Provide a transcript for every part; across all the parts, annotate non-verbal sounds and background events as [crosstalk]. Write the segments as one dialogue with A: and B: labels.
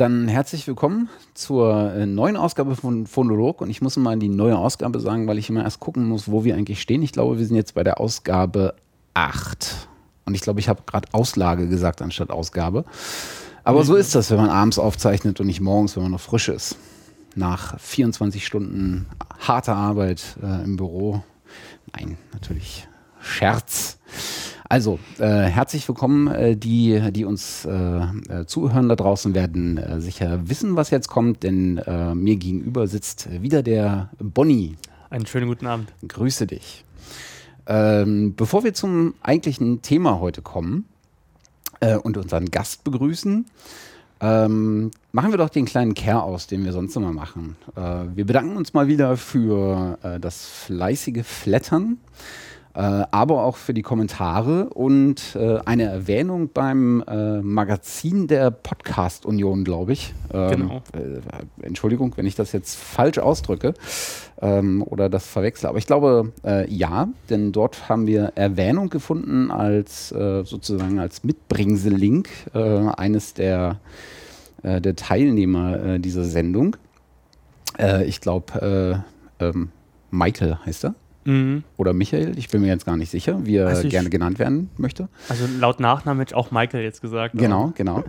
A: Dann herzlich willkommen zur äh, neuen Ausgabe von Phonolog. Und ich muss mal die neue Ausgabe sagen, weil ich immer erst gucken muss, wo wir eigentlich stehen. Ich glaube, wir sind jetzt bei der Ausgabe 8. Und ich glaube, ich habe gerade Auslage gesagt anstatt Ausgabe. Aber so ist das, wenn man abends aufzeichnet und nicht morgens, wenn man noch frisch ist. Nach 24 Stunden harter Arbeit äh, im Büro. Nein, natürlich Scherz. Also, äh, herzlich willkommen. Äh, die, die uns äh, äh zuhören da draußen, werden äh, sicher wissen, was jetzt kommt, denn äh, mir gegenüber sitzt wieder der Bonnie.
B: Einen schönen guten Abend.
A: Grüße dich. Ähm, bevor wir zum eigentlichen Thema heute kommen und unseren Gast begrüßen, ähm, machen wir doch den kleinen Care aus, den wir sonst immer machen. wir bedanken uns mal wieder für das fleißige Flattern aber auch für die Kommentare und äh, eine Erwähnung beim äh, Magazin der Podcast Union, glaube ich. Ähm, genau. Äh, Entschuldigung, wenn ich das jetzt falsch ausdrücke ähm, oder das verwechsle, aber ich glaube äh, ja, denn dort haben wir Erwähnung gefunden als äh, sozusagen als Mitbringsel-Link eines der, der Teilnehmer dieser Sendung. ich glaube, ähm, Michael heißt er. Mhm. Oder Michael, ich bin mir jetzt gar nicht sicher, wie er also gerne genannt werden möchte.
B: Also laut Nachnamen hätte ich auch Michael jetzt gesagt.
A: Genau, genau.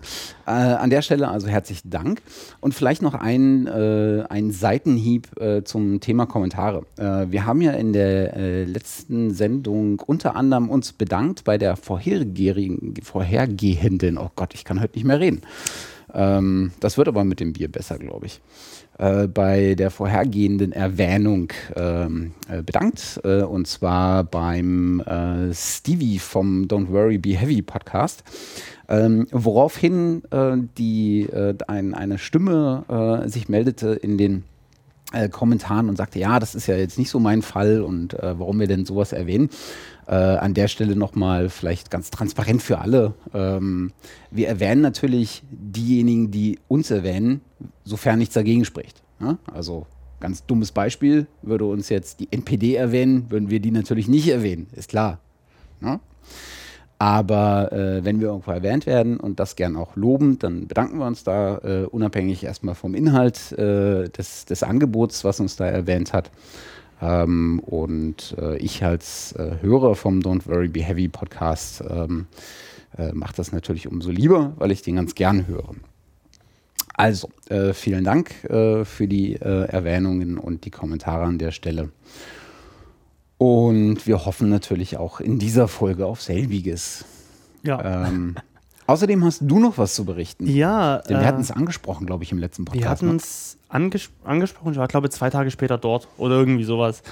A: Äh, an der Stelle also herzlichen Dank. Und vielleicht noch ein, äh, ein Seitenhieb äh, zum Thema Kommentare. Äh, wir haben ja in der äh, letzten Sendung unter anderem uns bedankt bei der vorhergehenden, vorhergehenden oh Gott, ich kann heute nicht mehr reden. Ähm, das wird aber mit dem Bier besser, glaube ich. Äh, bei der vorhergehenden Erwähnung ähm, äh, bedankt. Äh, und zwar beim äh, Stevie vom Don't Worry Be Heavy Podcast. Ähm, woraufhin äh, die, ein, eine Stimme sich meldete in den Kommentaren und sagte, ja, das ist ja jetzt nicht so mein Fall und warum wir denn sowas erwähnen. Äh, an der Stelle nochmal vielleicht ganz transparent für alle. Ähm, wir erwähnen natürlich diejenigen, die uns erwähnen, sofern nichts dagegen spricht. Ja? Also ganz dummes Beispiel, würde uns jetzt die NPD erwähnen, würden wir die natürlich nicht erwähnen, ist klar. Ja? Aber äh, wenn wir irgendwo erwähnt werden und das gern auch loben, dann bedanken wir uns da äh, unabhängig erstmal vom Inhalt äh, des, des Angebots, was uns da erwähnt hat. Ähm, und äh, ich als äh, Hörer vom Don't Worry Be Heavy Podcast ähm, äh, mache das natürlich umso lieber, weil ich den ganz gern höre. Also, äh, vielen Dank äh, für die äh, Erwähnungen und die Kommentare an der Stelle. Und wir hoffen natürlich auch in dieser Folge auf selbiges. Ja. Ähm, Außerdem hast du noch was zu berichten.
B: Ja.
A: Denn wir hatten es angesprochen, glaube ich, im letzten Podcast.
B: Wir hatten ne? es anges angesprochen, ich war, glaube ich, zwei Tage später dort oder irgendwie sowas.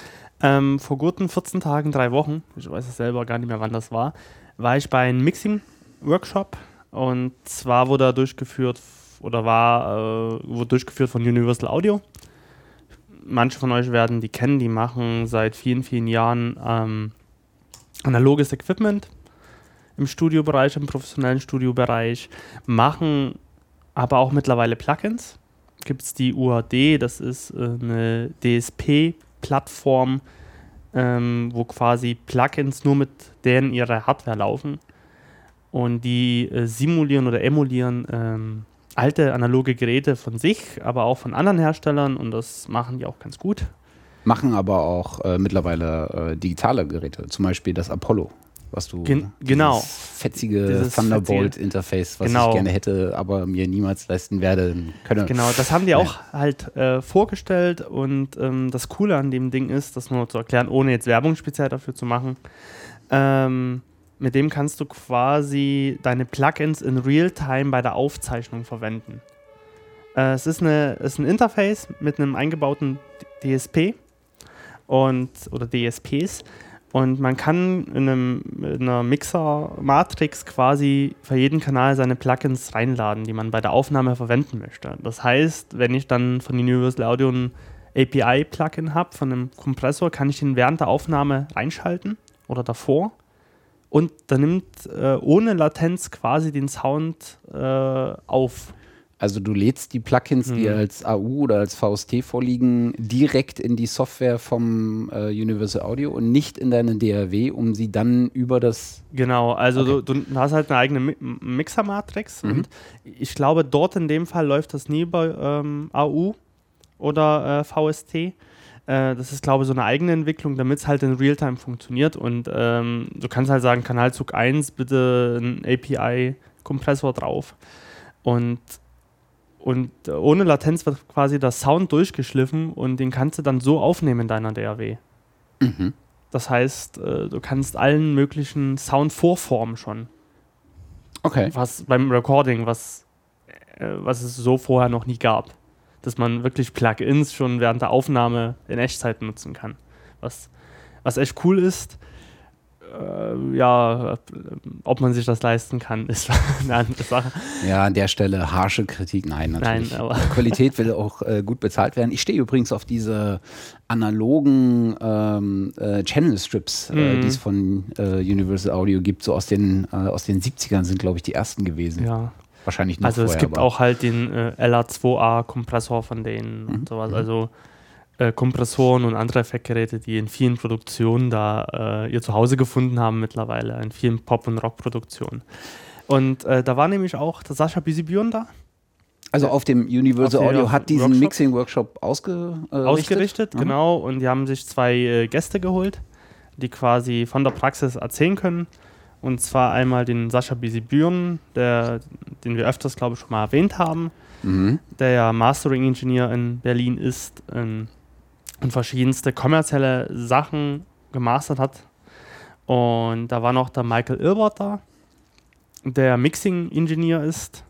B: Ähm, vor guten 14 Tagen, drei Wochen, ich weiß es selber gar nicht mehr, wann das war, war ich bei einem Mixing-Workshop und zwar wurde er durchgeführt oder war äh, wurde durchgeführt von Universal Audio. Manche von euch werden die kennen, die machen seit vielen, vielen Jahren ähm, analoges Equipment im Studiobereich, im professionellen Studiobereich, machen aber auch mittlerweile Plugins. Gibt es die UAD, das ist äh, eine DSP-Plattform, ähm, wo quasi Plugins nur mit denen ihrer Hardware laufen. Und die äh, simulieren oder emulieren ähm, alte analoge Geräte von sich, aber auch von anderen Herstellern und das machen die auch ganz gut.
A: Machen aber auch äh, mittlerweile äh, digitale Geräte, zum Beispiel das Apollo was du
B: Gen genau
A: fetzige Thunderbolt-Interface, was genau. ich gerne hätte, aber mir niemals leisten werde können.
B: Genau, das haben die auch halt äh, vorgestellt und ähm, das Coole an dem Ding ist, das nur zu erklären, ohne jetzt Werbung speziell dafür zu machen. Ähm, mit dem kannst du quasi deine Plugins in Realtime bei der Aufzeichnung verwenden. Äh, es ist, eine, ist ein Interface mit einem eingebauten DSP und oder DSPs und man kann in, einem, in einer Mixer-Matrix quasi für jeden Kanal seine Plugins reinladen, die man bei der Aufnahme verwenden möchte. Das heißt, wenn ich dann von Universal Audio ein API-Plugin habe von einem Kompressor, kann ich den während der Aufnahme reinschalten oder davor. Und dann nimmt äh, ohne Latenz quasi den Sound äh, auf.
A: Also du lädst die Plugins, die
B: Mhm.
A: als AU oder als VST vorliegen, direkt in die Software vom äh, Universal Audio und nicht in deine DAW, um sie dann über das
B: Genau, also
A: Okay.
B: du, du hast halt eine eigene Mi Mixer-Matrix
A: Mhm.
B: und ich glaube, dort in dem Fall läuft das nie bei ähm, AU oder äh, VST. Äh, das ist, glaube ich, so eine eigene Entwicklung, damit es halt in Realtime funktioniert und ähm, du kannst halt sagen, Kanalzug 1, bitte ein API-Kompressor drauf und und äh, ohne Latenz wird quasi der Sound durchgeschliffen und den kannst du dann so aufnehmen in deiner DAW.
A: Mhm.
B: Das heißt, äh, du kannst allen möglichen Sound vorformen schon.
A: Okay.
B: Was beim Recording, was, äh, was es so vorher noch nie gab. Dass man wirklich Plugins schon während der Aufnahme in Echtzeit nutzen kann. Was, was echt cool ist. Äh, ja, ob man sich das leisten kann, [laughs] ist eine andere Sache.
A: Ja, an der Stelle harsche Kritik. Nein, natürlich.
B: Nein, aber-
A: Qualität will auch äh, gut bezahlt werden. Ich stehe übrigens auf diese analogen ähm, äh, Channel Strips, äh,
B: Mhm.
A: die es von äh, Universal Audio gibt. So aus den, äh, aus den 70ern sind, glaube ich, die ersten gewesen.
B: Ja.
A: Wahrscheinlich noch
B: Also es
A: vorher,
B: gibt
A: aber-
B: auch halt den äh, LA2A-Kompressor von denen
A: Mhm.
B: und sowas. Also äh, Kompressoren und andere Effektgeräte, die in vielen Produktionen da äh, ihr Zuhause gefunden haben mittlerweile, in vielen Pop- und Rock-Produktionen. Und äh, da war nämlich auch der Sascha Bisibjörn da,
A: Also auf dem Universal
B: Auf
A: Audio hat diesen
B: Workshop?
A: Mixing-Workshop äh,
B: ausgerichtet,
A: Mhm.
B: genau, und die haben sich zwei äh, Gäste geholt, die quasi von der Praxis erzählen können. Und zwar einmal den Sascha Bisibjörn, der, den wir öfters, glaube ich, schon mal erwähnt haben.
A: Mhm.
B: der ja Mastering-Ingenieur in Berlin ist ähm, und verschiedenste kommerzielle Sachen gemastert hat. Und da war noch der Michael Ilbert da, der Mixing-Ingenieur ist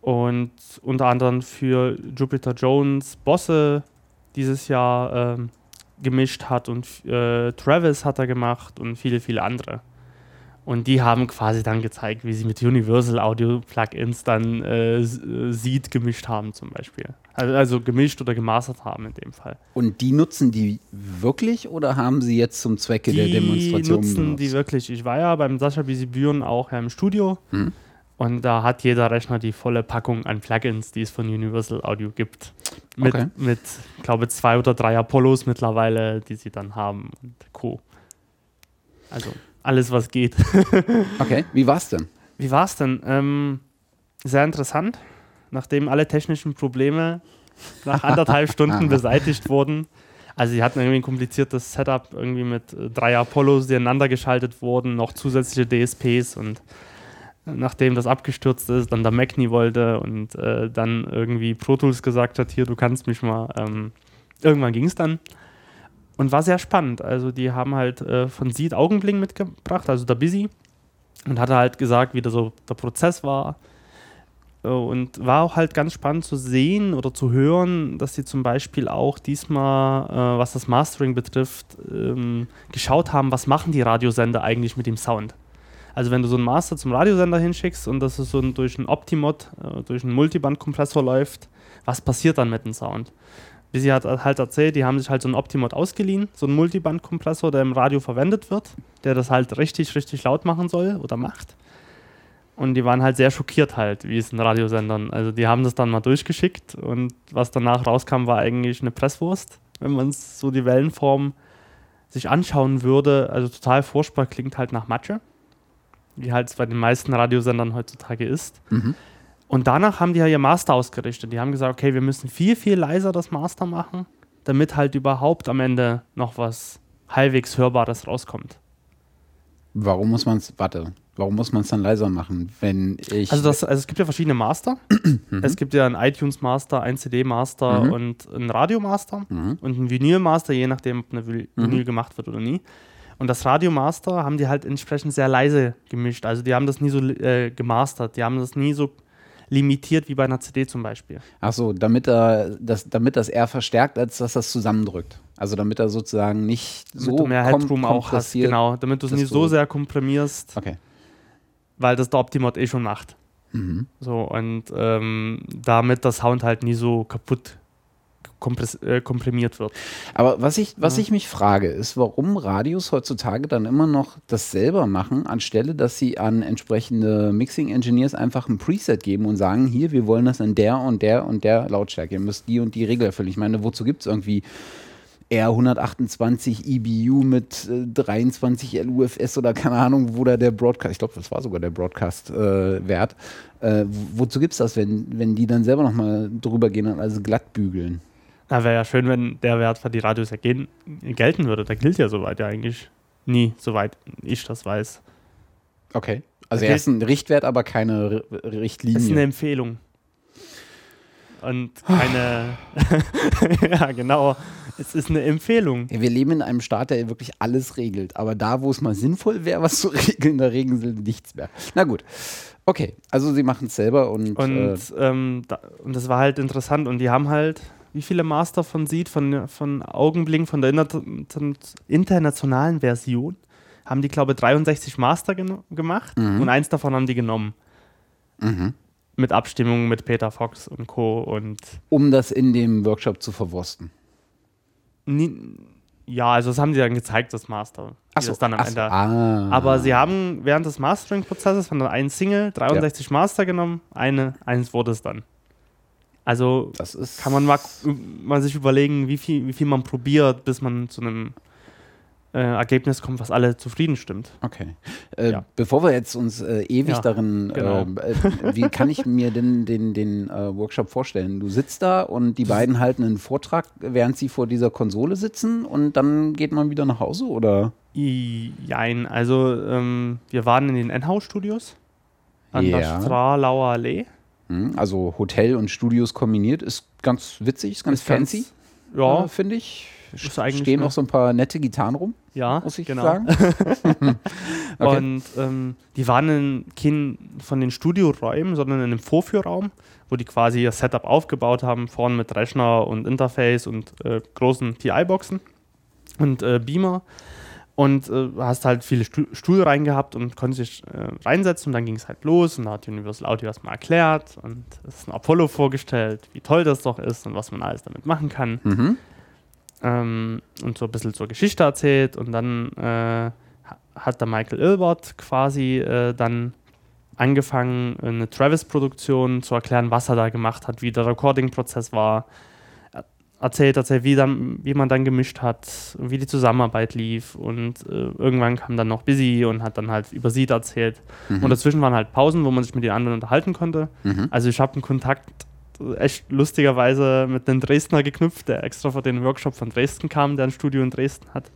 B: und unter anderem für Jupiter Jones Bosse dieses Jahr ähm, gemischt hat und äh, Travis hat er gemacht und viele, viele andere. Und die haben quasi dann gezeigt, wie sie mit Universal Audio Plugins dann äh, äh, Seed gemischt haben zum Beispiel. Also, also gemischt oder gemastert haben in dem Fall.
A: Und die nutzen die wirklich oder haben sie jetzt zum Zwecke der
B: Die
A: Demonstration
B: nutzen
A: benutzt?
B: die wirklich. Ich war ja beim Sascha Bisibüren auch im Studio
A: Mhm.
B: und da hat jeder Rechner die volle Packung an Plugins, die es von Universal Audio gibt. Mit,
A: Okay.
B: mit glaube zwei oder drei Apollos mittlerweile, die sie dann haben und Co. Also alles, was geht. [laughs]
A: Okay, wie war's denn?
B: Wie war es denn? Ähm, sehr interessant. Nachdem alle technischen Probleme nach [laughs] anderthalb Stunden beseitigt wurden. Also sie hatten irgendwie ein kompliziertes Setup, irgendwie mit äh, drei Apollos, die aneinander geschaltet wurden, noch zusätzliche DSPs und äh, nachdem das abgestürzt ist, dann der Mac nie wollte und äh, dann irgendwie Pro Tools gesagt hat, hier, du kannst mich mal. Ähm, irgendwann ging es dann. Und war sehr spannend. Also die haben halt äh, von Seed Augenbling mitgebracht, also der Busy und hatte halt gesagt, wie da so der Prozess war. Äh, Und war auch halt ganz spannend zu sehen oder zu hören, dass sie zum Beispiel auch diesmal, äh, was das Mastering betrifft, ähm, geschaut haben, was machen die Radiosender eigentlich mit dem Sound. Also wenn du so einen Master zum Radiosender hinschickst und das ist so ein, durch einen Optimod, äh, durch einen Multiband-Kompressor läuft, was passiert dann mit dem Sound? Wie sie hat halt erzählt, die haben sich halt so einen Optimod ausgeliehen, so einen Multiband-Kompressor, der im Radio verwendet wird, der das halt richtig, richtig laut machen soll oder macht. Und die waren halt sehr schockiert halt, wie es in Radiosendern. Also die haben das dann mal durchgeschickt und was danach rauskam, war eigentlich eine Presswurst. Wenn man so die Wellenform sich anschauen würde, also total furchtbar, klingt halt nach Matsche, wie halt es bei den meisten Radiosendern heutzutage ist.
A: Mhm.
B: Und danach haben die ja ihr Master ausgerichtet. Die haben gesagt, okay, wir müssen viel, viel leiser das Master machen, damit halt überhaupt am Ende noch was halbwegs Hörbares rauskommt.
A: Warum muss man es, warte, warum muss man es dann leiser machen, wenn ich.
B: Also, das, also es gibt ja verschiedene Master. [clears throat] Es gibt ja einen iTunes Master, einen CD Master
A: Mhm.
B: und einen Radio Master
A: Mhm.
B: und einen Vinyl Master, je nachdem, ob eine Vinyl gemacht wird oder nie. Und das Radio Master haben die halt entsprechend sehr leise gemischt. Also die haben das nie so äh, gemastert. Die haben das nie so limitiert wie bei einer CD zum Beispiel.
A: Ach so, damit er das, damit das eher verstärkt, als dass das zusammendrückt. Also damit er sozusagen nicht
B: Damit
A: so
B: du mehr Headroom auch hast. Genau, damit du es nicht so sehr komprimierst,
A: Okay.
B: weil das der Optimod eh schon macht.
A: Mhm.
B: So, und ähm, damit der Sound halt nie so kaputt äh, komprimiert wird.
A: Aber was ich, was ja. ich mich frage, ist, warum Radios heutzutage dann immer noch das selber machen, anstelle dass sie an entsprechende Mixing-Engineers einfach ein Preset geben und sagen, hier, wir wollen das in der und der und der Lautstärke. Ihr müsst die und die Regel erfüllen. Ich meine, wozu gibt es irgendwie R128 EBU mit äh, 23 LUFS oder keine Ahnung, wo da der Broadcast, ich glaube, das war sogar der Broadcast-Wert. Äh, äh, wozu gibt es das, wenn, wenn die dann selber nochmal drüber gehen und also glatt bügeln?
B: Na, wäre ja schön, wenn der Wert für die Radios ja gehen, gelten würde. Der gilt ja soweit ja eigentlich nie, soweit ich das weiß.
A: Okay. Also er ist ein Richtwert, aber keine R Richtlinie. Das
B: ist eine Empfehlung. Und keine. [laughs] ja, genau. Es ist eine Empfehlung.
A: Ja, wir leben in einem Staat, der wirklich alles regelt. Aber da, wo es mal sinnvoll wäre, was zu [laughs] regeln, da regeln sie nichts mehr. Na gut. Okay, also sie machen es selber und.
B: Und, äh, ähm, da, und das war halt interessant. Und die haben halt, wie viele Master von Seed, von, von Augenblick, von der internationalen Version, haben die, glaube ich, 63 Master gemacht mhm. und eins davon haben die genommen. Mhm. Mit Abstimmung mit Peter Fox und Co. Und
A: um das in dem Workshop zu verwursten.
B: Nie, ja, also das haben sie dann gezeigt, das Master.
A: Achso,
B: das dann am Ende.
A: Ah.
B: Aber sie haben während des Mastering-Prozesses von ein Single 63 ja. Master genommen, eine, eins wurde es dann. Also kann man mal, mal, sich überlegen, wie viel, wie viel man probiert, bis man zu einem äh, Ergebnis kommt, was alle zufrieden stimmt.
A: Okay. Äh, ja. Bevor wir jetzt uns äh, ewig ja, darin, genau. Äh, äh, wie kann ich mir denn den, den äh, Workshop vorstellen? Du sitzt da und die beiden halten einen Vortrag, während sie vor dieser Konsole sitzen und dann geht man wieder nach Hause oder?
B: Jein, also ähm, wir waren in den N-Haus-Studios an ja. der Stralauer Allee.
A: Hm, also Hotel und Studios kombiniert ist ganz witzig, ist ganz ist fancy.
B: Ganz, ja,
A: finde ich stehen noch so ein paar nette Gitarren rum.
B: Ja, muss ich genau. sagen. [laughs] okay. Und ähm, die waren in kein von den Studioräumen, sondern in einem Vorführraum, wo die quasi ihr Setup aufgebaut haben, vorne mit Rechner und Interface und äh, großen TI-Boxen und äh, Beamer. Und äh, hast halt viele Stuhl, Stuhl rein gehabt und konntest dich äh, reinsetzen und dann ging es halt los und da hat Universal Audio erstmal erklärt und es ist ein Apollo vorgestellt, wie toll das doch ist und was man alles damit machen kann. Mhm ähm, und so ein bisschen zur Geschichte erzählt und dann äh, hat der Michael Ilbert quasi äh, dann angefangen, eine Travis-Produktion zu erklären, was er da gemacht hat, wie der Recording-Prozess war. Erzählt, erzählt, wie, dann, wie man dann gemischt hat, wie die Zusammenarbeit lief und äh, irgendwann kam dann noch Busy und hat dann halt über Seed erzählt. Mhm. Und dazwischen waren halt Pausen, wo man sich mit den anderen unterhalten konnte. Mhm. Also ich habe einen Kontakt echt lustigerweise mit einem Dresdner geknüpft, der extra für den Workshop von Dresden kam, der ein Studio in Dresden hat.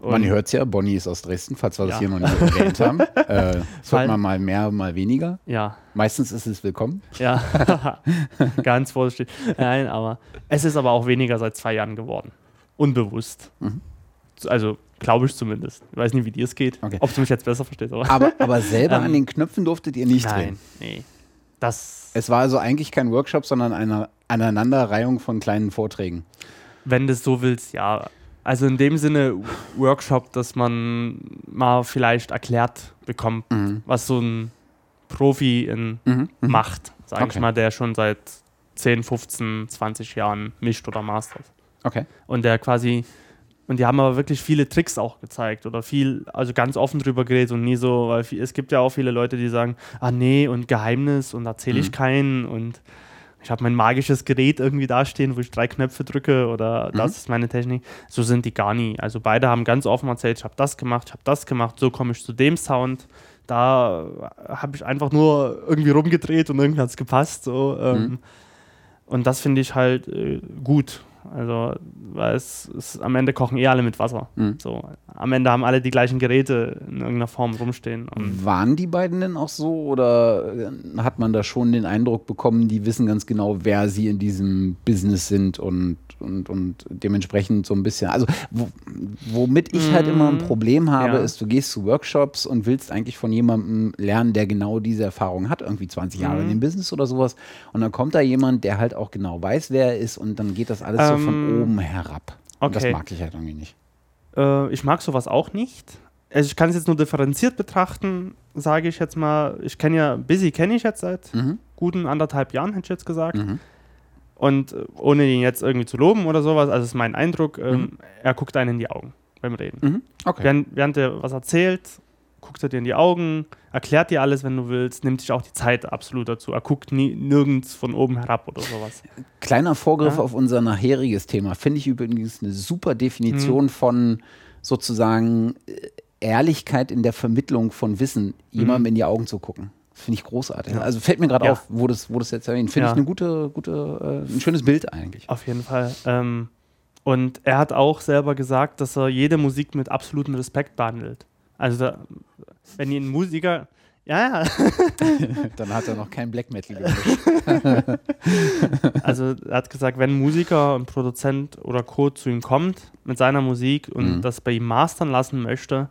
A: Und man hört es ja, Bonnie ist aus Dresden, falls wir ja. das hier noch nicht erwähnt haben. [laughs] Äh, das hört man mal mehr, mal weniger.
B: Ja.
A: Meistens ist es willkommen.
B: Ja, [laughs] [laughs] ganz vorsichtig. Nein, aber es ist aber auch weniger seit zwei Jahren geworden. Unbewusst. Mhm. Also glaube ich zumindest. Ich weiß nicht, wie dir es geht. Okay. Ob du mich jetzt besser verstehst.
A: Aber, aber, aber selber ähm, an den Knöpfen durftet ihr nicht
B: nein, drehen? Nein, nee.
A: Das es war also eigentlich kein Workshop, sondern eine Aneinanderreihung von kleinen Vorträgen.
B: Wenn du es so willst, ja. Also in dem Sinne Workshop, dass man mal vielleicht erklärt bekommt, mhm. was so ein Profi in mhm. mhm. macht, sage okay. ich mal, der schon seit 10, 15, 20 Jahren mischt oder mastert.
A: Okay.
B: Und der quasi und die haben aber wirklich viele Tricks auch gezeigt oder viel, also ganz offen drüber geredet und nie so, weil es gibt ja auch viele Leute, die sagen, ah nee, und Geheimnis und erzähle ich mhm. keinen und ich habe mein magisches Gerät irgendwie dastehen, wo ich drei Knöpfe drücke oder mhm. das ist meine Technik. So sind die gar nie. Also beide haben ganz offen erzählt, ich habe das gemacht, ich habe das gemacht, so komme ich zu dem Sound. Da habe ich einfach nur irgendwie rumgedreht und irgendwie hat es gepasst. So, ähm, mhm. Und das finde ich halt äh, gut. Also, weil es, es, am Ende kochen eh alle mit Wasser. Mhm. So, am Ende haben alle die gleichen Geräte in irgendeiner Form rumstehen.
A: Waren die beiden denn auch so oder äh, hat man da schon den Eindruck bekommen, die wissen ganz genau, wer sie in diesem Business sind und, und, und dementsprechend so ein bisschen, also wo, womit ich halt immer ein mhm. Problem habe, ja. ist, du gehst zu Workshops und willst eigentlich von jemandem lernen, der genau diese Erfahrung hat, irgendwie 20 Jahre mhm. in dem Business oder sowas und dann kommt da jemand, der halt auch genau weiß, wer er ist und dann geht das alles ähm, so von ähm, oben herab. Okay. Und das mag ich halt irgendwie nicht.
B: Äh, ich mag sowas auch nicht. Also ich kann es jetzt nur differenziert betrachten, sage ich jetzt mal. Ich kenne ja, Busy kenne ich jetzt seit mhm. guten anderthalb Jahren, hätte ich jetzt gesagt. Mhm. Und äh, ohne ihn jetzt irgendwie zu loben oder sowas, also ist mein Eindruck, ähm, er guckt einen in die Augen beim Reden.
A: Mhm. Okay.
B: Während, während er was erzählt, guckt er dir in die Augen, erklärt dir alles, wenn du willst, nimmt sich auch die Zeit absolut dazu. Er guckt nie, nirgends von oben herab oder sowas.
A: Kleiner Vorgriff
B: Ja.
A: auf unser nachheriges Thema. Finde ich übrigens eine super Definition
B: Mhm.
A: von sozusagen äh, Ehrlichkeit in der Vermittlung von Wissen, jemandem in die Augen zu gucken. Finde ich großartig.
B: Ja.
A: Also fällt mir gerade
B: Ja.
A: auf, wo das, wo das jetzt erwähnt. Finde
B: Ja.
A: ich eine gute, gute, äh, ein schönes Bild eigentlich.
B: Auf jeden Fall. Ähm, und er hat auch selber gesagt, dass er jede Musik mit absolutem Respekt behandelt. Also, da, wenn ihn ein Musiker. Ja, ja. [laughs]
A: Dann hat er noch kein Black Metal gemischt. [laughs] [laughs]
B: Also, er hat gesagt, wenn ein Musiker, ein Produzent oder Co. zu ihm kommt mit seiner Musik und
A: Mhm.
B: das bei ihm mastern lassen möchte,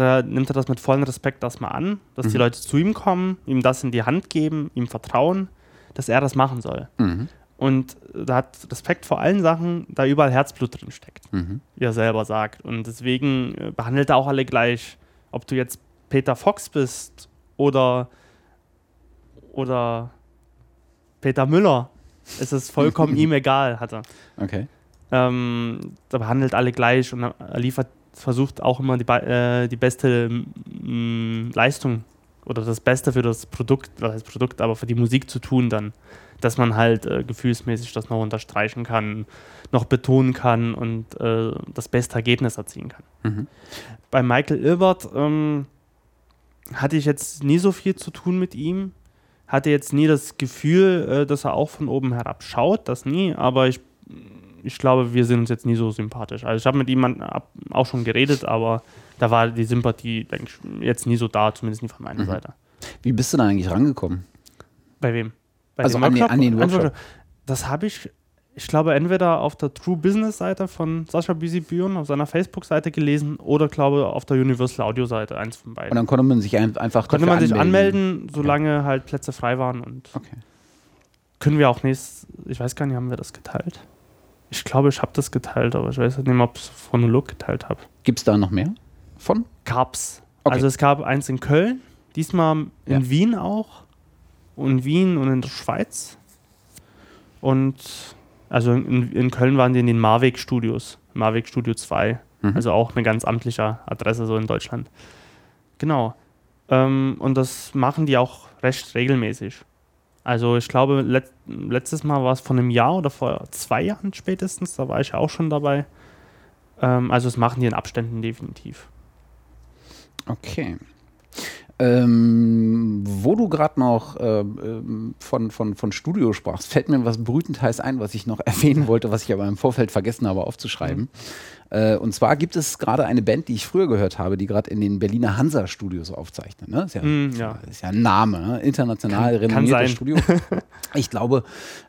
B: er, nimmt er das mit vollem Respekt erstmal an, dass die
A: Mhm.
B: Leute zu ihm kommen, ihm das in die Hand geben, ihm vertrauen, dass er das machen soll.
A: mhm.
B: Und da hat Respekt vor allen Sachen, da überall Herzblut drin steckt.
A: Mhm.
B: wie er selber sagt. Und deswegen äh, behandelt er auch alle gleich. Ob du jetzt Peter Fox bist oder, oder Peter Müller, ist es vollkommen [laughs] ihm egal, hat er.
A: Okay.
B: Ähm, er behandelt alle gleich und er liefert, versucht auch immer die, äh, die beste mm, Leistung oder das Beste für das Produkt, was heißt Produkt, aber für die Musik zu tun dann. Dass man halt äh, gefühlsmäßig das noch unterstreichen kann, noch betonen kann und äh, das beste Ergebnis erzielen kann.
A: Mhm.
B: Bei Michael Ilbert ähm, hatte ich jetzt nie so viel zu tun mit ihm. Hatte jetzt nie das Gefühl, äh, dass er auch von oben herab schaut, das nie, aber ich, ich glaube, wir sind uns jetzt nie so sympathisch. Also ich habe mit ihm auch schon geredet, aber da war die Sympathie, denke ich, jetzt nie so da, zumindest nicht von meiner
A: Mhm.
B: Seite.
A: Wie bist du da eigentlich rangekommen?
B: Bei wem? Bei
A: Also an den- an den Workshop.
B: Das habe ich, ich glaube, entweder auf der True Business Seite von Sascha Büsi-Büren auf seiner Facebook-Seite gelesen oder glaube auf der Universal Audio Seite, eins von beiden.
A: Und dann konnte man sich ein, einfach
B: Konnte man sich anmelden, solange halt Plätze frei waren und
A: Okay.
B: können wir auch nächstes, ich weiß gar nicht, haben wir das geteilt? Ich glaube, ich habe das geteilt, aber ich weiß nicht mehr, ob ich es von Look geteilt habe.
A: Gibt es da noch mehr von?
B: Gab's.
A: Okay.
B: Also es gab eins in Köln, diesmal in
A: Ja.
B: Wien auch. Und in Wien und in der Schweiz. Und also in, in Köln waren die in den Marweg Studios. Marweg Studio 2.
A: Mhm.
B: Also auch eine ganz amtliche Adresse so in Deutschland. Genau. Ähm, und das machen die auch recht regelmäßig. Also ich glaube, let, letztes Mal war es vor einem Jahr oder vor zwei Jahren spätestens, da war ich ja auch schon dabei. Ähm, also das machen die in Abständen definitiv.
A: Okay. Ähm, wo du gerade noch äh, ähm, von, von, von Studio sprachst, fällt mir was brütend heiß ein, was ich noch [laughs] erwähnen wollte, was ich aber im Vorfeld vergessen habe aufzuschreiben. Äh, und zwar gibt es gerade eine Band, die ich früher gehört habe, die gerade in den Berliner Hansa-Studios aufzeichnet. Ne? Ist, ja,
B: Mm, ja.
A: ist ja ein Name, ne? international
B: Kann- kann
A: renommiertes
B: sein.
A: Studio. [laughs] Ich glaube,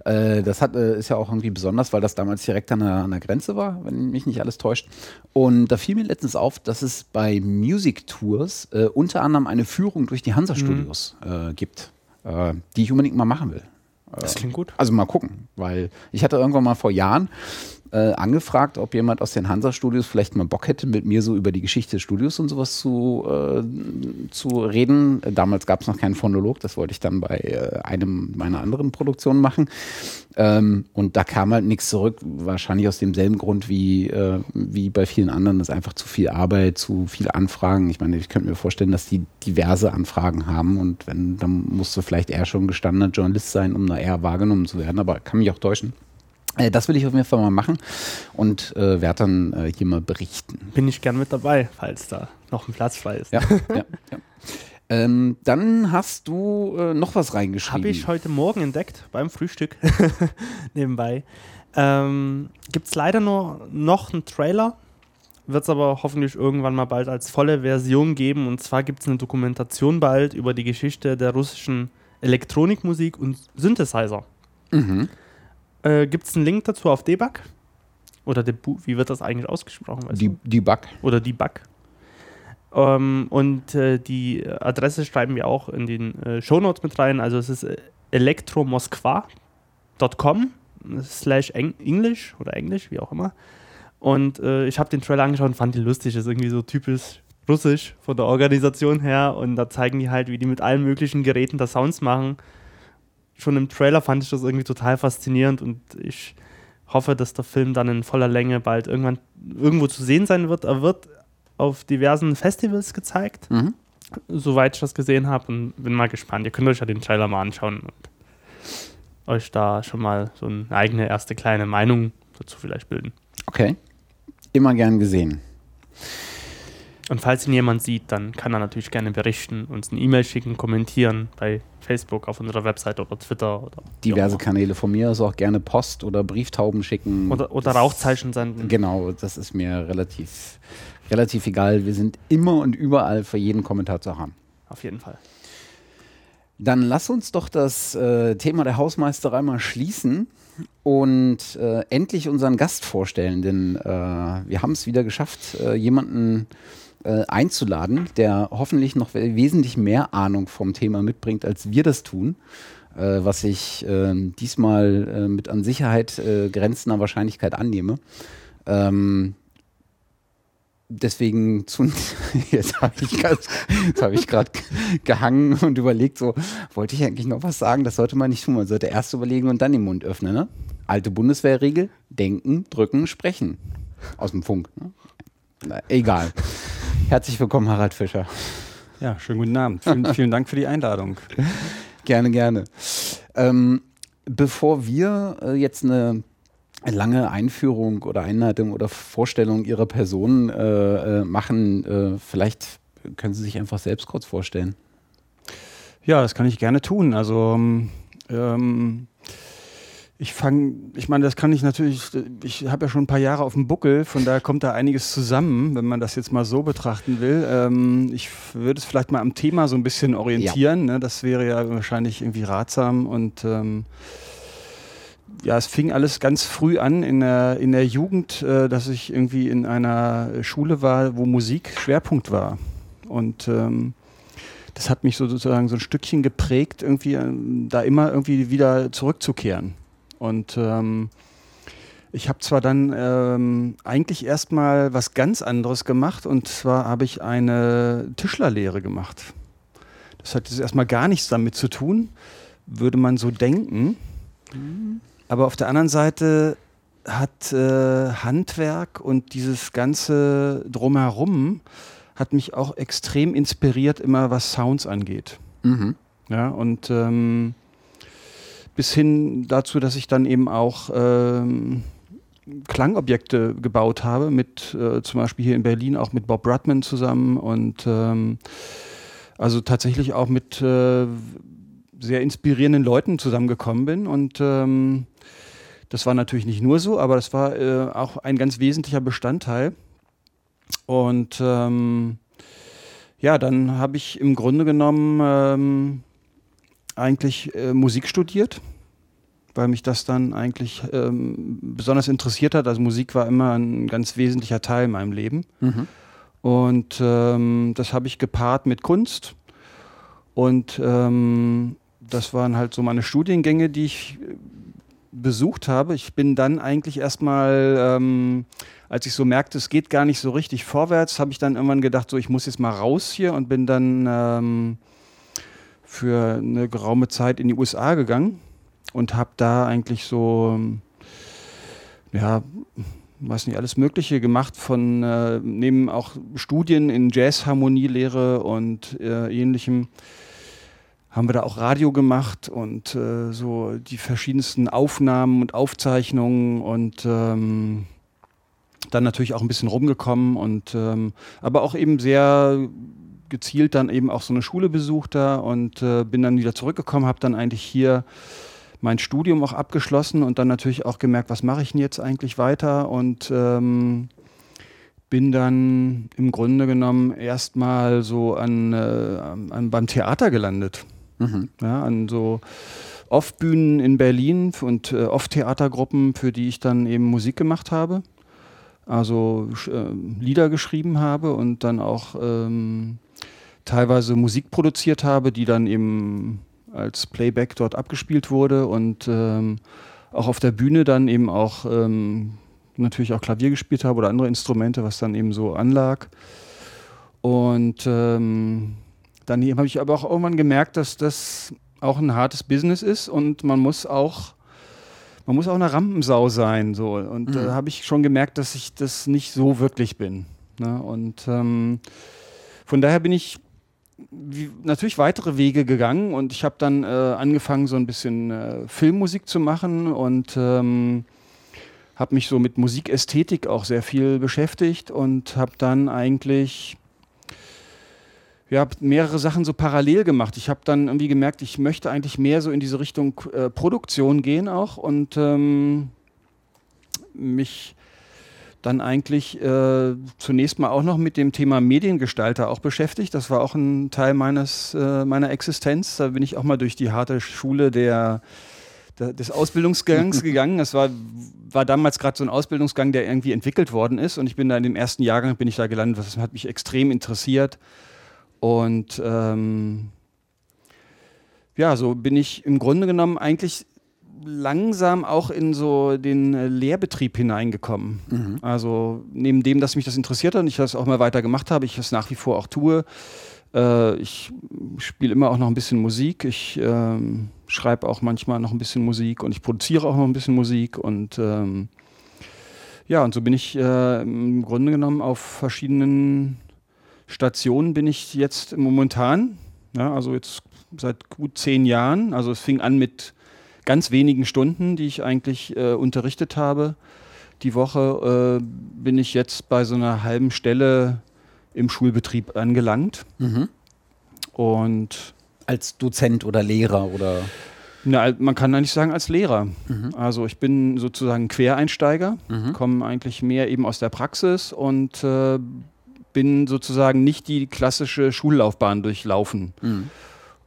A: äh, das hat, äh, ist ja auch irgendwie besonders, weil das damals direkt an der, an der Grenze war, wenn mich nicht alles täuscht. Und da fiel mir letztens auf, dass es bei Music Tours äh, unter anderem eine Führung durch die Hansa-Studios äh, gibt, äh, die ich unbedingt mal machen will.
B: Das klingt gut.
A: Also mal gucken, weil ich hatte irgendwann mal vor Jahren äh, angefragt, ob jemand aus den Hansa-Studios vielleicht mal Bock hätte, mit mir so über die Geschichte des Studios und sowas zu, äh, zu reden. Damals gab es noch keinen Phonolog, das wollte ich dann bei äh, einem meiner anderen Produktionen machen. Ähm, und da kam halt nichts zurück, wahrscheinlich aus demselben Grund wie, äh, wie bei vielen anderen. Das ist einfach zu viel Arbeit, zu viele Anfragen. Ich meine, ich könnte mir vorstellen, dass die diverse Anfragen haben und wenn, dann musst du vielleicht eher schon gestandener Journalist sein, um da eher wahrgenommen zu werden, aber kann mich auch täuschen. Äh, das will ich auf jeden Fall mal machen und äh, werde dann äh, hier mal berichten.
B: Bin ich gern mit dabei, falls da noch ein Platz frei ist.
A: Ja, [laughs] ja, ja. Ähm, dann hast du äh, noch was reingeschrieben.
B: Habe ich heute Morgen entdeckt beim Frühstück [laughs] nebenbei. Ähm, Gibt es leider nur noch einen Trailer, wird es aber hoffentlich irgendwann mal bald als volle Version geben. Und zwar gibt es eine Dokumentation bald über die Geschichte der russischen Elektronikmusik und Synthesizer.
A: Mhm.
B: Äh, Gibt es einen Link dazu auf Debug? Oder Debu wie wird das eigentlich ausgesprochen? weißt
A: Die,
B: du?
A: die Bug.
B: oder Debug. Ähm, und äh, die Adresse schreiben wir auch in den äh, Shownotes mit rein. Also es ist äh, elektromoskwa.com slash Eng Englisch oder Englisch, wie auch immer. Und äh, ich habe den Trailer angeschaut und fand ihn lustig. Ist irgendwie so typisch russisch von der Organisation her. Und da zeigen die halt, wie die mit allen möglichen Geräten da Sounds machen. Schon im Trailer fand ich das irgendwie total faszinierend und ich hoffe, dass der Film dann in voller Länge bald irgendwann irgendwo zu sehen sein wird. Er wird auf diversen Festivals gezeigt, mhm. soweit ich das gesehen habe und bin mal gespannt. Ihr könnt euch ja den Trailer mal anschauen und euch da schon mal so eine eigene erste kleine Meinung dazu vielleicht bilden.
A: Okay. Immer gern gesehen.
B: Und falls ihn jemand sieht, dann kann er natürlich gerne berichten, uns eine E-Mail schicken, kommentieren bei Facebook, auf unserer Website oder Twitter. Oder
A: Diverse Kanäle von mir aus auch gerne Post oder Brieftauben schicken.
B: Oder, oder Rauchzeichen senden.
A: Genau, das ist mir relativ, relativ egal. Wir sind immer und überall für jeden Kommentar zu haben.
B: Auf jeden Fall.
A: Dann lass uns doch das äh, Thema der Hausmeisterei mal schließen und äh, endlich unseren Gast vorstellen, denn äh, wir haben es wieder geschafft, äh, jemanden äh, einzuladen, der hoffentlich noch wesentlich mehr Ahnung vom Thema mitbringt, als wir das tun. Äh, was ich ähm, diesmal äh, mit an Sicherheit grenzender Wahrscheinlichkeit annehme. Ähm, deswegen zu, [laughs] jetzt habe ich, hab gerade gehangen und überlegt, so wollte ich eigentlich noch was sagen, das sollte man nicht tun. Man sollte erst überlegen und dann den Mund öffnen. Ne? Alte Bundeswehrregel, denken, drücken, sprechen. Aus dem Funk. Ne? Na, egal. Herzlich willkommen, Harald Fischer.
C: Ja, schönen guten Abend. Vielen, [laughs] vielen Dank für die Einladung.
A: gerne, gerne. Ähm, bevor wir äh, jetzt eine lange Einführung oder Einleitung oder Vorstellung Ihrer Person äh, äh, machen, äh, vielleicht können Sie sich einfach selbst kurz vorstellen.
C: Ja, das kann ich gerne tun. Also ähm, ich fange, ich meine, das kann ich natürlich, ich habe ja schon ein paar Jahre auf dem Buckel, von daher kommt da einiges zusammen, wenn man das jetzt mal so betrachten will. Ähm, ich würde es vielleicht mal am Thema so ein bisschen orientieren, ja. ne? das wäre ja wahrscheinlich irgendwie ratsam und ähm, ja, es fing alles ganz früh an in der, in der Jugend, äh, dass ich irgendwie in einer Schule war, wo Musik Schwerpunkt war. Und ähm, das hat mich sozusagen so ein Stückchen geprägt, irgendwie äh, da immer irgendwie wieder zurückzukehren. Und ähm, ich habe zwar dann ähm, eigentlich erstmal was ganz anderes gemacht und zwar habe ich eine Tischlerlehre gemacht. Das hat jetzt erstmal gar nichts damit zu tun, würde man so denken. Mhm. Aber auf der anderen Seite hat äh, Handwerk und dieses ganze Drumherum hat mich auch extrem inspiriert, immer was Sounds angeht. Mhm. Ja, und ähm, bis hin dazu, dass ich dann eben auch ähm, Klangobjekte gebaut habe, mit äh, zum Beispiel hier in Berlin auch mit Bob Rudman zusammen und ähm, also tatsächlich auch mit äh, sehr inspirierenden Leuten zusammengekommen bin und ähm, das war natürlich nicht nur so, aber das war äh, auch ein ganz wesentlicher Bestandteil. Und ähm, ja, dann habe ich im Grunde genommen ähm, eigentlich äh, Musik studiert, weil mich das dann eigentlich ähm, besonders interessiert hat. Also Musik war immer ein ganz wesentlicher Teil in meinem Leben. Mhm. Und ähm, das habe ich gepaart mit Kunst. Und ähm, das waren halt so meine Studiengänge, die ich äh, besucht habe. Ich bin dann eigentlich erstmal, ähm, als ich so merkte, es geht gar nicht so richtig vorwärts, habe ich dann irgendwann gedacht, so ich muss jetzt mal raus hier und bin dann ähm, für eine geraume Zeit in die USA gegangen und habe da eigentlich so, ja, weiß nicht, alles Mögliche gemacht von äh, neben auch Studien in Jazzharmonielehre und äh, ähnlichem haben wir da auch Radio gemacht und äh, so die verschiedensten Aufnahmen und Aufzeichnungen und ähm, dann natürlich auch ein bisschen rumgekommen und ähm, aber auch eben sehr gezielt dann eben auch so eine Schule besucht da und äh, bin dann wieder zurückgekommen, habe dann eigentlich hier mein Studium auch abgeschlossen und dann natürlich auch gemerkt, was mache ich denn jetzt eigentlich weiter und ähm, bin dann im Grunde genommen erstmal so an, äh, an, beim Theater gelandet. Mhm. Ja, an so Off-Bühnen in Berlin und äh, Off-Theatergruppen, für die ich dann eben Musik gemacht habe. Also äh, Lieder geschrieben habe und dann auch ähm, teilweise Musik produziert habe, die dann eben als Playback dort abgespielt wurde und ähm, auch auf der Bühne dann eben auch ähm, natürlich auch Klavier gespielt habe oder andere Instrumente, was dann eben so anlag. Und ähm, dann habe ich aber auch irgendwann gemerkt, dass das auch ein hartes Business ist und man muss auch man muss auch eine Rampensau sein. So. Und da mhm. äh, habe ich schon gemerkt, dass ich das nicht so wirklich bin. Ne? Und ähm, von daher bin ich wie, natürlich weitere Wege gegangen und ich habe dann äh, angefangen, so ein bisschen äh, Filmmusik zu machen und ähm, habe mich so mit Musikästhetik auch sehr viel beschäftigt und habe dann eigentlich ja, mehrere Sachen so parallel gemacht. Ich habe dann irgendwie gemerkt, ich möchte eigentlich mehr so in diese Richtung äh, Produktion gehen auch und ähm, mich dann eigentlich äh, zunächst mal auch noch mit dem Thema Mediengestalter auch beschäftigt. Das war auch ein Teil meines, äh, meiner Existenz. Da bin ich auch mal durch die harte Schule der, der des Ausbildungsgangs [laughs] gegangen. Das war, war damals gerade so ein Ausbildungsgang, der irgendwie entwickelt worden ist. Und ich bin da in dem ersten Jahrgang bin ich da gelandet. Das hat mich extrem interessiert. Und ähm, ja, so bin ich im Grunde genommen eigentlich langsam auch in so den äh, Lehrbetrieb hineingekommen. Mhm. Also neben dem, dass mich das interessiert hat und ich das auch mal weiter gemacht habe, ich das nach wie vor auch tue. Äh, ich spiele immer auch noch ein bisschen Musik. Ich äh, schreibe auch manchmal noch ein bisschen Musik und ich produziere auch noch ein bisschen Musik und ähm, ja, und so bin ich äh, im Grunde genommen auf verschiedenen Stationen bin ich jetzt momentan. Ja, also jetzt seit gut zehn Jahren. Also es fing an mit ganz wenigen Stunden, die ich eigentlich äh, unterrichtet habe. Die Woche äh, bin ich jetzt bei so einer halben Stelle im Schulbetrieb angelangt. Mhm. Und
A: als Dozent oder Lehrer oder?
C: Na, man kann eigentlich sagen als Lehrer. Mhm. Also ich bin sozusagen Quereinsteiger, mhm. komme eigentlich mehr eben aus der Praxis und äh, bin sozusagen nicht die klassische Schullaufbahn durchlaufen. Mhm.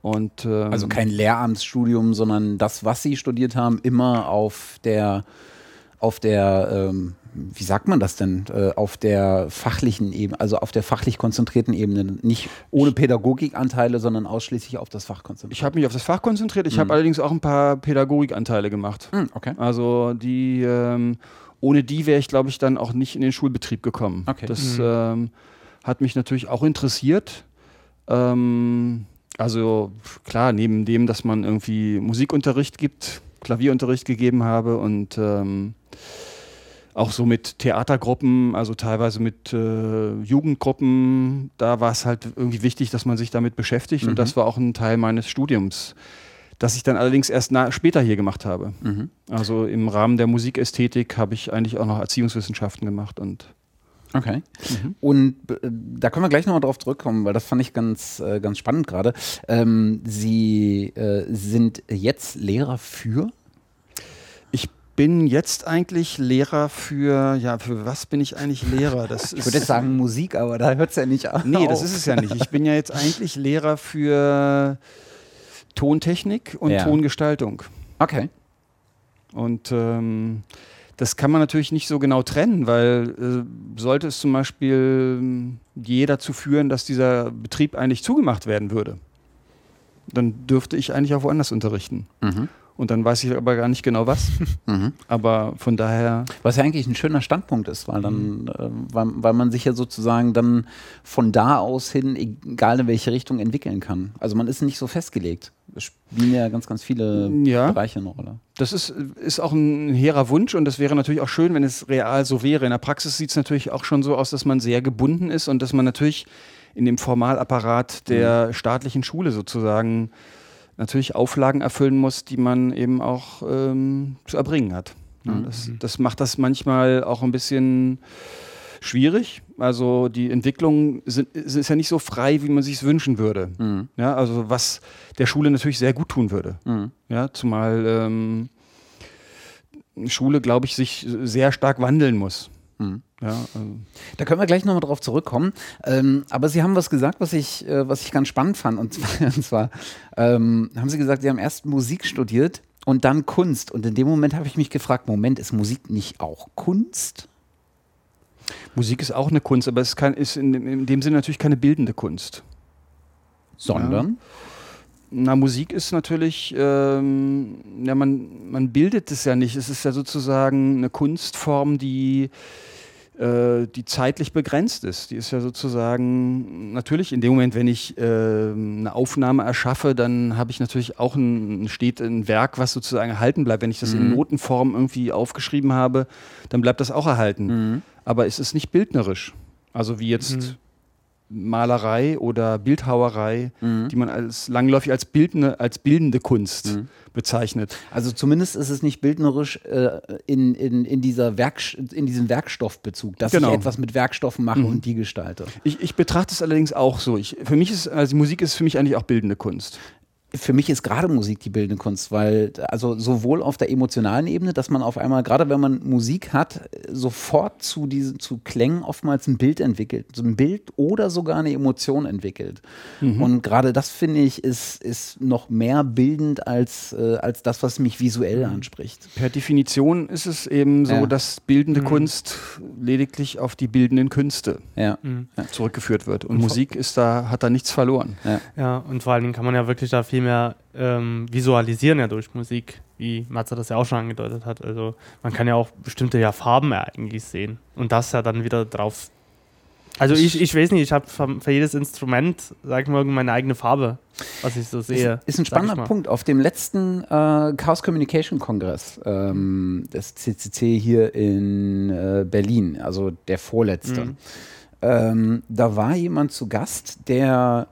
A: Und, ähm, also kein Lehramtsstudium, sondern das, was Sie studiert haben, immer auf der, auf der, ähm, wie sagt man das denn, äh, auf der fachlichen Ebene, also auf der fachlich konzentrierten Ebene, nicht ohne Pädagogikanteile, sondern ausschließlich auf das Fach konzentriert.
C: Ich habe mich auf das Fach konzentriert. Ich mhm. habe allerdings auch ein paar Pädagogikanteile gemacht. Mhm, okay. Also die, ähm, ohne die wäre ich, glaube ich, dann auch nicht in den Schulbetrieb gekommen. Okay. Das mhm. ähm, hat mich natürlich auch interessiert. Ähm, also klar, neben dem, dass man irgendwie Musikunterricht gibt, Klavierunterricht gegeben habe und ähm, auch so mit Theatergruppen, also teilweise mit äh, Jugendgruppen, da war es halt irgendwie wichtig, dass man sich damit beschäftigt mhm. und das war auch ein Teil meines Studiums, das ich dann allerdings erst später hier gemacht habe. Mhm. Also im Rahmen der Musikästhetik habe ich eigentlich auch noch Erziehungswissenschaften gemacht und
A: Okay. Mhm. Und äh, da können wir gleich nochmal drauf zurückkommen, weil das fand ich ganz, äh, ganz spannend gerade. Ähm, Sie äh, sind jetzt Lehrer für?
C: Ich bin jetzt eigentlich Lehrer für, ja, für was bin ich eigentlich Lehrer?
A: Das [laughs] ich würde jetzt sagen Musik, aber da hört es ja nicht auf.
C: Nee, das ist es ja nicht. Ich bin ja jetzt eigentlich Lehrer für Tontechnik und ja. Tongestaltung.
A: Okay.
C: Und ähm, das kann man natürlich nicht so genau trennen, weil äh, sollte es zum Beispiel ähm, je dazu führen, dass dieser Betrieb eigentlich zugemacht werden würde, dann dürfte ich eigentlich auch woanders unterrichten. Mhm. Und dann weiß ich aber gar nicht genau was. [laughs] Mhm. Aber von daher.
A: Was ja eigentlich ein schöner Standpunkt ist, weil dann, mhm. äh, weil, weil, man sich ja sozusagen dann von da aus hin, egal in welche Richtung, entwickeln kann. Also man ist nicht so festgelegt. Spielen ja ganz, ganz viele ja. Bereiche eine Rolle.
C: Das ist, ist auch ein hehrer Wunsch und das wäre natürlich auch schön, wenn es real so wäre. In der Praxis sieht es natürlich auch schon so aus, dass man sehr gebunden ist und dass man natürlich in dem Formalapparat der mhm. staatlichen Schule sozusagen natürlich Auflagen erfüllen muss, die man eben auch ähm, zu erbringen hat. Ja, mhm. das, das, macht das manchmal auch ein bisschen schwierig. Also die Entwicklung sind, ist ja nicht so frei, wie man sich es wünschen würde. Mhm. Ja, also was der Schule natürlich sehr gut tun würde. Mhm. Ja, zumal ähm, Schule, glaube ich, sich sehr stark wandeln muss. Mhm.
A: Ja, also. Da können wir gleich nochmal drauf zurückkommen. Ähm, aber Sie haben was gesagt, was ich, äh, was ich ganz spannend fand. Und zwar, [laughs] und zwar ähm, haben Sie gesagt, Sie haben erst Musik studiert und dann Kunst. Und in dem Moment habe ich mich gefragt: Moment, ist Musik nicht auch Kunst?
C: Musik ist auch eine Kunst, aber es kann, ist in, in dem Sinne natürlich keine bildende Kunst.
A: Sondern? Ja.
C: Na, Musik ist natürlich, ähm, ja, man, man bildet es ja nicht. Es ist ja sozusagen eine Kunstform, die äh, die zeitlich begrenzt ist. Die ist ja sozusagen natürlich in dem Moment, wenn ich äh, eine Aufnahme erschaffe, dann habe ich natürlich auch ein, steht ein Werk, was sozusagen erhalten bleibt. Wenn ich das mhm. in Notenform irgendwie aufgeschrieben habe, dann bleibt das auch erhalten. Mhm. Aber es ist nicht bildnerisch. Also wie jetzt mhm. Malerei oder Bildhauerei, mhm. die man als langläufig als bildende, als bildende Kunst mhm. bezeichnet.
A: Also zumindest ist es nicht bildnerisch äh, in, in, in, dieser Werk, in diesem Werkstoffbezug, dass genau. ich etwas mit Werkstoffen mache mhm. und die gestalte.
C: Ich, ich betrachte es allerdings auch so. Ich, für mich ist, also Musik ist für mich eigentlich auch bildende Kunst
A: für mich ist gerade Musik die bildende Kunst, weil also sowohl auf der emotionalen Ebene, dass man auf einmal, gerade wenn man Musik hat, sofort zu diesen zu Klängen oftmals ein Bild entwickelt, so ein Bild oder sogar eine Emotion entwickelt. Mhm. Und gerade das finde ich ist, ist noch mehr bildend als, äh, als das, was mich visuell mhm. anspricht.
C: Per Definition ist es eben so, ja. dass bildende mhm. Kunst lediglich auf die bildenden Künste ja. Mhm. zurückgeführt wird. Und, und Musik ist da, hat da nichts verloren.
B: Ja. ja, und vor allen Dingen kann man ja wirklich da viel mehr ähm, visualisieren ja durch Musik, wie Matze das ja auch schon angedeutet hat. Also man kann ja auch bestimmte ja Farben eigentlich sehen und das ja dann wieder drauf. Also ich, ich weiß nicht, ich habe für jedes Instrument, sag ich mal, meine eigene Farbe, was ich so sehe.
A: Ist, ist ein spannender Punkt. Auf dem letzten äh, Chaos Communication Kongress ähm, des CCC hier in äh, Berlin, also der vorletzte, mhm. ähm, da war jemand zu Gast, der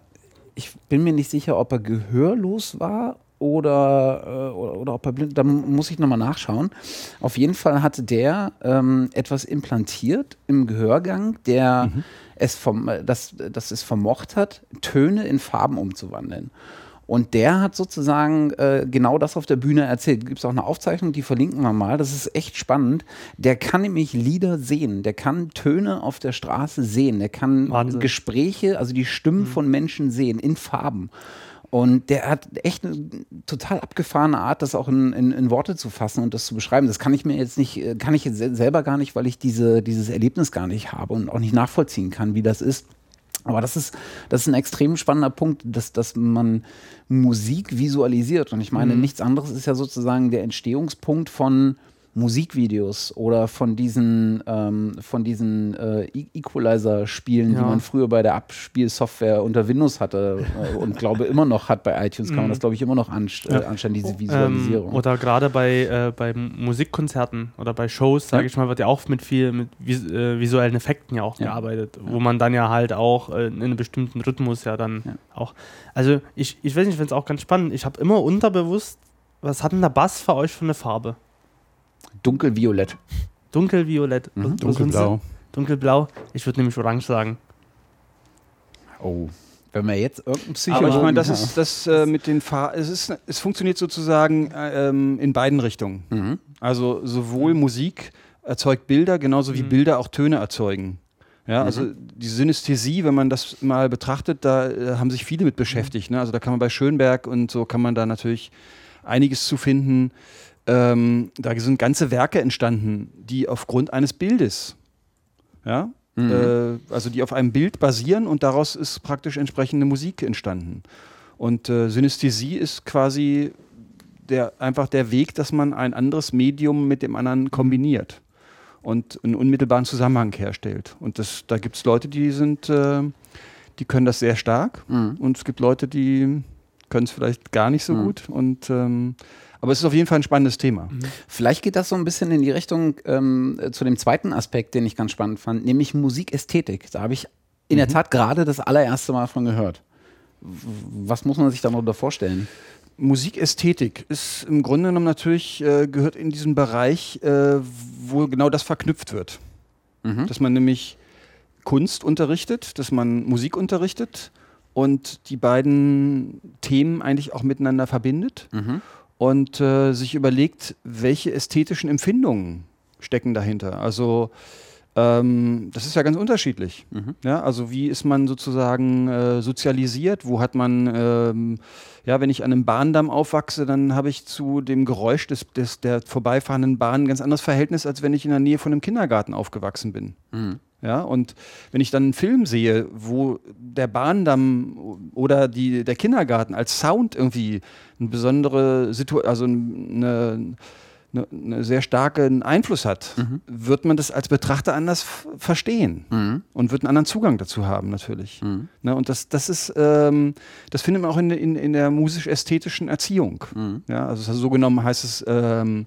A: ich bin mir nicht sicher, ob er gehörlos war oder, äh, oder, oder, ob er blind, da muss ich nochmal nachschauen. Auf jeden Fall hatte der ähm, etwas implantiert im Gehörgang, der mhm. es vom, das, das es vermocht hat, Töne in Farben umzuwandeln. Und der hat sozusagen äh, genau das auf der Bühne erzählt. Gibt es auch eine Aufzeichnung, die verlinken wir mal. Das ist echt spannend. Der kann nämlich Lieder sehen. Der kann Töne auf der Straße sehen. Der kann Wahnsinn. Gespräche, also die Stimmen mhm. von Menschen sehen in Farben. Und der hat echt eine total abgefahrene Art, das auch in, in, in, Worte zu fassen und das zu beschreiben. Das kann ich mir jetzt nicht, äh, kann ich jetzt selber gar nicht, weil ich diese, dieses Erlebnis gar nicht habe und auch nicht nachvollziehen kann, wie das ist. Aber das ist, das ist ein extrem spannender Punkt, dass, dass man Musik visualisiert. Und ich meine, mhm. nichts anderes ist ja sozusagen der Entstehungspunkt von Musikvideos oder von diesen, ähm, von diesen äh, e- Equalizer-Spielen, ja. die man früher bei der Abspielsoftware unter Windows hatte äh, und glaube [laughs] immer noch hat bei iTunes, kann man mhm. das glaube ich immer noch anst äh, anstellen, diese Visualisierung.
B: Ähm, oder gerade bei, äh, bei Musikkonzerten oder bei Shows, sage ja. ich mal, wird ja auch mit viel mit vis äh, visuellen Effekten ja auch ja. gearbeitet, wo man dann ja halt auch äh, in einem bestimmten Rhythmus ja dann auch. Also ich, ich weiß nicht, ich finde es auch ganz spannend. Ich habe immer unterbewusst, was hat denn der Bass für euch für eine Farbe?
A: Dunkelviolett.
B: Dunkelviolett.
C: Mhm. Dunkelblau.
B: Dunkelblau. Ich würde nämlich orange sagen.
A: Oh. Wenn wir jetzt irgendein
C: Psychologen Aber ich meine, das ist das äh, mit den Farben. Es, es funktioniert sozusagen äh, ähm, in beiden Richtungen. Mhm. Also sowohl Musik erzeugt Bilder, genauso wie mhm. Bilder auch Töne erzeugen. Ja, also mhm. die Synästhesie, wenn man das mal betrachtet, da äh, haben sich viele mit beschäftigt. Ne? Also da kann man bei Schönberg und so kann man da natürlich einiges zu finden. Ähm, da sind ganze Werke entstanden, die aufgrund eines Bildes, ja, mhm. äh, also die auf einem Bild basieren und daraus ist praktisch entsprechende Musik entstanden. Und äh, Synästhesie ist quasi der, einfach der Weg, dass man ein anderes Medium mit dem anderen kombiniert und einen unmittelbaren Zusammenhang herstellt. Und das, da gibt es Leute, die sind, äh, die können das sehr stark mhm. und es gibt Leute, die können es vielleicht gar nicht so mhm. gut. Und ähm, aber es ist auf jeden Fall ein spannendes Thema. Mhm.
A: Vielleicht geht das so ein bisschen in die Richtung ähm, zu dem zweiten Aspekt, den ich ganz spannend fand, nämlich Musikästhetik. Da habe ich in mhm. der Tat gerade das allererste Mal von gehört. Was muss man sich da noch vorstellen?
C: Musikästhetik ist im Grunde genommen natürlich, äh, gehört in diesen Bereich, äh, wo genau das verknüpft wird. Mhm. Dass man nämlich Kunst unterrichtet, dass man Musik unterrichtet und die beiden Themen eigentlich auch miteinander verbindet. Mhm und äh, sich überlegt, welche ästhetischen Empfindungen stecken dahinter. Also ähm, das ist ja ganz unterschiedlich. Mhm. Ja, also wie ist man sozusagen äh, sozialisiert? Wo hat man, ähm, ja, wenn ich an einem Bahndamm aufwachse, dann habe ich zu dem Geräusch des, des, der vorbeifahrenden Bahn ein ganz anderes Verhältnis, als wenn ich in der Nähe von einem Kindergarten aufgewachsen bin. Mhm. Ja, und wenn ich dann einen Film sehe, wo der Bahndamm oder die, der Kindergarten als Sound irgendwie eine besondere Situation, also eine, einen ne sehr starken Einfluss hat,
A: Mhm.
C: wird man das als Betrachter anders verstehen
A: Mhm.
C: und wird einen anderen Zugang dazu haben natürlich.
A: Mhm.
C: Ne, und das, das ist, ähm, das findet man auch in, in, in der musisch-ästhetischen Erziehung.
A: Mhm.
C: Ja, also so genommen heißt es, ähm,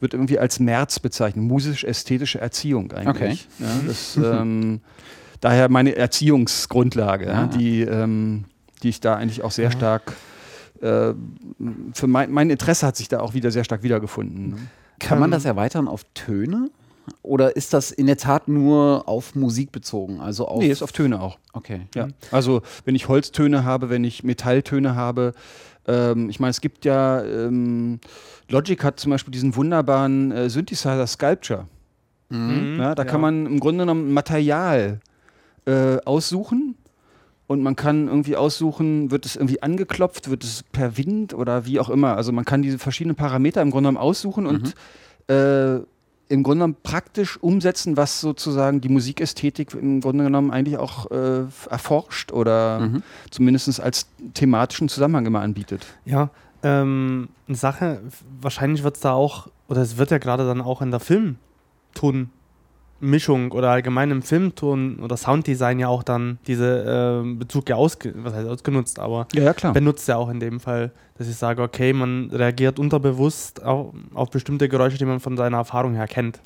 C: wird irgendwie als Merz bezeichnet, musisch-ästhetische Erziehung eigentlich. Ja, das, ähm, [laughs] daher meine Erziehungsgrundlage, ja.
A: Ja.
C: die, ähm, die ich da eigentlich auch sehr stark, äh, für mein, mein Interesse hat sich da auch wieder sehr stark wiedergefunden. Ne?
A: Kann man
B: Ähm,
A: das erweitern auf Töne? Oder ist das in der Tat nur auf Musik bezogen? Also auf.
C: Nee, ist auf Töne auch.
A: Okay.
C: Ja. Also wenn ich Holztöne habe, wenn ich Metalltöne habe, ähm, ich meine, es gibt ja, ähm, Logic hat zum Beispiel diesen wunderbaren äh, Synthesizer Sculpture.
B: Mhm.
C: Ja, da kann man im Grunde genommen Material äh, aussuchen und man kann irgendwie aussuchen, wird es irgendwie angeklopft, wird es per Wind oder wie auch immer. Also man kann diese verschiedenen Parameter im Grunde genommen aussuchen und äh, im Grunde genommen praktisch umsetzen, was sozusagen die Musikästhetik im Grunde genommen eigentlich auch äh, erforscht oder
A: Mhm.
C: zumindest als thematischen Zusammenhang immer anbietet.
B: Ja, ähm, eine Sache, wahrscheinlich wird es da auch, oder es wird ja gerade dann auch in der Filmtonmischung oder allgemein im Filmton oder Sounddesign ja auch dann diese ähm, Bezug ja ausge was heißt ausgenutzt, aber
C: Ja, ja,
B: benutzt ja auch in dem Fall, dass ich sage, okay, man reagiert unterbewusst auf, auf bestimmte Geräusche, die man von seiner Erfahrung her kennt.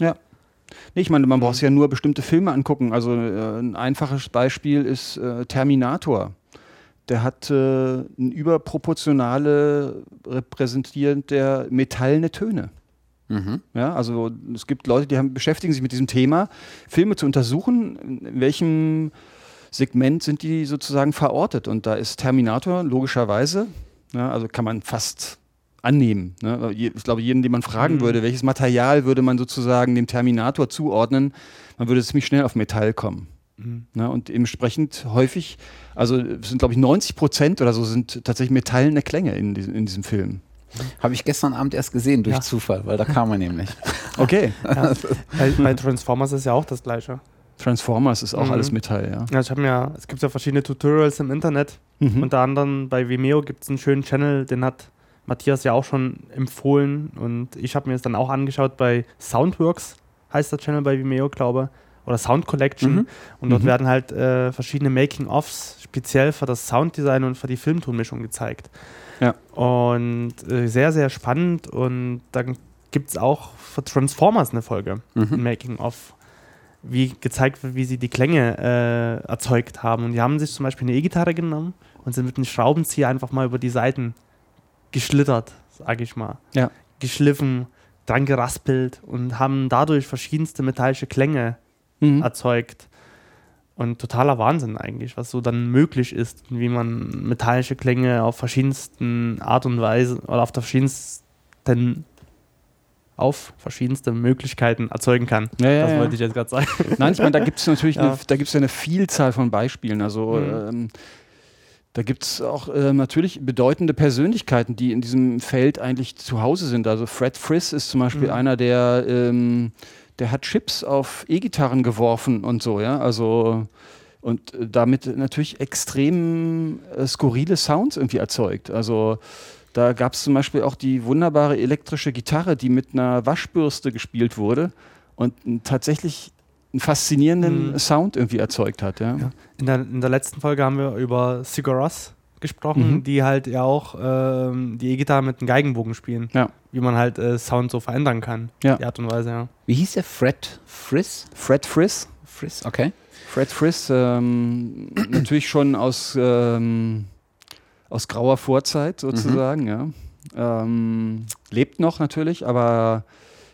C: Nee, ich meine, man braucht sich ja nur bestimmte Filme angucken. Also äh, ein einfaches Beispiel ist äh, Terminator. Der hat äh, ein überproportionale repräsentierend der metallene Töne.
A: Mhm.
C: Ja, also es gibt Leute, die haben, beschäftigen sich mit diesem Thema, Filme zu untersuchen, in welchem Segment sind die sozusagen verortet. Und da ist Terminator logischerweise, ja, also kann man fast annehmen. Ne? Ich glaube, jeden, den man fragen
B: Mhm.
C: würde, welches Material würde man sozusagen dem Terminator zuordnen, man würde ziemlich schnell auf Metall kommen.
B: Mhm.
C: Ne? Und dementsprechend häufig, also es sind glaube ich 90 Prozent oder so sind tatsächlich metallene Klänge in diesem, in diesem Film.
A: Habe ich gestern Abend erst gesehen durch
B: Ja.
A: Zufall, weil da kam er nämlich. [laughs]
C: Okay.
B: Ja. bei, Transformers ist ja auch das Gleiche.
C: Transformers ist auch
B: Mhm.
C: alles Metall, ja.
B: Ja, ich habe ja, es gibt ja verschiedene Tutorials im Internet.
C: Mhm.
B: Unter anderem bei Vimeo gibt es einen schönen Channel, den hat Matthias ja auch schon empfohlen und ich habe mir es dann auch angeschaut bei Soundworks, heißt der Channel bei Vimeo, glaube oder Sound Collection.
A: Mhm.
B: Und dort
C: Mhm.
B: werden halt äh, verschiedene Making-ofs speziell für das Sounddesign und für die Filmtonmischung gezeigt.
C: Ja.
B: Und äh, sehr, sehr spannend und dann gibt es auch für Transformers eine Folge,
A: Mhm.
B: Making-of, wie gezeigt wird, wie sie die Klänge äh, erzeugt haben. Und die haben sich zum Beispiel eine E-Gitarre genommen und sind mit einem Schraubenzieher einfach mal über die Seiten geschlittert, sag ich mal.
C: Ja.
B: Geschliffen, dran geraspelt und haben dadurch verschiedenste metallische Klänge
C: Mhm.
B: erzeugt. Und totaler Wahnsinn eigentlich, was so dann möglich ist, wie man metallische Klänge auf verschiedensten Art und Weise oder auf verschiedensten auf verschiedenste Möglichkeiten erzeugen kann.
C: Ja, ja,
B: das wollte ich jetzt gerade sagen.
C: Nein, ich meine, da gibt es natürlich [laughs]
B: Ja.
C: eine, da gibt's eine Vielzahl von Beispielen. Also
B: Mhm.
C: ähm, da gibt es auch äh, natürlich bedeutende Persönlichkeiten, die in diesem Feld eigentlich zu Hause sind. Also Fred Friss ist zum Beispiel
B: Mhm.
C: einer, der, ähm, der hat Chips auf E-Gitarren geworfen und so, ja. Also und äh, damit natürlich extrem äh, skurrile Sounds irgendwie erzeugt. Also da gab es zum Beispiel auch die wunderbare elektrische Gitarre, die mit einer Waschbürste gespielt wurde und tatsächlich einen faszinierenden
B: Mhm.
C: Sound irgendwie erzeugt hat. Ja.
B: Ja. In, der, in der letzten Folge haben wir über Sigur Rós gesprochen,
C: Mhm.
B: die halt ja auch ähm, die E-Gitarre mit einem Geigenbogen spielen.
C: Ja.
B: Wie man halt äh, Sound so verändern kann.
C: Ja.
B: Die Art und Weise, ja.
A: Wie hieß der? Fred Friss?
C: Fred Friss.
A: Friss, okay.
C: Fred Friss, ähm, [clears throat] natürlich schon aus, ähm, aus grauer Vorzeit sozusagen, ja. Ähm, lebt noch natürlich, aber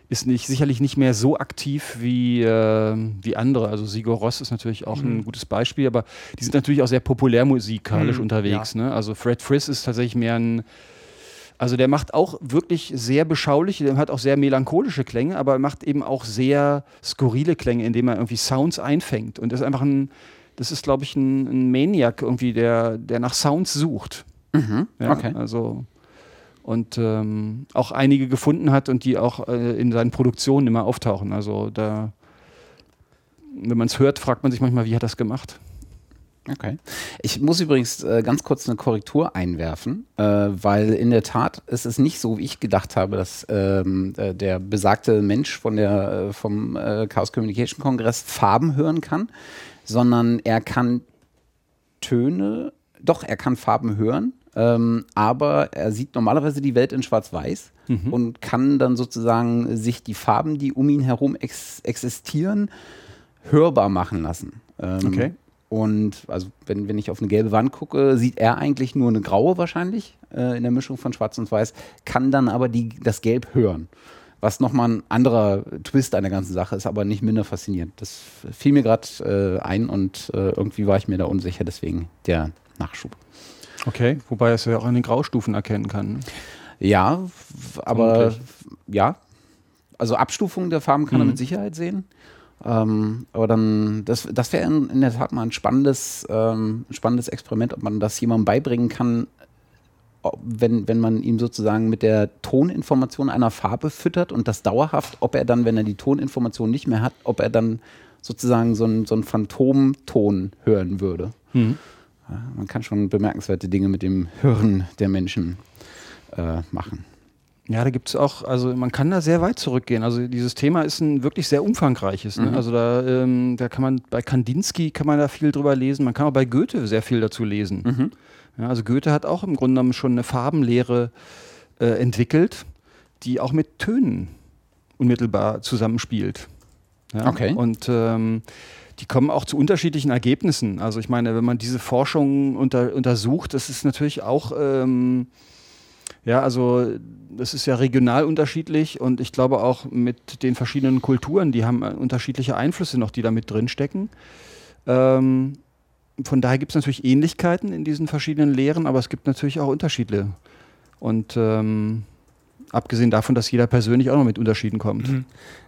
C: ist nicht, sicherlich nicht mehr so aktiv wie, äh, wie andere. Also Sigur Ross ist natürlich auch ein
B: Mhm.
C: gutes Beispiel, aber die sind natürlich auch sehr populär musikalisch
B: Mhm,
C: unterwegs. Ne? Also Fred Friss ist tatsächlich mehr ein also der macht auch wirklich sehr beschaulich, der hat auch sehr melancholische Klänge, aber er macht eben auch sehr skurrile Klänge, indem er irgendwie Sounds einfängt. Und das ist einfach ein, das ist, glaube ich, ein, ein Maniac irgendwie, der, der nach Sounds sucht.
A: Mhm.
C: Ja,
A: Okay.
C: Also und ähm, auch einige gefunden hat und die auch äh, in seinen Produktionen immer auftauchen. Also da, wenn man es hört, fragt man sich manchmal, wie hat das gemacht?
A: Okay. Ich muss übrigens äh, ganz kurz eine Korrektur einwerfen, äh, weil in der Tat ist es nicht so, wie ich gedacht habe, dass ähm, äh, der besagte Mensch von der, äh, vom äh, Chaos Communication Kongress Farben hören kann, sondern er kann Töne, doch, er kann Farben hören, ähm, aber er sieht normalerweise die Welt in Schwarz-Weiß mhm. und kann dann sozusagen sich die Farben, die um ihn herum ex existieren, hörbar machen lassen.
C: Ähm, okay.
A: Und also wenn, wenn ich auf eine gelbe Wand gucke, sieht er eigentlich nur eine graue wahrscheinlich äh, in der Mischung von Schwarz und Weiß, kann dann aber die, das Gelb hören. Was nochmal ein anderer Twist an der ganzen Sache ist, aber nicht minder faszinierend. Das fiel mir gerade äh, ein und äh, irgendwie war ich mir da unsicher, deswegen der Nachschub.
C: Okay, wobei es ja auch an den Graustufen erkennen kann. Ne?
A: Ja, aber ja, also Abstufungen der Farben kann mhm. er mit Sicherheit sehen. Ähm, aber dann, das, das wäre in, in, der Tat mal ein spannendes, ähm, spannendes Experiment, ob man das jemandem beibringen kann, wenn, wenn man ihm sozusagen mit der Toninformation einer Farbe füttert und das dauerhaft, ob er dann, wenn er die Toninformation nicht mehr hat, ob er dann sozusagen so einen, so Phantomton hören würde. Mhm. Man kann schon bemerkenswerte Dinge mit dem Hören der Menschen äh, machen.
C: Ja, da gibt es auch, also man kann da sehr weit zurückgehen. Also dieses Thema ist ein wirklich sehr umfangreiches. Ne? Mhm. Also da, ähm, da kann man, bei Kandinsky kann man da viel drüber lesen, man kann auch bei Goethe sehr viel dazu lesen. Mhm. Ja, also Goethe hat auch im Grunde genommen schon eine Farbenlehre äh, entwickelt, die auch mit Tönen unmittelbar zusammenspielt. Ja?
A: Okay.
C: Und ähm, die kommen auch zu unterschiedlichen Ergebnissen. Also ich meine, wenn man diese Forschung unter, untersucht, das ist natürlich auch ähm, ja, also das ist ja regional unterschiedlich und ich glaube auch mit den verschiedenen Kulturen, die haben äh, unterschiedliche Einflüsse noch, die da mit drinstecken. Ähm, von daher gibt es natürlich Ähnlichkeiten in diesen verschiedenen Lehren, aber es gibt natürlich auch Unterschiede. Und ähm, abgesehen davon, dass jeder persönlich auch noch mit Unterschieden kommt. Mhm.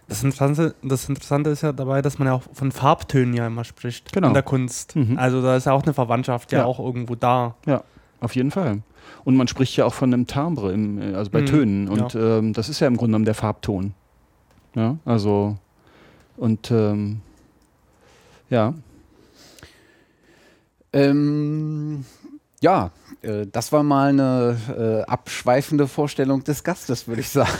B: Das, Interessante, das Interessante ist ja dabei, dass man ja auch von Farbtönen ja immer spricht
C: genau. in
B: der Kunst. Mhm. Also da ist ja auch eine Verwandtschaft ja, ja auch irgendwo da.
C: Ja, auf jeden Fall. Und man spricht ja auch von einem Timbre, im, äh, also bei mhm, Tönen. Und ja. ähm, das ist ja im Grunde genommen der Farbton. Ja, also und ähm, ja.
A: Ähm, ja, äh, das war mal eine äh, abschweifende Vorstellung des Gastes, würde ich sagen.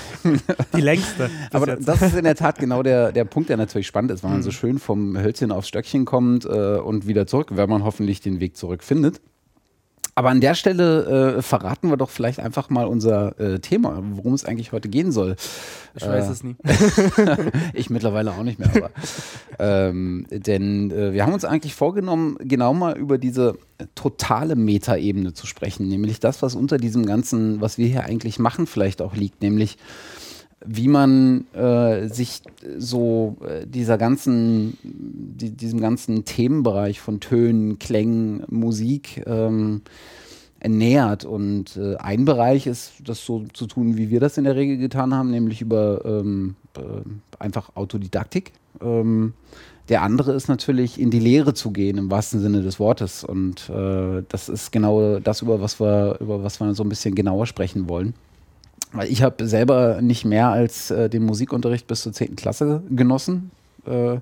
B: Die längste.
A: Aber jetzt. das ist in der Tat genau der, der Punkt, der natürlich spannend ist, weil mhm. man so schön vom Hölzchen aufs Stöckchen kommt äh, und wieder zurück, wenn man hoffentlich den Weg zurück findet. Aber an der Stelle äh, verraten wir doch vielleicht einfach mal unser äh, Thema, worum es eigentlich heute gehen soll.
B: Ich weiß äh, es nie. [laughs]
A: ich mittlerweile auch nicht mehr. Aber, ähm, denn äh, wir haben uns eigentlich vorgenommen, genau mal über diese totale Metaebene zu sprechen, nämlich das, was unter diesem ganzen, was wir hier eigentlich machen, vielleicht auch liegt, nämlich wie man äh, sich so äh, dieser ganzen, die, diesem ganzen Themenbereich von Tönen, Klängen, Musik ähm, nähert. Und äh, ein Bereich ist, das so zu tun, wie wir das in der Regel getan haben, nämlich über ähm, äh, einfach Autodidaktik. Ähm, der andere ist natürlich in die Lehre zu gehen, im wahrsten Sinne des Wortes. Und äh, das ist genau das, über was wir, über was wir so ein bisschen genauer sprechen wollen. Weil ich habe selber nicht mehr als äh, den Musikunterricht bis zur 10. Klasse genossen äh,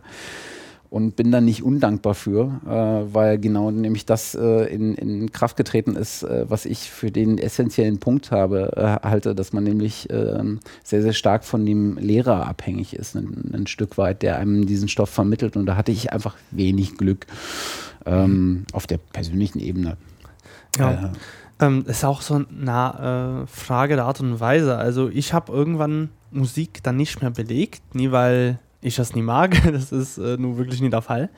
A: und bin da nicht undankbar für, äh, weil genau nämlich das äh, in, in, Kraft getreten ist, äh, was ich für den essentiellen Punkt habe, äh, halte, dass man nämlich ähm, sehr, sehr stark von dem Lehrer abhängig ist, ein, ein, Stück weit, der einem diesen Stoff vermittelt. Und da hatte ich einfach wenig Glück ähm, auf der persönlichen Ebene.
B: Ja. Ähm, ist auch so eine äh, Frage der Art und Weise. Also ich habe irgendwann Musik dann nicht mehr belegt, nie weil ich das nie mag, [laughs] das ist äh, nur wirklich nie der Fall.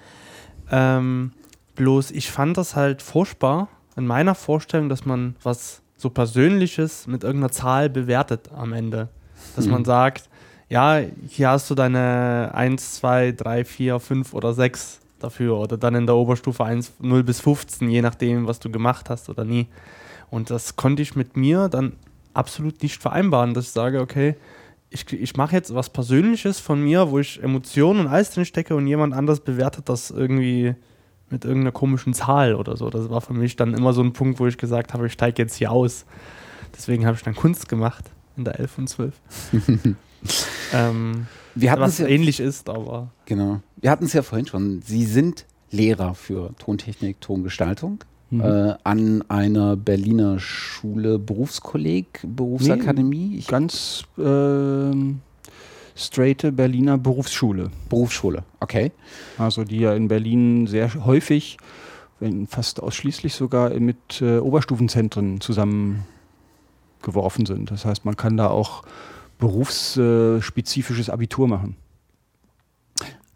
B: Ähm, bloß ich fand das halt furchtbar in meiner Vorstellung, dass man was so Persönliches mit irgendeiner Zahl bewertet am Ende. Dass mhm. man sagt, ja, hier hast du deine 1, 2, 3, 4, 5 oder 6 dafür oder dann in der Oberstufe 1, 0 bis 15, je nachdem, was du gemacht hast oder nie. Und das konnte ich mit mir dann absolut nicht vereinbaren, dass ich sage, okay, ich, ich mache jetzt was Persönliches von mir, wo ich Emotionen und alles drin stecke und jemand anders bewertet das irgendwie mit irgendeiner komischen Zahl oder so. Das war für mich dann immer so ein Punkt, wo ich gesagt habe, ich steige jetzt hier aus. Deswegen habe ich dann Kunst gemacht in der 11 und 12. [laughs] ähm,
A: wir
B: was ja, ähnlich ist, aber.
A: Genau. Wir hatten es ja vorhin schon. Sie sind Lehrer für Tontechnik, Tongestaltung mhm. äh, an einer Berliner Schule, Berufskolleg, Berufsakademie.
C: Nee, ganz äh, straighte Berliner Berufsschule.
A: Berufsschule, okay.
C: Also die ja in Berlin sehr häufig, wenn fast ausschließlich sogar mit äh, Oberstufenzentren zusammengeworfen sind. Das heißt, man kann da auch berufsspezifisches Abitur machen.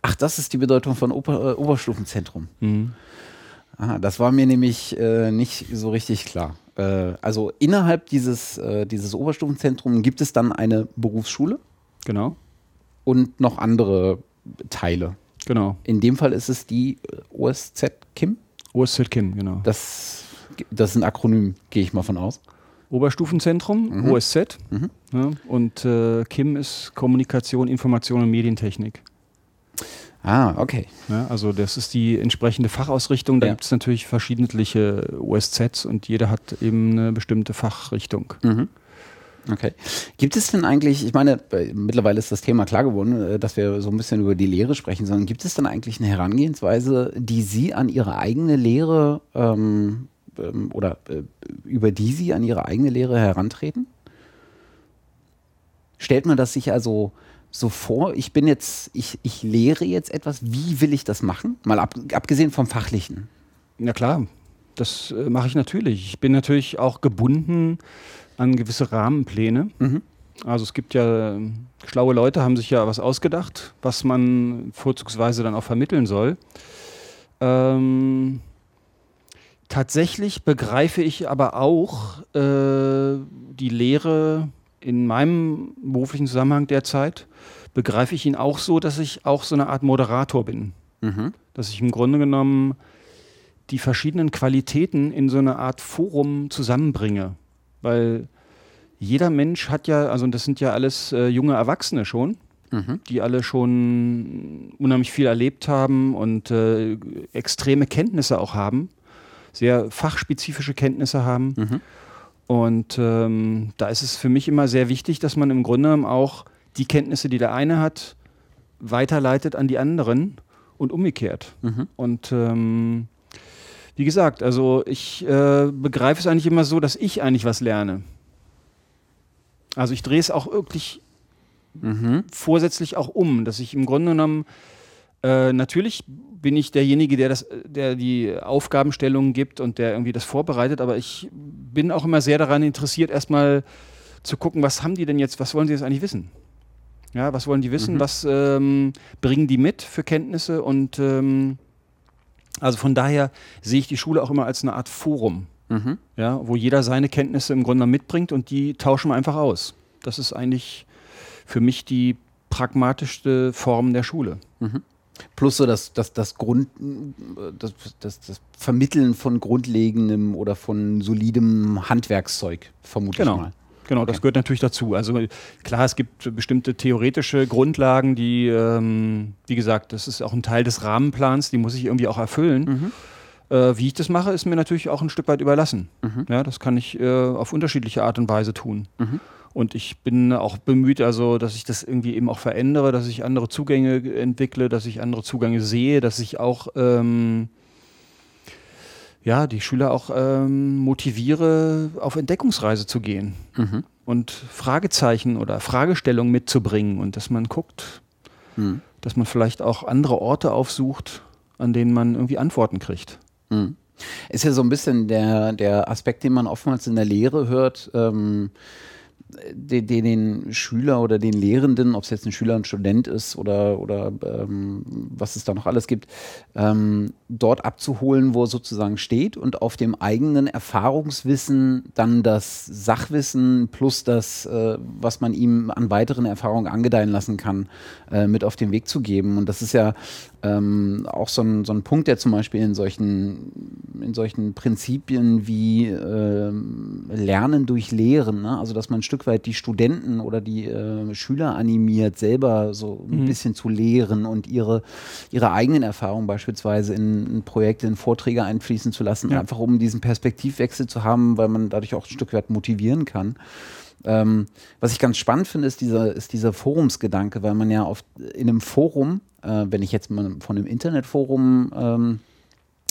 A: Ach, das ist die Bedeutung von Ober, äh, Oberstufenzentrum. Mhm. Aha, das war mir nämlich äh, nicht so richtig klar. Äh, also innerhalb dieses, äh, dieses Oberstufenzentrums gibt es dann eine Berufsschule.
C: Genau.
A: Und noch andere Teile.
C: Genau.
A: In dem Fall ist es die äh, OSZ Kim.
C: OSZ Kim, genau.
A: Das, das ist ein Akronym, gehe ich mal von aus.
C: Oberstufenzentrum, mhm. OSZ. Mhm. Ja, und äh, Kim ist Kommunikation, Information und Medientechnik.
A: Ah, okay.
C: Ja, also das ist die entsprechende Fachausrichtung. Da ja. gibt es natürlich verschiedene OSZs und jeder hat eben eine bestimmte Fachrichtung. Mhm.
A: Okay. Gibt es denn eigentlich, ich meine, mittlerweile ist das Thema klar geworden, äh, dass wir so ein bisschen über die Lehre sprechen, sondern gibt es denn eigentlich eine Herangehensweise, die Sie an Ihre eigene Lehre ähm, ähm, oder äh, über die Sie an Ihre eigene Lehre herantreten? Stellt man das sich also so vor, ich bin jetzt, ich, ich lehre jetzt etwas, wie will ich das machen? Mal ab, abgesehen vom Fachlichen.
C: Na klar, das äh, mache ich natürlich. Ich bin natürlich auch gebunden an gewisse Rahmenpläne. Mhm. Also es gibt ja, schlaue Leute haben sich ja was ausgedacht, was man vorzugsweise dann auch vermitteln soll. Ähm, tatsächlich begreife ich aber auch äh, die Lehre in meinem beruflichen Zusammenhang derzeit begreife ich ihn auch so, dass ich auch so eine Art Moderator bin. Mhm. Dass ich im Grunde genommen die verschiedenen Qualitäten in so eine Art Forum zusammenbringe. Weil jeder Mensch hat ja, also das sind ja alles äh, junge Erwachsene schon, mhm. die alle schon unheimlich viel erlebt haben und äh, extreme Kenntnisse auch haben, sehr fachspezifische Kenntnisse haben. Mhm. Und ähm, da ist es für mich immer sehr wichtig, dass man im Grunde genommen auch die Kenntnisse, die der eine hat, weiterleitet an die anderen und umgekehrt. Mhm. Und ähm, wie gesagt, also ich äh, begreife es eigentlich immer so, dass ich eigentlich was lerne. Also ich drehe es auch wirklich mhm. vorsätzlich auch um, dass ich im Grunde genommen äh, natürlich bin ich derjenige, der, das, der die Aufgabenstellungen gibt und der irgendwie das vorbereitet, aber ich bin auch immer sehr daran interessiert, erstmal zu gucken, was haben die denn jetzt, was wollen sie jetzt eigentlich wissen? Ja, was wollen die wissen? Mhm. Was ähm, bringen die mit für Kenntnisse? Und ähm, also von daher sehe ich die Schule auch immer als eine Art Forum, mhm. ja, wo jeder seine Kenntnisse im Grunde mitbringt und die tauschen wir einfach aus. Das ist eigentlich für mich die pragmatischste Form der Schule. Mhm.
A: Plus so das, das, das Grund, das, das, das Vermitteln von grundlegendem oder von solidem Handwerkszeug, vermute
C: genau.
A: ich mal.
C: Genau, okay. das gehört natürlich dazu. Also klar, es gibt bestimmte theoretische Grundlagen, die, ähm, wie gesagt, das ist auch ein Teil des Rahmenplans, die muss ich irgendwie auch erfüllen. Mhm. Äh, wie ich das mache, ist mir natürlich auch ein Stück weit überlassen. Mhm. Ja, das kann ich äh, auf unterschiedliche Art und Weise tun. Mhm. Und ich bin auch bemüht, also, dass ich das irgendwie eben auch verändere, dass ich andere Zugänge entwickle, dass ich andere Zugänge sehe, dass ich auch ähm, ja, die Schüler auch ähm, motiviere, auf Entdeckungsreise zu gehen mhm. und Fragezeichen oder Fragestellungen mitzubringen und dass man guckt, mhm. dass man vielleicht auch andere Orte aufsucht, an denen man irgendwie Antworten kriegt.
A: Mhm. Ist ja so ein bisschen der, der Aspekt, den man oftmals in der Lehre hört. Ähm den, den Schüler oder den Lehrenden, ob es jetzt ein Schüler, ein Student ist oder, oder ähm, was es da noch alles gibt, ähm, dort abzuholen, wo er sozusagen steht und auf dem eigenen Erfahrungswissen dann das Sachwissen plus das, äh, was man ihm an weiteren Erfahrungen angedeihen lassen kann, äh, mit auf den Weg zu geben. Und das ist ja ähm, auch so ein, so ein Punkt, der zum Beispiel in solchen, in solchen Prinzipien wie äh, Lernen durch Lehren, ne? also dass man ein Stück weit die Studenten oder die äh, Schüler animiert, selber so ein mhm. bisschen zu lehren und ihre, ihre eigenen Erfahrungen beispielsweise in, in Projekte, in Vorträge einfließen zu lassen, ja. einfach um diesen Perspektivwechsel zu haben, weil man dadurch auch ein Stück weit motivieren kann. Ähm, was ich ganz spannend finde, ist dieser, ist dieser Forumsgedanke, weil man ja oft in einem Forum, äh, wenn ich jetzt mal von einem Internetforum ähm,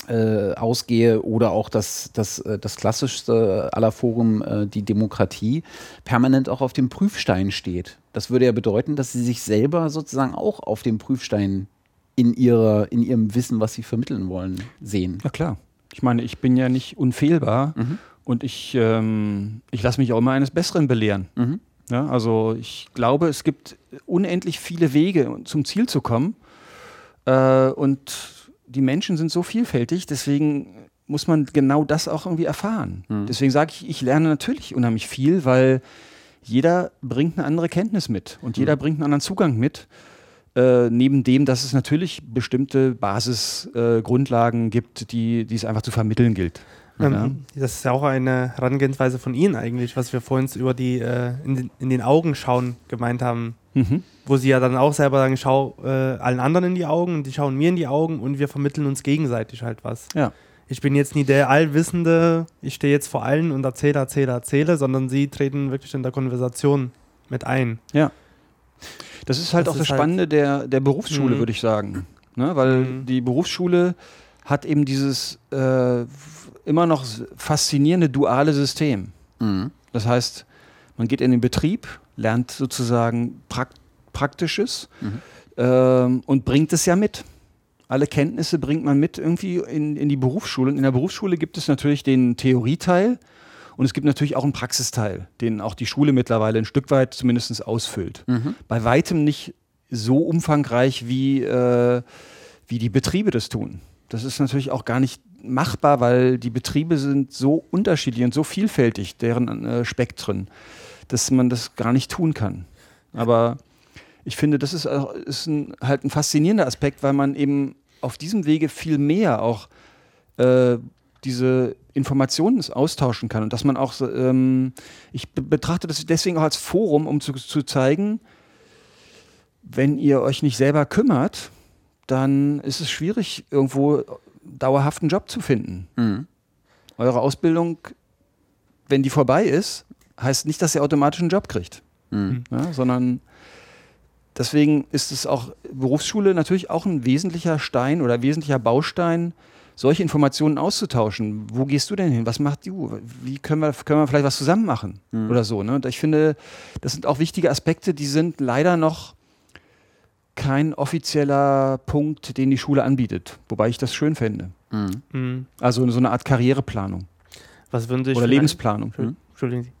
A: äh, ausgehe oder auch das, das, äh, das klassischste aller Forum, äh, die Demokratie, permanent auch auf dem Prüfstein steht. Das würde ja bedeuten, dass sie sich selber sozusagen auch auf dem Prüfstein in, ihrer, in ihrem Wissen, was sie vermitteln wollen, sehen.
C: Ja klar. Ich meine, ich bin ja nicht unfehlbar
A: Mhm.
C: Und ich, ähm, ich lasse mich auch immer eines Besseren belehren.
A: Mhm.
C: Ja, also ich glaube, es gibt unendlich viele Wege, zum Ziel zu kommen. Äh, und die Menschen sind so vielfältig, deswegen muss man genau das auch irgendwie erfahren. Deswegen sage ich, ich lerne natürlich unheimlich viel, weil jeder bringt eine andere Kenntnis mit und jeder bringt einen anderen Zugang mit. Äh, neben dem, dass es natürlich bestimmte Basisgrundlagen äh, gibt, die, die es einfach zu vermitteln gilt.
B: Ähm,
C: Ja.
B: Das ist ja auch eine Herangehensweise von Ihnen eigentlich, was wir vorhin über die äh, in, den, in den Augen schauen gemeint haben.
C: Mhm.
B: Wo Sie ja dann auch selber sagen, ich schau äh, allen anderen in die Augen und die schauen mir in die Augen und wir vermitteln uns gegenseitig halt was.
C: Ja.
B: Ich bin jetzt nie der Allwissende, ich stehe jetzt vor allen und erzähle, erzähle, erzähle, sondern Sie treten wirklich in der Konversation mit ein.
C: Das ist halt
B: Das
C: auch das
B: ist halt-
C: Spannende der, der Berufsschule,
B: Mhm.
C: würde ich sagen. Ne? Weil
B: Mhm.
C: die Berufsschule hat eben dieses äh, immer noch faszinierende duale System.
A: Mhm.
C: Das heißt, man geht in den Betrieb, lernt sozusagen Prak Praktisches
A: Mhm.
C: ähm, und bringt es ja mit. Alle Kenntnisse bringt man mit irgendwie in, in die Berufsschule. Und in der Berufsschule gibt es natürlich den Theorieteil und es gibt natürlich auch einen Praxisteil, den auch die Schule mittlerweile ein Stück weit zumindest ausfüllt.
A: Mhm.
C: Bei weitem nicht so umfangreich, wie, äh, wie die Betriebe das tun. Das ist natürlich auch gar nicht machbar, weil die Betriebe sind so unterschiedlich und so vielfältig, deren äh, Spektren, dass man das gar nicht tun kann. Aber ich finde, das ist, ist ein, halt ein faszinierender Aspekt, weil man eben auf diesem Wege viel mehr auch äh, diese Informationen austauschen kann und dass man auch, ähm, ich be betrachte das deswegen auch als Forum, um zu, zu zeigen, wenn ihr euch nicht selber kümmert, dann ist es schwierig, irgendwo dauerhaft einen Job zu finden.
A: Mhm.
C: Eure Ausbildung, wenn die vorbei ist, heißt nicht, dass ihr automatisch einen Job kriegt,
A: Mhm.
C: ja, sondern deswegen ist es auch Berufsschule natürlich auch ein wesentlicher Stein oder wesentlicher Baustein, solche Informationen auszutauschen. Wo gehst du denn hin? Was macht du? Wie können wir, können wir vielleicht was zusammen machen?
A: Mhm.
C: Oder so. Ne? Und ich finde, das sind auch wichtige Aspekte, die sind leider noch kein offizieller Punkt, den die Schule anbietet. Wobei ich das schön fände.
A: Mhm.
B: Mhm.
C: Also so eine Art Karriereplanung
B: Was würden Sie
C: oder Lebensplanung.
B: Entschuldigung, Entschuldigen Sie.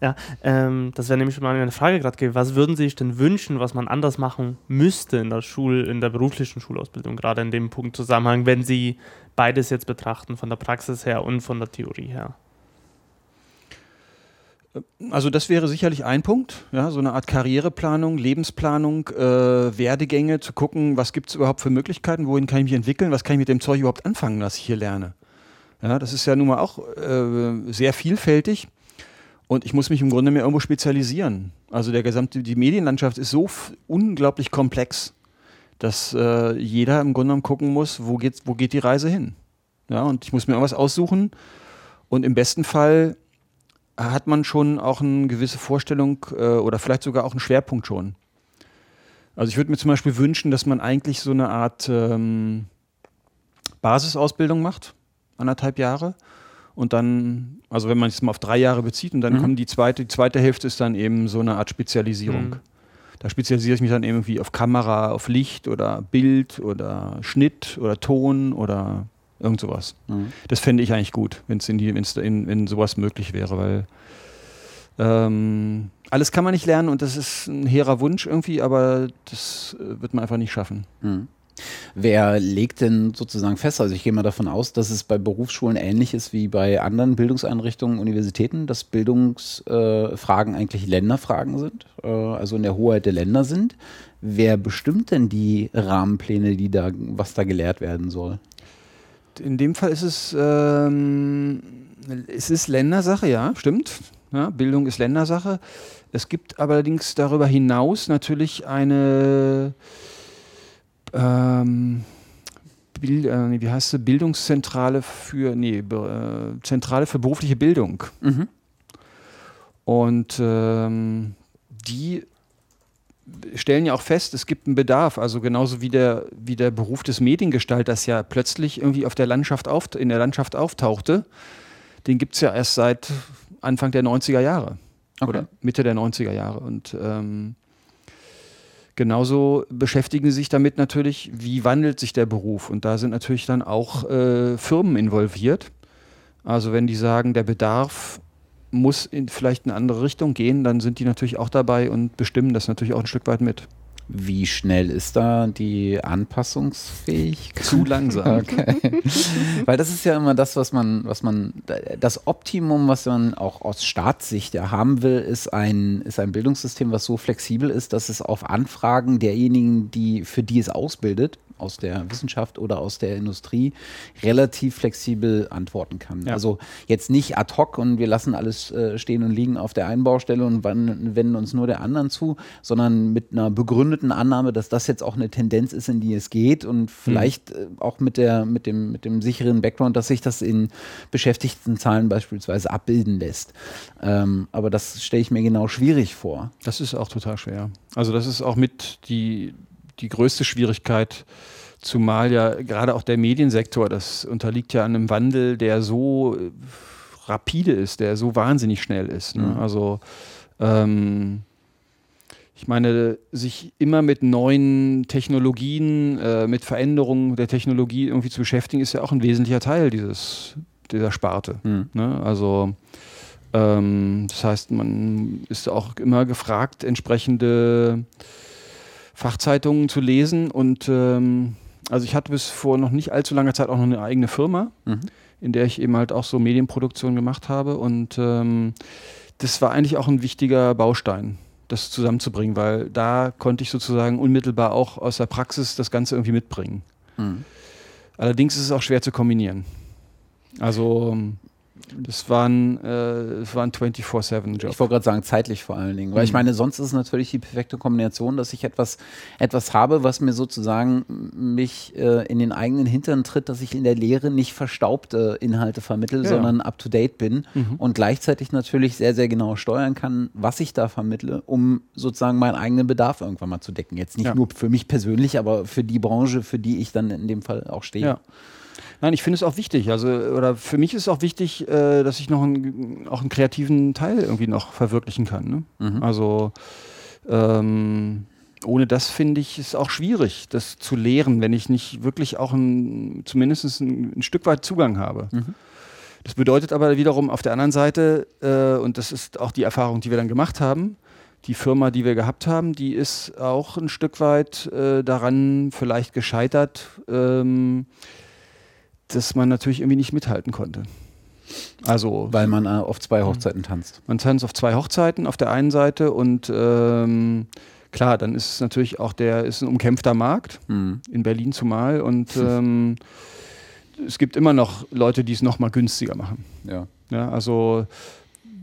B: Ja, ähm, das wäre nämlich schon mal eine Frage gerade gewesen. Was würden Sie sich denn wünschen, was man anders machen müsste in der Schul, in der beruflichen Schulausbildung, gerade in dem Punkt Zusammenhang, wenn Sie beides jetzt betrachten, von der Praxis her und von der Theorie her?
C: Also das wäre sicherlich ein Punkt, ja, so eine Art Karriereplanung, Lebensplanung, äh, Werdegänge, zu gucken, was gibt es überhaupt für Möglichkeiten, wohin kann ich mich entwickeln, was kann ich mit dem Zeug überhaupt anfangen, was ich hier lerne. Ja, das ist ja nun mal auch äh, sehr vielfältig und ich muss mich im Grunde mehr irgendwo spezialisieren. Also der gesamte, die Medienlandschaft ist so unglaublich komplex, dass äh, jeder im Grunde genommen gucken muss, wo geht, wo geht die Reise hin. Ja, und ich muss mir irgendwas aussuchen und im besten Fall hat man schon auch eine gewisse Vorstellung äh, oder vielleicht sogar auch einen Schwerpunkt schon. Also ich würde mir zum Beispiel wünschen, dass man eigentlich so eine Art ähm, Basisausbildung macht, anderthalb Jahre. Und dann, also wenn man es mal auf drei Jahre bezieht und dann
A: Mhm.
C: kommt die zweite, die zweite Hälfte ist dann eben so eine Art Spezialisierung.
B: Mhm.
C: Da spezialisiere ich mich dann irgendwie auf Kamera, auf Licht oder Bild oder Schnitt oder Ton oder irgend sowas.
A: Mhm.
C: Das fände ich eigentlich gut, wenn es in, die- wenn's in, in sowas möglich wäre, weil ähm, alles kann man nicht lernen und das ist ein hehrer Wunsch irgendwie, aber das äh, wird man einfach nicht schaffen.
A: Mhm. Wer legt denn sozusagen fest? Also ich gehe mal davon aus, dass es bei Berufsschulen ähnlich ist wie bei anderen Bildungseinrichtungen, Universitäten, dass Bildungsfragen äh, eigentlich Länderfragen sind, äh, also in der Hoheit der Länder sind. Wer bestimmt denn die Rahmenpläne, die da, was da gelehrt werden soll?
C: In dem Fall ist es, ähm, es ist Ländersache, ja, stimmt. Ja, Bildung ist Ländersache. Es gibt allerdings darüber hinaus natürlich eine ähm, Bil äh, wie heißt sie? Bildungszentrale für, nee, äh, Zentrale für berufliche Bildung.
A: Mhm.
C: Und ähm, die stellen ja auch fest, es gibt einen Bedarf. Also genauso wie der, wie der Beruf des Mediengestalters ja plötzlich irgendwie auf der Landschaft auf, in der Landschaft auftauchte, den gibt es ja erst seit Anfang der 90er Jahre. Okay. Oder Mitte der 90er Jahre. Und ähm, genauso beschäftigen sie sich damit natürlich, wie wandelt sich der Beruf. Und da sind natürlich dann auch äh, Firmen involviert. Also wenn die sagen, der Bedarf muss in vielleicht eine andere Richtung gehen, dann sind die natürlich auch dabei und bestimmen das natürlich auch ein Stück weit mit.
A: Wie schnell ist da die Anpassungsfähigkeit?
C: Zu langsam. [laughs] Okay.
A: Weil das ist ja immer das, was man, was man, das Optimum, was man auch aus Staatssicht ja haben will, ist ein, ist ein Bildungssystem, was so flexibel ist, dass es auf Anfragen derjenigen, die, für die es ausbildet, aus der Wissenschaft oder aus der Industrie relativ flexibel antworten kann. Ja. Also jetzt nicht ad hoc und wir lassen alles äh, stehen und liegen auf der einen Baustelle und wenden uns nur der anderen zu, sondern mit einer begründeten Annahme, dass das jetzt auch eine Tendenz ist, in die es geht und vielleicht mhm. äh, auch mit, der, mit, dem, mit dem sicheren Background, dass sich das in Beschäftigtenzahlen beispielsweise abbilden lässt. Ähm, aber das stelle ich mir genau schwierig vor.
C: Das ist auch total schwer. Also das ist auch mit die die größte Schwierigkeit, zumal ja gerade auch der Mediensektor, das unterliegt ja einem Wandel, der so äh, rapide ist, der so wahnsinnig schnell ist. Ne? Mhm. Also ähm, ich meine, sich immer mit neuen Technologien, äh, mit Veränderungen der Technologie irgendwie zu beschäftigen, ist ja auch ein wesentlicher Teil dieses, dieser Sparte. Mhm. Ne? Also ähm, das heißt, man ist auch immer gefragt, entsprechende Fachzeitungen zu lesen. Und ähm, also ich hatte bis vor noch nicht allzu langer Zeit auch noch eine eigene Firma, mhm. in der ich eben halt auch so Medienproduktion gemacht habe. Und ähm, das war eigentlich auch ein wichtiger Baustein, das zusammenzubringen, weil da konnte ich sozusagen unmittelbar auch aus der Praxis das Ganze irgendwie mitbringen. Mhm. Allerdings ist es auch schwer zu kombinieren. Also das waren, äh, das waren 24-7-Job.
A: Ich wollte gerade sagen, zeitlich vor allen Dingen. Weil mhm. ich meine, sonst ist es natürlich die perfekte Kombination, dass ich etwas, etwas habe, was mir sozusagen mich äh, in den eigenen Hintern tritt, dass ich in der Lehre nicht verstaubte Inhalte vermittle, ja. sondern up-to-date bin mhm. und gleichzeitig natürlich sehr, sehr genau steuern kann, was ich da vermittle, um sozusagen meinen eigenen Bedarf irgendwann mal zu decken. Jetzt nicht ja. nur für mich persönlich, aber für die Branche, für die ich dann in dem Fall auch stehe. Ja.
C: Nein, ich finde es auch wichtig. Also, oder für mich ist es auch wichtig, äh, dass ich noch einen, auch einen kreativen Teil irgendwie noch verwirklichen kann. Ne? Mhm. Also, ähm, ohne das finde ich es auch schwierig, das zu lehren, wenn ich nicht wirklich auch ein, zumindest ein, ein Stück weit Zugang habe. Mhm. Das bedeutet aber wiederum auf der anderen Seite, äh, und das ist auch die Erfahrung, die wir dann gemacht haben, die Firma, die wir gehabt haben, die ist auch ein Stück weit äh, daran vielleicht gescheitert, ähm, dass man natürlich irgendwie nicht mithalten konnte.
A: Also, Weil man äh, auf zwei Hochzeiten tanzt.
C: Man tanzt auf zwei Hochzeiten auf der einen Seite und ähm, klar, dann ist es natürlich auch der, ist ein umkämpfter Markt, mhm. in Berlin zumal und [laughs] ähm, es gibt immer noch Leute, die es noch mal günstiger machen.
A: Ja.
C: ja also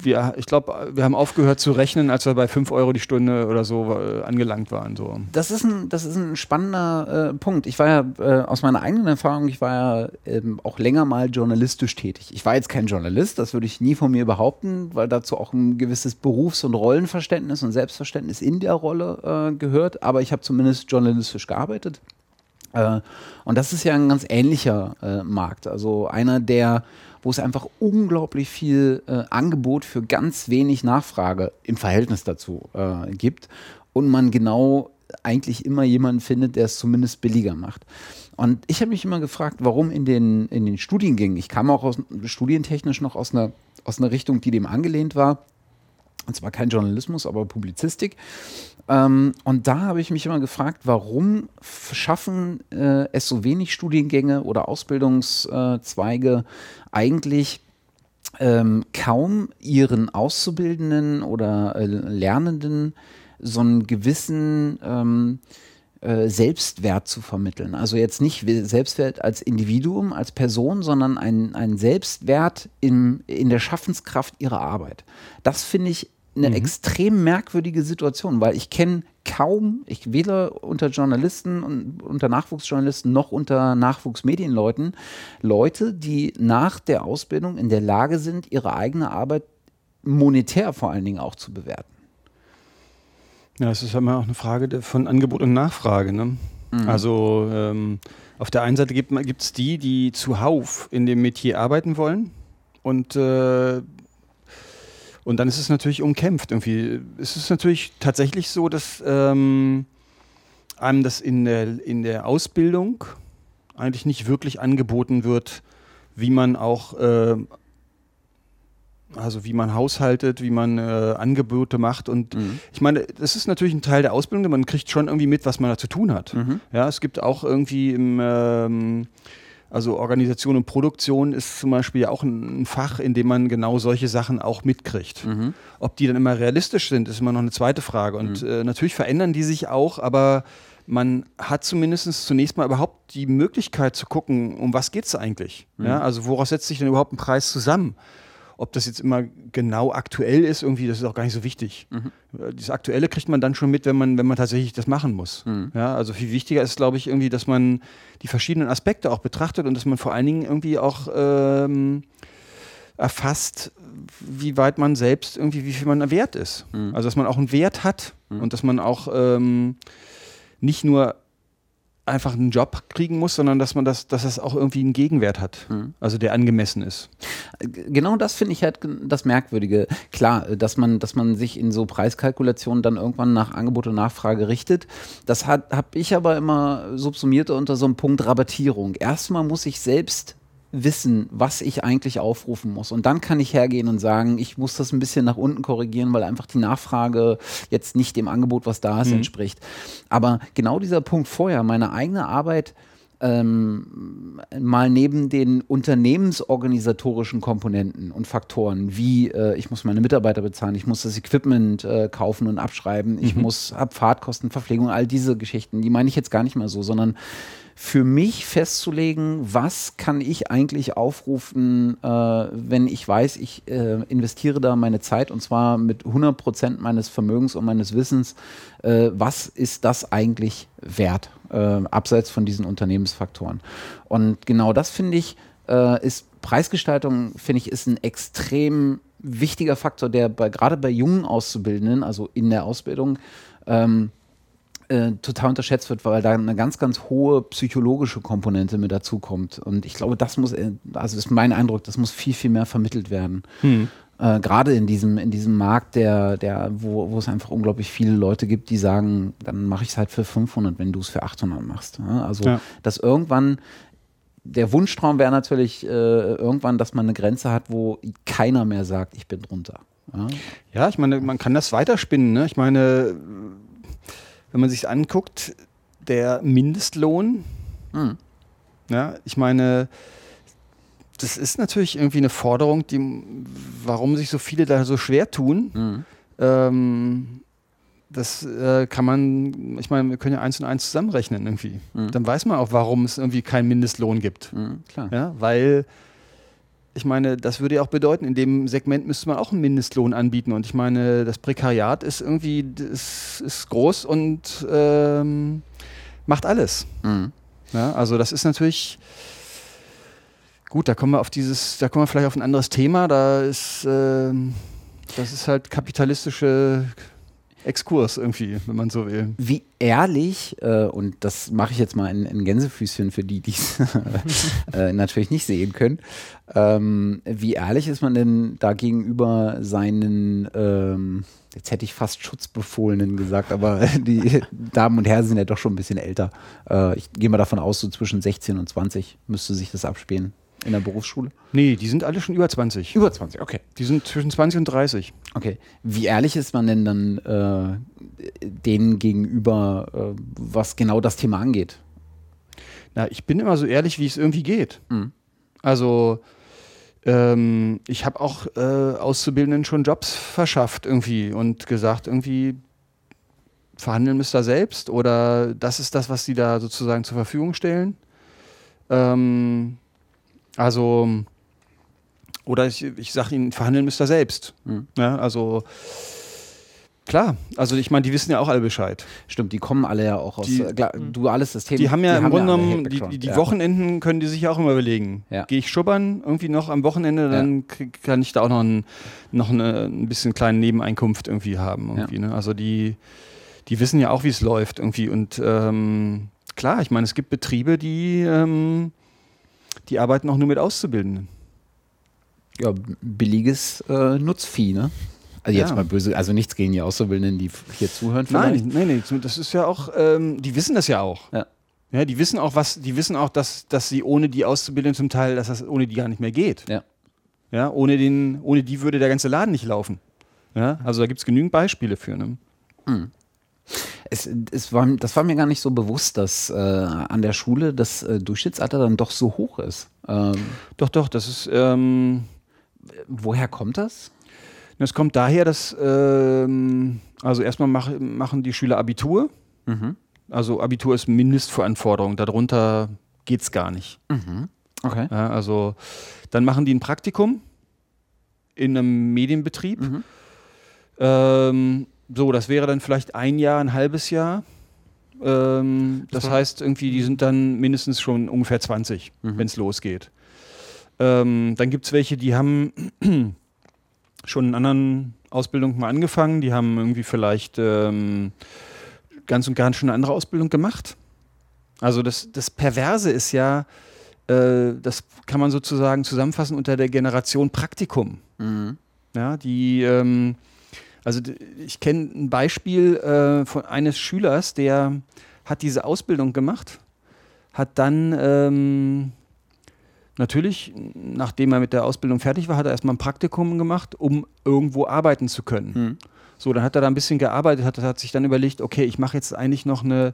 C: wir, ich glaube, wir haben aufgehört zu rechnen, als wir bei 5 Euro die Stunde oder so äh, angelangt waren. So.
A: Das, ist ein, das ist ein spannender äh, Punkt. Ich war ja äh, aus meiner eigenen Erfahrung, ich war ja ähm, auch länger mal journalistisch tätig. Ich war jetzt kein Journalist, das würde ich nie von mir behaupten, weil dazu auch ein gewisses Berufs- und Rollenverständnis und Selbstverständnis in der Rolle äh, gehört. Aber ich habe zumindest journalistisch gearbeitet. Äh, und das ist ja ein ganz ähnlicher äh, Markt. Also einer, der wo es einfach unglaublich viel äh, Angebot für ganz wenig Nachfrage im Verhältnis dazu äh, gibt und man genau eigentlich immer jemanden findet, der es zumindest billiger macht. Und ich habe mich immer gefragt, warum in den, in den Studiengängen, ich kam auch aus, studientechnisch noch aus einer, aus einer Richtung, die dem angelehnt war, und zwar kein Journalismus, aber Publizistik. Ähm, und da habe ich mich immer gefragt, warum schaffen äh, es so wenig Studiengänge oder Ausbildungszweige eigentlich ähm, kaum ihren Auszubildenden oder äh, Lernenden so einen gewissen ähm, äh, Selbstwert zu vermitteln. Also jetzt nicht Selbstwert als Individuum, als Person, sondern ein, Selbstwert in, in der Schaffenskraft ihrer Arbeit. Das finde ich eine mhm. extrem merkwürdige Situation, weil ich kenne kaum, ich weder unter Journalisten und unter Nachwuchsjournalisten noch unter Nachwuchsmedienleuten Leute, die nach der Ausbildung in der Lage sind, ihre eigene Arbeit monetär vor allen Dingen auch zu bewerten.
C: Ja, es ist immer auch eine Frage von Angebot und Nachfrage. Ne? Mhm. Also ähm, auf der einen Seite gibt es die, die zuhauf in dem Metier arbeiten wollen und äh, und dann ist es natürlich umkämpft irgendwie. Es ist natürlich tatsächlich so, dass ähm, einem das in der, in der Ausbildung eigentlich nicht wirklich angeboten wird, wie man auch, äh, also wie man haushaltet, wie man äh, Angebote macht. Und mhm. ich meine, das ist natürlich ein Teil der Ausbildung, man kriegt schon irgendwie mit, was man da zu tun hat. Mhm. Ja, es gibt auch irgendwie im ähm, also Organisation und Produktion ist zum Beispiel ja auch ein, Fach, in dem man genau solche Sachen auch mitkriegt. Mhm. Ob die dann immer realistisch sind, ist immer noch eine zweite Frage. Und mhm. äh, natürlich verändern die sich auch, aber man hat zumindest zunächst mal überhaupt die Möglichkeit zu gucken, um was geht es eigentlich. Mhm. Ja, also woraus setzt sich denn überhaupt ein Preis zusammen? Ob das jetzt immer genau aktuell ist, irgendwie, das ist auch gar nicht so wichtig. Mhm. Äh, das Aktuelle kriegt man dann schon mit, wenn man, wenn man tatsächlich das machen muss. Mhm. Ja, also viel wichtiger ist, glaube ich, irgendwie, dass man die verschiedenen Aspekte auch betrachtet und dass man vor allen Dingen irgendwie auch ähm, erfasst, wie weit man selbst irgendwie, wie viel man wert ist. Mhm. Also dass man auch einen Wert hat mhm. und dass man auch ähm, nicht nur einfach einen Job kriegen muss, sondern dass man das, dass das auch irgendwie einen Gegenwert hat, mhm. also der angemessen ist.
A: Genau das finde ich halt das Merkwürdige. Klar, dass man, dass man sich in so Preiskalkulationen dann irgendwann nach Angebot und Nachfrage richtet. Das habe ich aber immer subsumiert unter so einem Punkt Rabattierung. Erstmal muss ich selbst wissen, was ich eigentlich aufrufen muss. Und dann kann ich hergehen und sagen, ich muss das ein bisschen nach unten korrigieren, weil einfach die Nachfrage jetzt nicht dem Angebot, was da ist, mhm. entspricht. Aber genau dieser Punkt vorher, meine eigene Arbeit ähm, mal neben den unternehmensorganisatorischen Komponenten und Faktoren, wie äh, ich muss meine Mitarbeiter bezahlen, ich muss das Equipment äh, kaufen und abschreiben, ich mhm. muss ab Fahrtkosten, Verpflegung, all diese Geschichten, die meine ich jetzt gar nicht mehr so, sondern für mich festzulegen, was kann ich eigentlich aufrufen, äh, wenn ich weiß, ich äh, investiere da meine Zeit und zwar mit 100 Prozent meines Vermögens und meines Wissens, äh, was ist das eigentlich wert, äh, abseits von diesen Unternehmensfaktoren. Und genau das finde ich, äh, ist Preisgestaltung, finde ich, ist ein extrem wichtiger Faktor, der bei, gerade bei jungen Auszubildenden, also in der Ausbildung, ähm, äh, total unterschätzt wird, weil da eine ganz, ganz hohe psychologische Komponente mit dazu kommt. Und ich glaube, das muss, äh, also ist mein Eindruck, das muss viel, viel mehr vermittelt werden. Hm. Äh, Gerade in diesem, in diesem Markt, der, der, wo, wo es einfach unglaublich viele Leute gibt, die sagen, dann mache ich es halt für 500, wenn du es für 800 machst. Ja? Also, ja. dass irgendwann der Wunschtraum wäre natürlich äh, irgendwann, dass man eine Grenze hat, wo keiner mehr sagt, ich bin drunter.
C: Ja, ja ich meine, man kann das weiterspinnen. Ne? Ich meine, wenn man sich anguckt, der Mindestlohn, mhm. ja, ich meine, das ist natürlich irgendwie eine Forderung, die, warum sich so viele da so schwer tun. Mhm. Ähm, das äh, kann man, ich meine, wir können ja eins und eins zusammenrechnen irgendwie. Mhm. Dann weiß man auch, warum es irgendwie keinen Mindestlohn gibt. Mhm, klar. Ja, weil ich meine, das würde ja auch bedeuten, in dem Segment müsste man auch einen Mindestlohn anbieten. Und ich meine, das Prekariat ist irgendwie ist, ist groß und ähm, macht alles. Mhm. Ja, also das ist natürlich gut, da kommen wir auf dieses, da kommen wir vielleicht auf ein anderes Thema. Da ist äh, das ist halt kapitalistische Exkurs irgendwie, wenn man so will.
A: Wie ehrlich, äh, und das mache ich jetzt mal in, in Gänsefüßchen für die, die es [laughs] äh, natürlich nicht sehen können, ähm, wie ehrlich ist man denn da gegenüber seinen, ähm, jetzt hätte ich fast Schutzbefohlenen gesagt, aber [laughs] die Damen und Herren sind ja doch schon ein bisschen älter. Äh, ich gehe mal davon aus, so zwischen 16 und 20 müsste sich das abspielen in der Berufsschule?
C: Nee, die sind alle schon über 20.
A: Über 20, okay.
C: Die sind zwischen 20 und 30.
A: Okay. Wie ehrlich ist man denn dann äh, denen gegenüber, äh, was genau das Thema angeht?
C: Na, ich bin immer so ehrlich, wie es irgendwie geht. Mhm. Also, ähm, ich habe auch äh, Auszubildenden schon Jobs verschafft irgendwie und gesagt, irgendwie verhandeln müsst ihr selbst oder das ist das, was sie da sozusagen zur Verfügung stellen. Ähm, also, oder ich, ich sage Ihnen, verhandeln müsst ihr selbst. Mhm. Ja, also, Klar, also ich meine, die wissen ja auch alle Bescheid.
A: Stimmt, die kommen alle ja auch aus
C: Die-
A: äh, duales System.
C: Die haben ja im Grunde
A: alle
C: genommen, die,
A: Background,
C: die, die
A: ja.
C: Wochenenden können die sich ja auch immer überlegen.
A: Ja.
C: Gehe ich schubbern irgendwie noch am Wochenende, dann kann ich da auch noch, ein, noch eine, ein bisschen kleine Nebeneinkunft irgendwie haben. Irgendwie, ne? Also die, die wissen ja auch, wie es läuft irgendwie. Und ähm, klar, ich meine, es gibt Betriebe, die, ähm, die arbeiten auch nur mit Auszubildenden.
A: ja, billiges äh, Nutzvieh, ne? Also jetzt
C: Ja.
A: mal böse, also nichts gegen die Auszubildenden, die hier zuhören vielleicht.
C: Nein, nein, nein, das ist ja auch, ähm, die wissen das ja auch.
A: Ja.
C: Ja, die wissen auch, was, die wissen auch, dass, dass sie ohne die Auszubildenden zum Teil, dass das ohne die gar nicht mehr geht.
A: Ja.
C: Ja, ohne, den, ohne die würde der ganze Laden nicht laufen. Ja, also da gibt es genügend Beispiele für. Ne?
A: Es, es war, das war mir gar nicht so bewusst, dass äh, an der Schule das äh, Durchschnittsalter dann doch so hoch ist. Ähm,
C: Doch, doch, das ist, ähm,
A: woher kommt das?
C: das kommt daher, dass, ähm, also erstmal mach, machen die Schüler Abitur.
A: Mhm.
C: Also Abitur ist Mindestveranforderung, darunter geht es gar nicht.
A: Okay.
C: Ja, also dann machen die ein Praktikum in einem Medienbetrieb.
A: Mhm.
C: Ähm, so, das wäre dann vielleicht ein Jahr, ein halbes Jahr. Ähm, das heißt, irgendwie, die sind dann mindestens schon ungefähr 20,
A: Mhm.
C: wenn es losgeht. Ähm, dann gibt es welche, die haben [clears throat] schon in anderen Ausbildungen mal angefangen, die haben irgendwie vielleicht ähm, ganz und gar schon eine andere Ausbildung gemacht. Also das, das Perverse ist ja, äh, das kann man sozusagen zusammenfassen unter der Generation Praktikum.
A: Mhm.
C: Ja, die, ähm, also ich kenne ein Beispiel äh, von eines Schülers, der hat diese Ausbildung gemacht, hat dann ähm, natürlich, nachdem er mit der Ausbildung fertig war, hat er erstmal ein Praktikum gemacht, um irgendwo arbeiten zu können.
A: Mhm.
C: So, dann hat er da ein bisschen gearbeitet, hat, hat sich dann überlegt, okay, ich mache jetzt eigentlich noch eine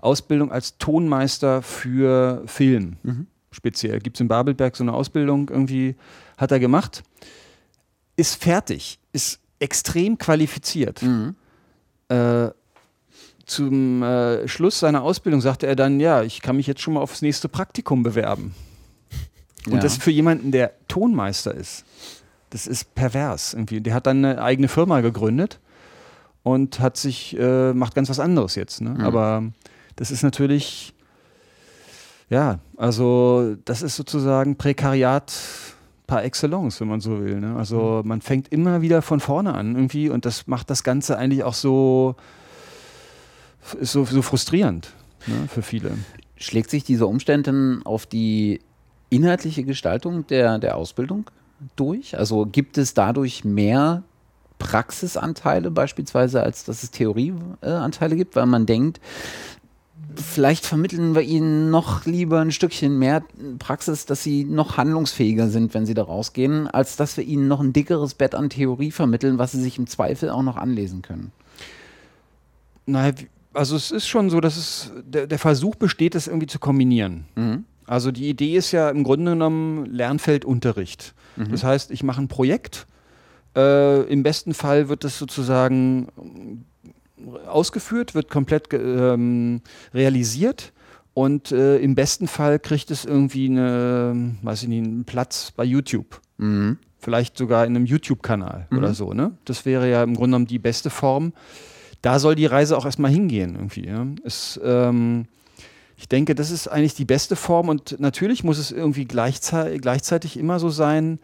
C: Ausbildung als Tonmeister für Film.
A: Mhm.
C: Speziell. Gibt es in Babelberg so eine Ausbildung, irgendwie hat er gemacht. Ist fertig, ist extrem qualifiziert.
A: Mhm.
C: Äh, zum äh, Schluss seiner Ausbildung sagte er dann, ja, ich kann mich jetzt schon mal aufs nächste Praktikum bewerben. Und
A: Ja.
C: das für jemanden, der Tonmeister ist. Das ist pervers irgendwie. Der hat dann eine eigene Firma gegründet und hat sich, äh, macht ganz was anderes jetzt. Ne?
A: Mhm.
C: Aber das ist natürlich, ja, also das ist sozusagen Prekariat par excellence, wenn man so will. Ne? Also man fängt immer wieder von vorne an irgendwie und das macht das Ganze eigentlich auch so, ist so, so frustrierend ne, für viele.
A: Schlägt sich dieser Umstand denn auf die inhaltliche Gestaltung der, der Ausbildung durch? Also gibt es dadurch mehr Praxisanteile beispielsweise, als dass es Theorieanteile gibt, weil man denkt, vielleicht vermitteln wir ihnen noch lieber ein Stückchen mehr Praxis, dass sie noch handlungsfähiger sind, wenn sie da rausgehen, als dass wir ihnen noch ein dickeres Bett an Theorie vermitteln, was sie sich im Zweifel auch noch anlesen können.
C: Naja, also es ist schon so, dass es der, der Versuch besteht, das irgendwie zu kombinieren.
A: Mhm.
C: Also die Idee ist ja im Grunde genommen Lernfeldunterricht. Das heißt, ich mache ein Projekt. Äh, Im besten Fall wird das sozusagen ausgeführt, wird komplett ähm, realisiert. Und äh, im besten Fall kriegt es irgendwie eine, weiß ich nicht, einen Platz bei YouTube.
A: Mhm.
C: Vielleicht sogar in einem YouTube-Kanal oder so. Ne? Das wäre ja im Grunde genommen die beste Form. Da soll die Reise auch erstmal hingehen irgendwie. Ja? Es, ähm, ich denke, das ist eigentlich die beste Form und natürlich muss es irgendwie gleichzei gleichzeitig immer so sein,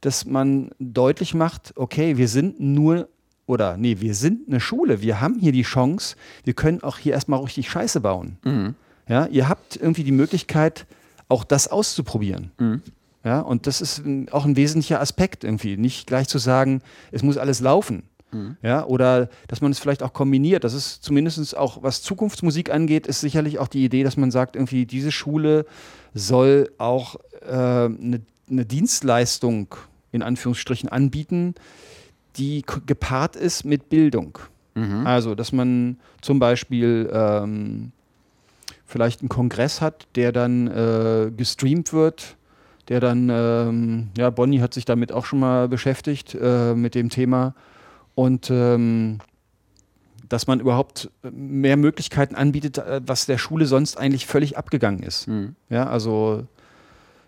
C: dass man deutlich macht, okay, wir sind nur oder nee, wir sind eine Schule, wir haben hier die Chance, wir können auch hier erstmal richtig Scheiße bauen.
A: Mhm.
C: Ja, ihr habt irgendwie die Möglichkeit, auch das auszuprobieren.
A: Mhm.
C: Ja, und das ist auch ein wesentlicher Aspekt irgendwie. Nicht gleich zu sagen, es muss alles laufen. Ja, oder dass man es vielleicht auch kombiniert. Das ist zumindest auch, was Zukunftsmusik angeht, ist sicherlich auch die Idee, dass man sagt, irgendwie, diese Schule soll auch äh, eine, eine Dienstleistung in Anführungsstrichen anbieten, die gepaart ist mit Bildung.
A: Mhm.
C: Also, dass man zum Beispiel ähm, vielleicht einen Kongress hat, der dann äh, gestreamt wird, der dann, ähm, ja, Bonnie hat sich damit auch schon mal beschäftigt, äh, mit dem Thema. Und ähm, dass man überhaupt mehr Möglichkeiten anbietet, äh, was der Schule sonst eigentlich völlig abgegangen ist.
A: Mhm.
C: Ja, also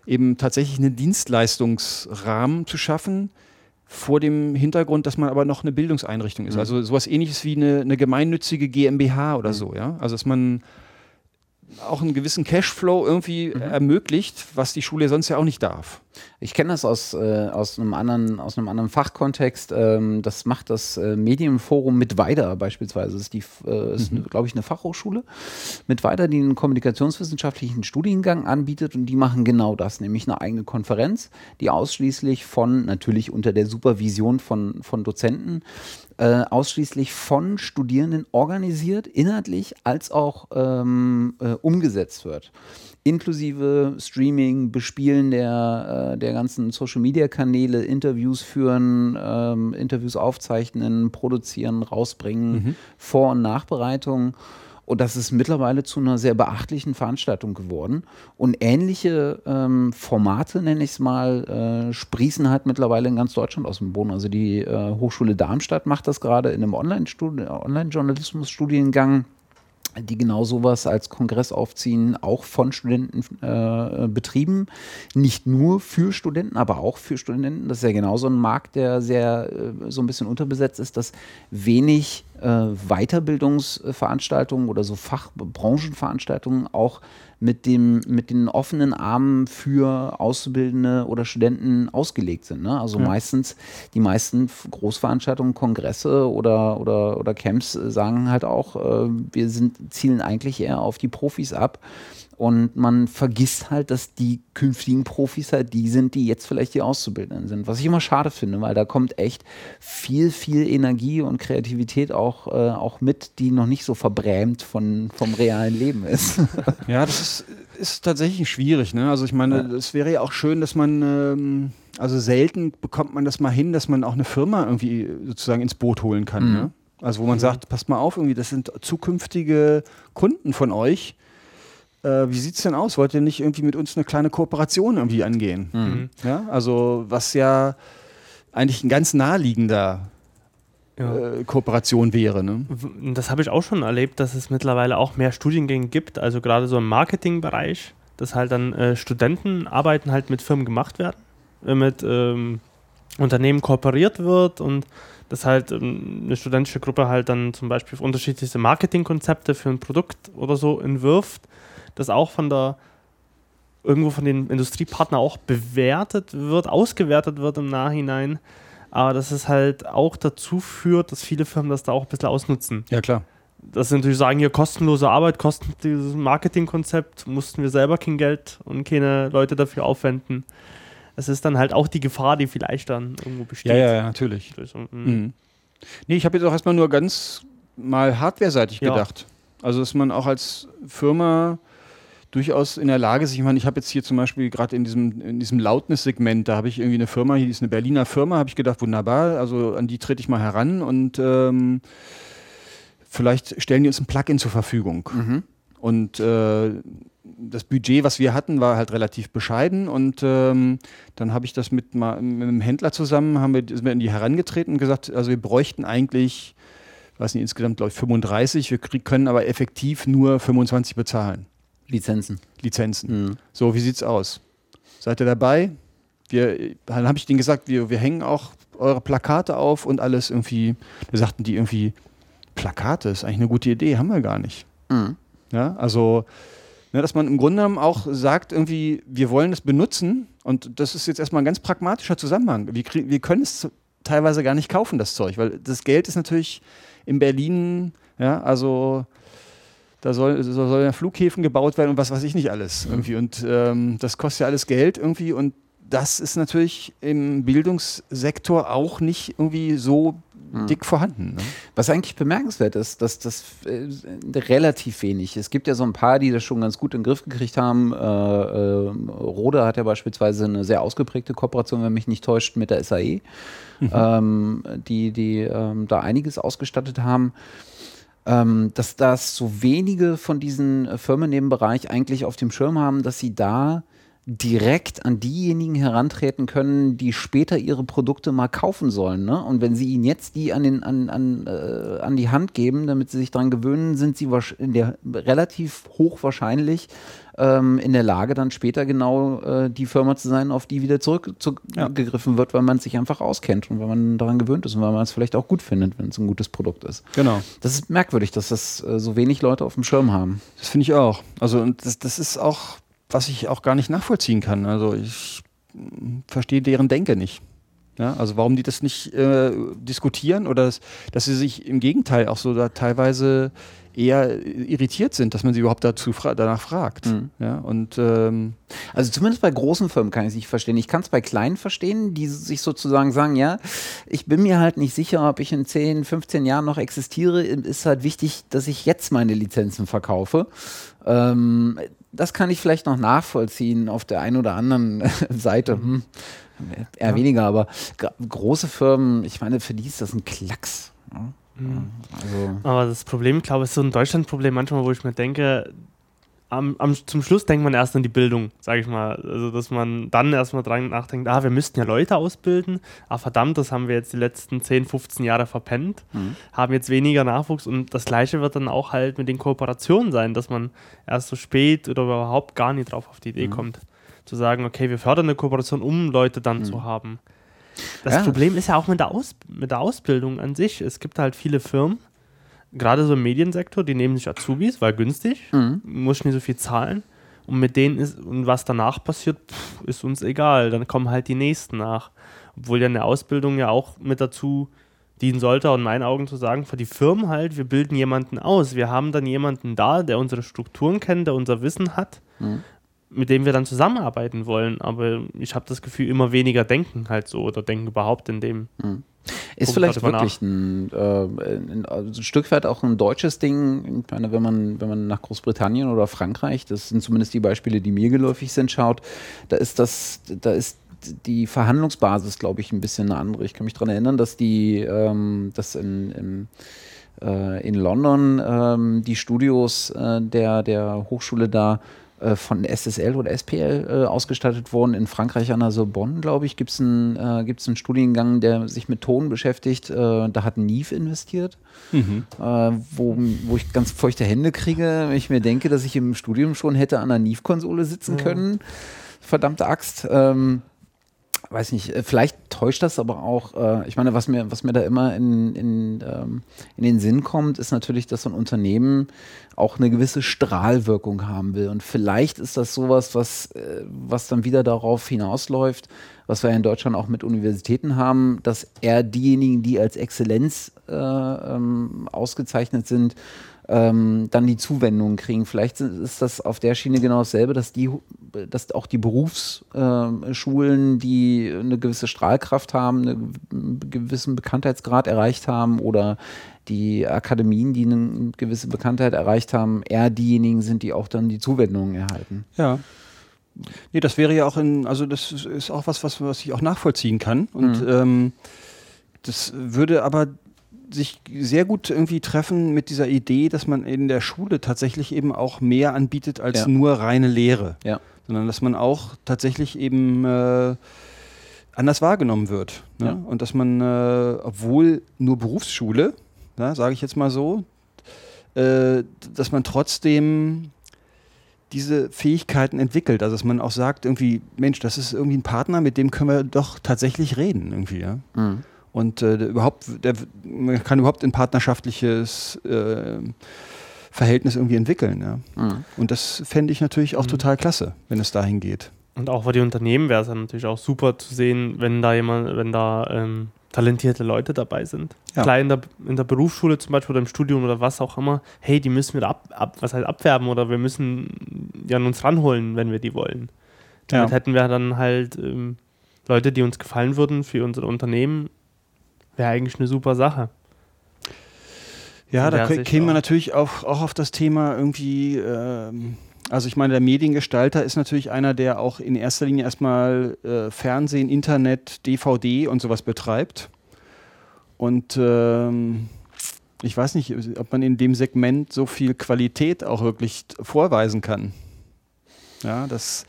C: eben tatsächlich einen Dienstleistungsrahmen zu schaffen, vor dem Hintergrund, dass man aber noch eine Bildungseinrichtung ist.
A: Mhm.
C: Also sowas ähnliches wie eine, eine gemeinnützige GmbH oder
A: Mhm.
C: so, ja. Also dass man auch einen gewissen Cashflow irgendwie
A: Mhm.
C: ermöglicht, was die Schule sonst ja auch nicht darf.
A: Ich kenne das aus, äh, aus, einem anderen, aus einem anderen Fachkontext. Ähm, das macht das äh, Medienforum mit Weida beispielsweise. Das ist, die, äh, ist glaube ich, eine Fachhochschule mit Weida, die einen kommunikationswissenschaftlichen Studiengang anbietet und die machen genau das, nämlich eine eigene Konferenz, die ausschließlich von, natürlich unter der Supervision von, von Dozenten, äh, ausschließlich von Studierenden organisiert, inhaltlich als auch ähm, äh, umgesetzt wird inklusive Streaming, Bespielen der, äh, der ganzen Social-Media-Kanäle, Interviews führen, ähm, Interviews aufzeichnen, produzieren, rausbringen, Vor- und Nachbereitung. Und das ist mittlerweile zu einer sehr beachtlichen Veranstaltung geworden. Und ähnliche ähm, Formate, nenne ich es mal, äh, sprießen halt mittlerweile in ganz Deutschland aus dem Boden. Also die äh, Hochschule Darmstadt macht das gerade in einem Online-Journalismus-Studiengang die genau sowas als Kongress aufziehen, auch von Studenten äh, betrieben. Nicht nur für Studenten, aber auch für Studenten. Das ist ja genauso ein Markt, der sehr äh, so ein bisschen unterbesetzt ist, dass wenig Weiterbildungsveranstaltungen oder so Fachbranchenveranstaltungen auch mit, dem, mit den offenen Armen für Auszubildende oder Studenten ausgelegt sind. Ne? Also meistens, die meisten Großveranstaltungen, Kongresse oder, oder, oder Camps äh, sagen halt auch, äh, wir sind, zielen eigentlich eher auf die Profis ab. Und man vergisst halt, dass die künftigen Profis halt die sind, die jetzt vielleicht die Auszubildenden sind. Was ich immer schade finde, weil da kommt echt viel, viel Energie und Kreativität auch, äh, auch mit, die noch nicht so verbrämt von, vom realen Leben ist. [laughs]
C: Ja, das ist, ist tatsächlich schwierig. Ne? Also ich meine, es wäre ja auch schön, dass man, ähm, also selten bekommt man das mal hin, dass man auch eine Firma irgendwie sozusagen ins Boot holen kann.
A: Mhm.
C: Ne? Also wo man sagt, passt mal auf, irgendwie, das sind zukünftige Kunden von euch. Äh, wie sieht es denn aus? Wollt ihr nicht irgendwie mit uns eine kleine Kooperation irgendwie angehen?
B: Mhm.
C: Ja, also was ja eigentlich ein ganz naheliegender
B: Ja.
C: äh, Kooperation wäre. Ne?
B: Das habe ich auch schon erlebt, dass es mittlerweile auch mehr Studiengänge gibt, also gerade so im Marketingbereich, dass halt dann äh, Studentenarbeiten halt mit Firmen gemacht werden, äh, mit ähm, Unternehmen kooperiert wird und dass halt ähm, eine studentische Gruppe halt dann zum Beispiel unterschiedlichste Marketingkonzepte für ein Produkt oder so entwirft, das auch von der irgendwo von den Industriepartnern auch bewertet wird, ausgewertet wird im Nachhinein. Aber dass es halt auch dazu führt, dass viele Firmen das da auch ein bisschen ausnutzen.
C: Ja, klar.
B: Dass sie natürlich sagen, hier kostenlose Arbeit, kostenloses Marketingkonzept, mussten wir selber kein Geld und keine Leute dafür aufwenden. Es ist dann halt auch die Gefahr, die vielleicht dann irgendwo besteht.
C: Ja, ja, ja, natürlich.
B: Mm.
C: Mhm. Nee, ich habe jetzt auch erstmal nur ganz mal hardware-seitig
B: Ja.
C: gedacht. Also, dass man auch als Firma durchaus in der Lage ist, ich meine, ich habe jetzt hier zum Beispiel gerade in diesem, in diesem Loudness-Segment, da habe ich irgendwie eine Firma, hier ist eine Berliner Firma, habe ich gedacht, wunderbar, also an die trete ich mal heran und ähm, vielleicht stellen die uns ein Plugin zur Verfügung.
A: Mhm.
C: Und äh, das Budget, was wir hatten, war halt relativ bescheiden. Und ähm, dann habe ich das mit, mit einem Händler zusammen, haben wir, sind wir in die herangetreten und gesagt, also wir bräuchten eigentlich, weiß nicht, insgesamt glaube ich 35, wir können aber effektiv nur 25 bezahlen.
A: Lizenzen.
C: Lizenzen.
A: Mhm.
C: So, wie sieht's aus? Seid ihr dabei? Wir, dann habe ich denen gesagt, wir, wir hängen auch eure Plakate auf und alles irgendwie. Da sagten die irgendwie, Plakate ist eigentlich eine gute Idee, haben wir gar nicht.
A: Mhm.
C: Ja, also, ne, dass man im Grunde genommen auch sagt, irgendwie, wir wollen es benutzen und das ist jetzt erstmal ein ganz pragmatischer Zusammenhang. Wir, wir können es teilweise gar nicht kaufen, das Zeug, weil das Geld ist natürlich in Berlin, ja, also da soll, so sollen ja Flughäfen gebaut werden und was weiß ich nicht alles irgendwie und ähm, das kostet ja alles Geld irgendwie und das ist natürlich im Bildungssektor auch nicht irgendwie so dick vorhanden. Ne?
A: Was eigentlich bemerkenswert ist, dass das äh, relativ wenig. Es gibt ja so ein paar, die das schon ganz gut in den Griff gekriegt haben. Äh, äh, Rode hat ja beispielsweise eine sehr ausgeprägte Kooperation, wenn mich nicht täuscht, mit der SAE, ähm, die, die ähm, da einiges ausgestattet haben. Ähm, dass das so wenige von diesen äh, Firmen in dem Bereich eigentlich auf dem Schirm haben, dass sie da direkt an diejenigen herantreten können, die später ihre Produkte mal kaufen sollen. Ne? Und wenn sie ihnen jetzt die an, den, an, an, äh, an die Hand geben, damit sie sich daran gewöhnen, sind sie in der, relativ hochwahrscheinlich ähm, in der Lage, dann später genau äh, die Firma zu sein, auf die wieder zurückgegriffen ja. wird, weil man sich einfach auskennt und weil man daran gewöhnt ist und weil man es vielleicht auch gut findet, wenn es ein gutes Produkt ist.
C: Genau.
A: Das ist merkwürdig, dass das äh, so wenig Leute auf dem Schirm haben.
C: Das finde ich auch. Also und das, das ist auch, was ich auch gar nicht nachvollziehen kann. Also ich verstehe deren Denke nicht. Ja, also warum die das nicht äh, diskutieren oder dass, dass sie sich im Gegenteil auch so da teilweise eher irritiert sind, dass man sie überhaupt dazu fra danach fragt. Mhm. Ja, und, ähm
A: also zumindest bei großen Firmen kann ich es nicht verstehen. Ich kann es bei kleinen verstehen, die sich sozusagen sagen, ja, ich bin mir halt nicht sicher, ob ich in 10, 15 Jahren noch existiere. Ist halt wichtig, dass ich jetzt meine Lizenzen verkaufe. Ähm, das kann ich vielleicht noch nachvollziehen auf der einen oder anderen [laughs] Seite. Hm. Eher ja. weniger, aber große Firmen, ich meine, für die ist das ein Klacks. Ja.
B: Mhm. Also Aber das Problem, glaube ich, ist so ein Deutschland-Problem manchmal, wo ich mir denke, am, am, zum Schluss denkt man erst an die Bildung, sage ich mal. Also, dass man dann erstmal dran nachdenkt, ah, wir müssten ja Leute ausbilden. Ah, verdammt, das haben wir jetzt die letzten 10, 15 Jahre verpennt. Mhm. Haben jetzt weniger Nachwuchs und das Gleiche wird dann auch halt mit den Kooperationen sein, dass man erst so spät oder überhaupt gar nicht drauf auf die Idee mhm. kommt. Zu sagen, okay, wir fördern eine Kooperation, um Leute dann mhm. zu haben. Das ja. Problem ist ja auch mit der, Aus mit der Ausbildung an sich. Es gibt halt viele Firmen, gerade so im Mediensektor, die nehmen sich Azubis, weil günstig, mhm. muss nicht so viel zahlen. Und mit denen ist, und was danach passiert, pff, ist uns egal. Dann kommen halt die nächsten nach. Obwohl ja eine Ausbildung ja auch mit dazu dienen sollte, in meinen Augen zu sagen, für die Firmen halt, wir bilden jemanden aus. Wir haben dann jemanden da, der unsere Strukturen kennt, der unser Wissen hat. Mhm mit dem wir dann zusammenarbeiten wollen. Aber ich habe das Gefühl, immer weniger denken halt so oder denken überhaupt in dem.
A: Mhm. Ist vielleicht wirklich ein, äh, ein, also ein, Stück weit auch ein deutsches Ding. Ich meine, wenn man, wenn man nach Großbritannien oder Frankreich, das sind zumindest die Beispiele, die mir geläufig sind, schaut, da ist das, da ist die Verhandlungsbasis, glaube ich, ein bisschen eine andere. Ich kann mich daran erinnern, dass die, ähm, dass in, in äh, in London ähm, die Studios äh, der, der Hochschule da von SSL oder SPL äh, ausgestattet worden. In Frankreich an der Sorbonne, glaube ich, gibt es einen, äh, gibt's einen Studiengang, der sich mit Ton beschäftigt. Äh, da hat Neve investiert, mhm. Äh, wo, wo ich ganz feuchte Hände kriege, wenn ich mir denke, dass ich im Studium schon hätte an der Neve-Konsole sitzen können. Verdammte Axt. Ähm, weiß nicht, äh, vielleicht täuscht das aber auch, äh, ich meine, was mir, was mir da immer in, in, ähm, in den Sinn kommt, ist natürlich, dass so ein Unternehmen auch eine gewisse Strahlwirkung haben will. Und vielleicht ist das sowas, was, äh, was dann wieder darauf hinausläuft, was wir in Deutschland auch mit Universitäten haben, dass eher diejenigen, die als Exzellenz äh, ähm, ausgezeichnet sind, ähm, dann die Zuwendung kriegen. Vielleicht ist das auf der Schiene genau dasselbe, dass die, dass auch die Berufsschulen, äh, die eine gewisse Strahlkraft haben, einen gewissen Bekanntheitsgrad erreicht haben oder die Akademien, die eine gewisse Bekanntheit erreicht haben, eher diejenigen sind, die auch dann die Zuwendungen erhalten.
C: Ja. Nee, das wäre ja auch in, also das ist auch was, was, was ich auch nachvollziehen kann. Und mhm. ähm, das würde aber sich sehr gut irgendwie treffen mit dieser Idee, dass man in der Schule tatsächlich eben auch mehr anbietet als ja. nur reine Lehre. Ja. Sondern dass man auch tatsächlich eben äh, anders wahrgenommen wird. Ne? Ja. Und dass man, äh, obwohl nur Berufsschule, sage ich jetzt mal so, äh, dass man trotzdem diese Fähigkeiten entwickelt. Also dass man auch sagt, irgendwie, Mensch, das ist irgendwie ein Partner, mit dem können wir doch tatsächlich reden irgendwie. Ja? Mhm und äh, überhaupt, der, man kann überhaupt ein partnerschaftliches äh, Verhältnis irgendwie entwickeln. Ja. Mhm. Und das fände ich natürlich auch mhm. total klasse, wenn es dahin geht.
B: Und auch für die Unternehmen wäre es dann natürlich auch super zu sehen, wenn da jemand, wenn da ähm, talentierte Leute dabei sind. Ja. Klar in der, in der Berufsschule zum Beispiel oder im Studium oder was auch immer, hey, die müssen wir ab, ab, was heißt abwerben oder wir müssen ja an uns ranholen, wenn wir die wollen. Damit ja. hätten wir dann halt ähm, Leute, die uns gefallen würden für unser Unternehmen Wäre eigentlich eine super Sache.
C: Ja, da käme man natürlich auch, auch auf das Thema irgendwie, ähm, also ich meine, der Mediengestalter ist natürlich einer, der auch in erster Linie erstmal äh, Fernsehen, Internet, DVD und sowas betreibt. Und ähm, ich weiß nicht, ob man in dem Segment so viel Qualität auch wirklich vorweisen kann. Ja, das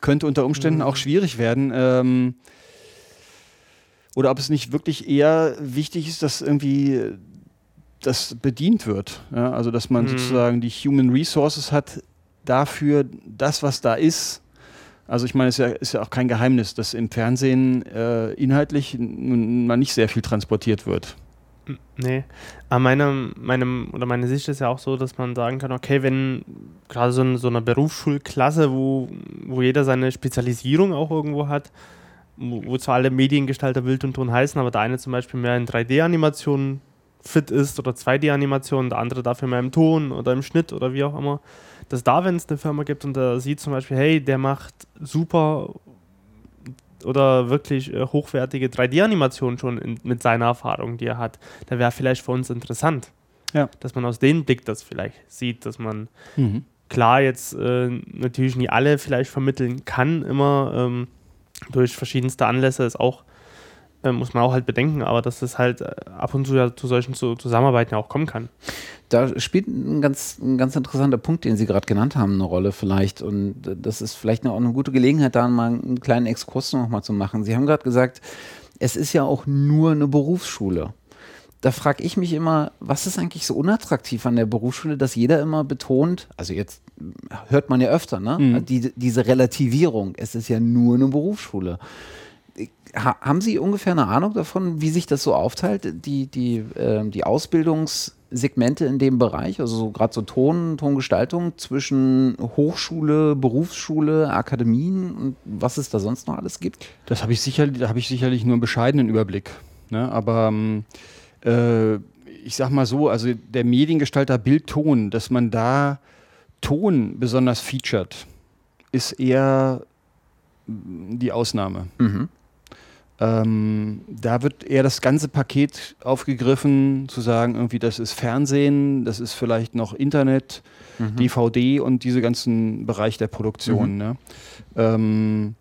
C: könnte unter Umständen auch schwierig werden. Ähm, oder ob es nicht wirklich eher wichtig ist, dass irgendwie das bedient wird. Ja? Also dass man
B: Mhm.
C: sozusagen die Human Resources hat dafür, das, was da ist. Also ich meine, es ist ja, ist ja auch kein Geheimnis, dass im Fernsehen äh, inhaltlich mal nicht sehr viel transportiert wird.
B: Nee. Aber meine, meinem, oder meine Sicht ist ja auch so, dass man sagen kann, okay, wenn gerade so, in so einer Berufsschulklasse, wo, wo jeder seine Spezialisierung auch irgendwo hat, wo, zwar alle Mediengestalter Wild und Ton heißen, aber der eine zum Beispiel mehr in 3D-Animationen fit ist oder 2D-Animationen, der andere dafür mehr im Ton oder im Schnitt oder wie auch immer, dass da, wenn es eine Firma gibt und der sieht zum Beispiel, hey, der macht super oder wirklich äh, hochwertige 3D-Animationen schon in, mit seiner Erfahrung, die er hat, da wäre vielleicht für uns interessant.
C: Ja.
B: Dass man aus dem Blick das vielleicht sieht, dass man
C: Mhm.
B: klar jetzt äh, natürlich nie alle vielleicht vermitteln kann, immer ähm, durch verschiedenste Anlässe ist auch, äh, muss man auch halt bedenken, aber dass es halt äh, ab und zu ja zu solchen zu Zusammenarbeiten auch kommen kann.
A: Da spielt ein ganz, ein ganz interessanter Punkt, den Sie gerade genannt haben, eine Rolle vielleicht. Und äh, das ist vielleicht auch eine gute Gelegenheit, da mal einen kleinen Exkurs nochmal zu machen. Sie haben gerade gesagt, es ist ja auch nur eine Berufsschule. Da frage ich mich immer, was ist eigentlich so unattraktiv an der Berufsschule, dass jeder immer betont, also jetzt hört man ja öfter, ne?
C: Mhm.
A: Die, diese Relativierung, es ist ja nur eine Berufsschule. Ha haben Sie ungefähr eine Ahnung davon, wie sich das so aufteilt, die, die, ähm, die Ausbildungssegmente in dem Bereich, also so gerade so Ton, Tongestaltung zwischen Hochschule, Berufsschule, Akademien und was es da sonst noch alles gibt?
C: Das habe ich sicherlich, da habe ich sicherlich nur einen bescheidenen Überblick. Ne? Aber ähm, äh, ich sag mal so, also der Mediengestalter Bildton, dass man da Ton besonders featured, ist eher die Ausnahme.
A: Mhm.
C: Ähm, da wird eher das ganze Paket aufgegriffen, zu sagen, irgendwie, das ist Fernsehen, das ist vielleicht noch Internet,
A: Mhm.
C: DVD und diese ganzen Bereich der Produktion. Ne? Ähm,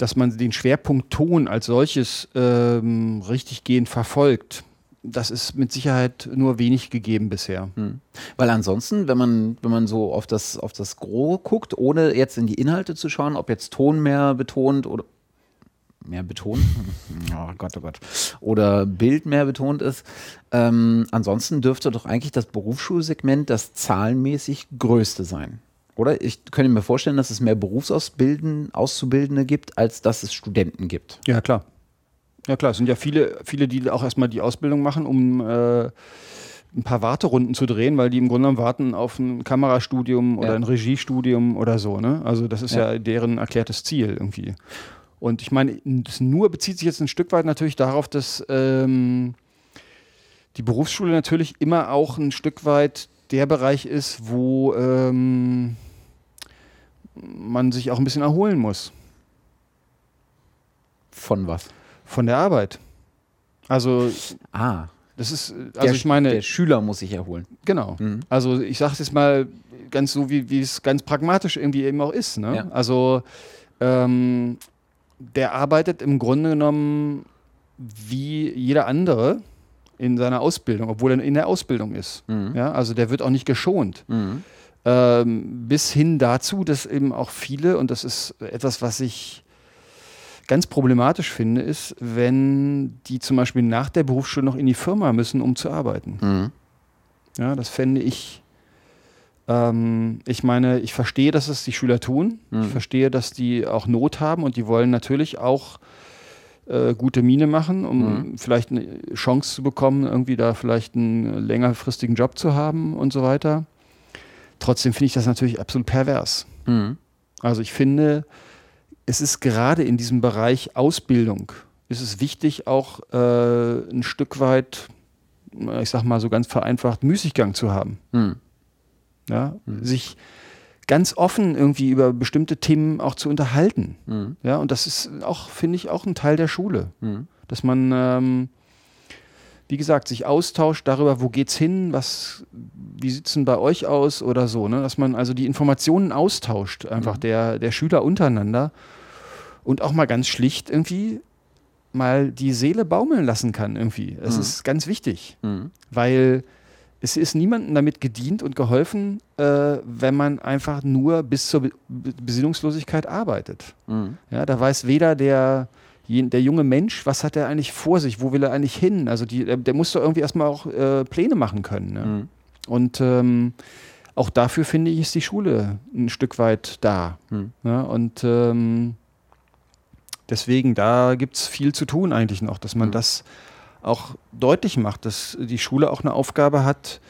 C: dass man den Schwerpunkt Ton als solches ähm, richtig gehend verfolgt, das ist mit Sicherheit nur wenig gegeben bisher.
A: Hm. Weil ansonsten, wenn man, wenn man so auf das, auf das Gros guckt, ohne jetzt in die Inhalte zu schauen, ob jetzt Ton mehr betont oder mehr betont, [laughs] oh Gott, oh Gott, oder Bild mehr betont ist, ähm, ansonsten dürfte doch eigentlich das Berufsschulsegment das zahlenmäßig größte sein. Oder? Ich könnte mir vorstellen, dass es mehr Berufsausbilden, Auszubildende gibt, als dass es Studenten gibt.
C: Ja, klar. Ja, klar. Es sind ja viele, viele, die auch erstmal die Ausbildung machen, um äh, ein paar Warterunden zu drehen, weil die im Grunde genommen warten auf ein Kamerastudium oder
A: Ja.
C: ein Regiestudium oder so. Ne? Also, das ist ja.
A: Ja.
C: deren erklärtes Ziel irgendwie. Und ich meine, das nur bezieht sich jetzt ein Stück weit natürlich darauf, dass ähm, die Berufsschule natürlich immer auch ein Stück weit der Bereich ist, wo ähm, man sich auch ein bisschen erholen muss
A: Von was?
C: von der Arbeit. Also
A: Ah,
C: das ist, also
A: der,
C: ich meine,
A: der Schüler muss sich erholen.
C: genau.
A: Mhm.
C: Also ich sage es jetzt mal ganz so, wie, wie es ganz pragmatisch irgendwie eben auch ist. Ne?
A: Ja.
C: Also ähm, der arbeitet im Grunde genommen wie jeder andere in seiner Ausbildung, obwohl er in der Ausbildung ist.
A: Mhm.
C: Ja? Also der wird auch nicht geschont.
A: Mhm.
C: Ähm, bis hin dazu, dass eben auch viele, und das ist etwas, was ich ganz problematisch finde, ist, wenn die zum Beispiel nach der Berufsschule noch in die Firma müssen, um zu arbeiten.
A: Mhm.
C: Ja, das fände ich. Ähm, ich meine, ich verstehe, dass es die Schüler tun.
A: Mhm.
C: Ich verstehe, dass die auch Not haben und die wollen natürlich auch äh, gute Miene machen, um
A: Mhm.
C: vielleicht eine Chance zu bekommen, irgendwie da vielleicht einen längerfristigen Job zu haben und so weiter. Trotzdem finde ich das natürlich absolut pervers.
A: Mhm.
C: Also ich finde, es ist gerade in diesem Bereich Ausbildung, ist es wichtig, auch äh, ein Stück weit, ich sag mal so ganz vereinfacht, Müßiggang zu haben.
A: Mhm.
C: Ja? Sich ganz offen irgendwie über bestimmte Themen auch zu unterhalten.
A: Mhm.
C: Ja? Und das ist auch, finde ich, auch ein Teil der Schule.
A: Mhm.
C: Dass man, ähm, wie gesagt, sich austauscht darüber, wo geht's hin, was, wie sieht's denn bei euch aus oder so, ne? Dass man also die Informationen austauscht, einfach der, der Schüler untereinander und auch mal ganz schlicht irgendwie mal die Seele baumeln lassen kann irgendwie. Das
A: Mhm.
C: ist ganz wichtig,
A: Mhm.
C: weil es ist niemandem damit gedient und geholfen, äh, wenn man einfach nur bis zur Be Besinnungslosigkeit arbeitet.
A: Mhm.
C: Ja, da weiß weder der, der junge Mensch, was hat er eigentlich vor sich, wo will er eigentlich hin? Also die, der muss doch irgendwie erstmal auch äh, Pläne machen können. Ne?
A: Mhm.
C: Und ähm, auch dafür finde ich, ist die Schule ein Stück weit da.
A: Mhm.
C: Ja, und ähm, deswegen, da gibt es viel zu tun eigentlich noch, dass man
A: Mhm.
C: das auch deutlich macht, dass die Schule auch eine Aufgabe hat,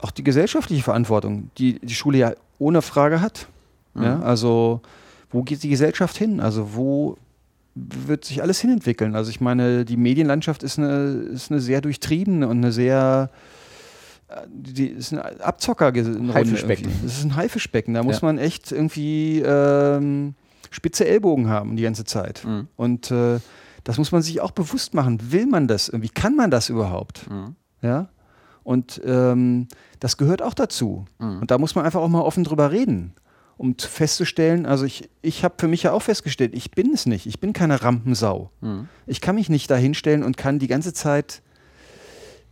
C: auch die gesellschaftliche Verantwortung, die die Schule ja ohne Frage hat. Ja,
A: Mhm.
C: also wo geht die Gesellschaft hin? Also wo wird sich alles hinentwickeln? Also ich meine, die Medienlandschaft ist eine, ist eine sehr durchtriebene und eine sehr äh, die ist ein Abzocker
A: Haifischbecken.
C: Das ist ein Haifischbecken. Da muss
A: Ja.
C: man echt irgendwie ähm, spitze Ellbogen haben die ganze Zeit.
A: Mhm.
C: Und äh, das muss man sich auch bewusst machen. Will man das irgendwie? Kann man das überhaupt?
A: Mhm.
C: Ja. Und ähm, das gehört auch dazu.
A: Mhm.
C: Und da muss man einfach auch mal offen drüber reden, um zu- festzustellen, also ich, ich habe für mich ja auch festgestellt, ich bin es nicht. Ich bin keine Rampensau.
A: Mhm.
C: Ich kann mich nicht da hinstellen und kann die ganze Zeit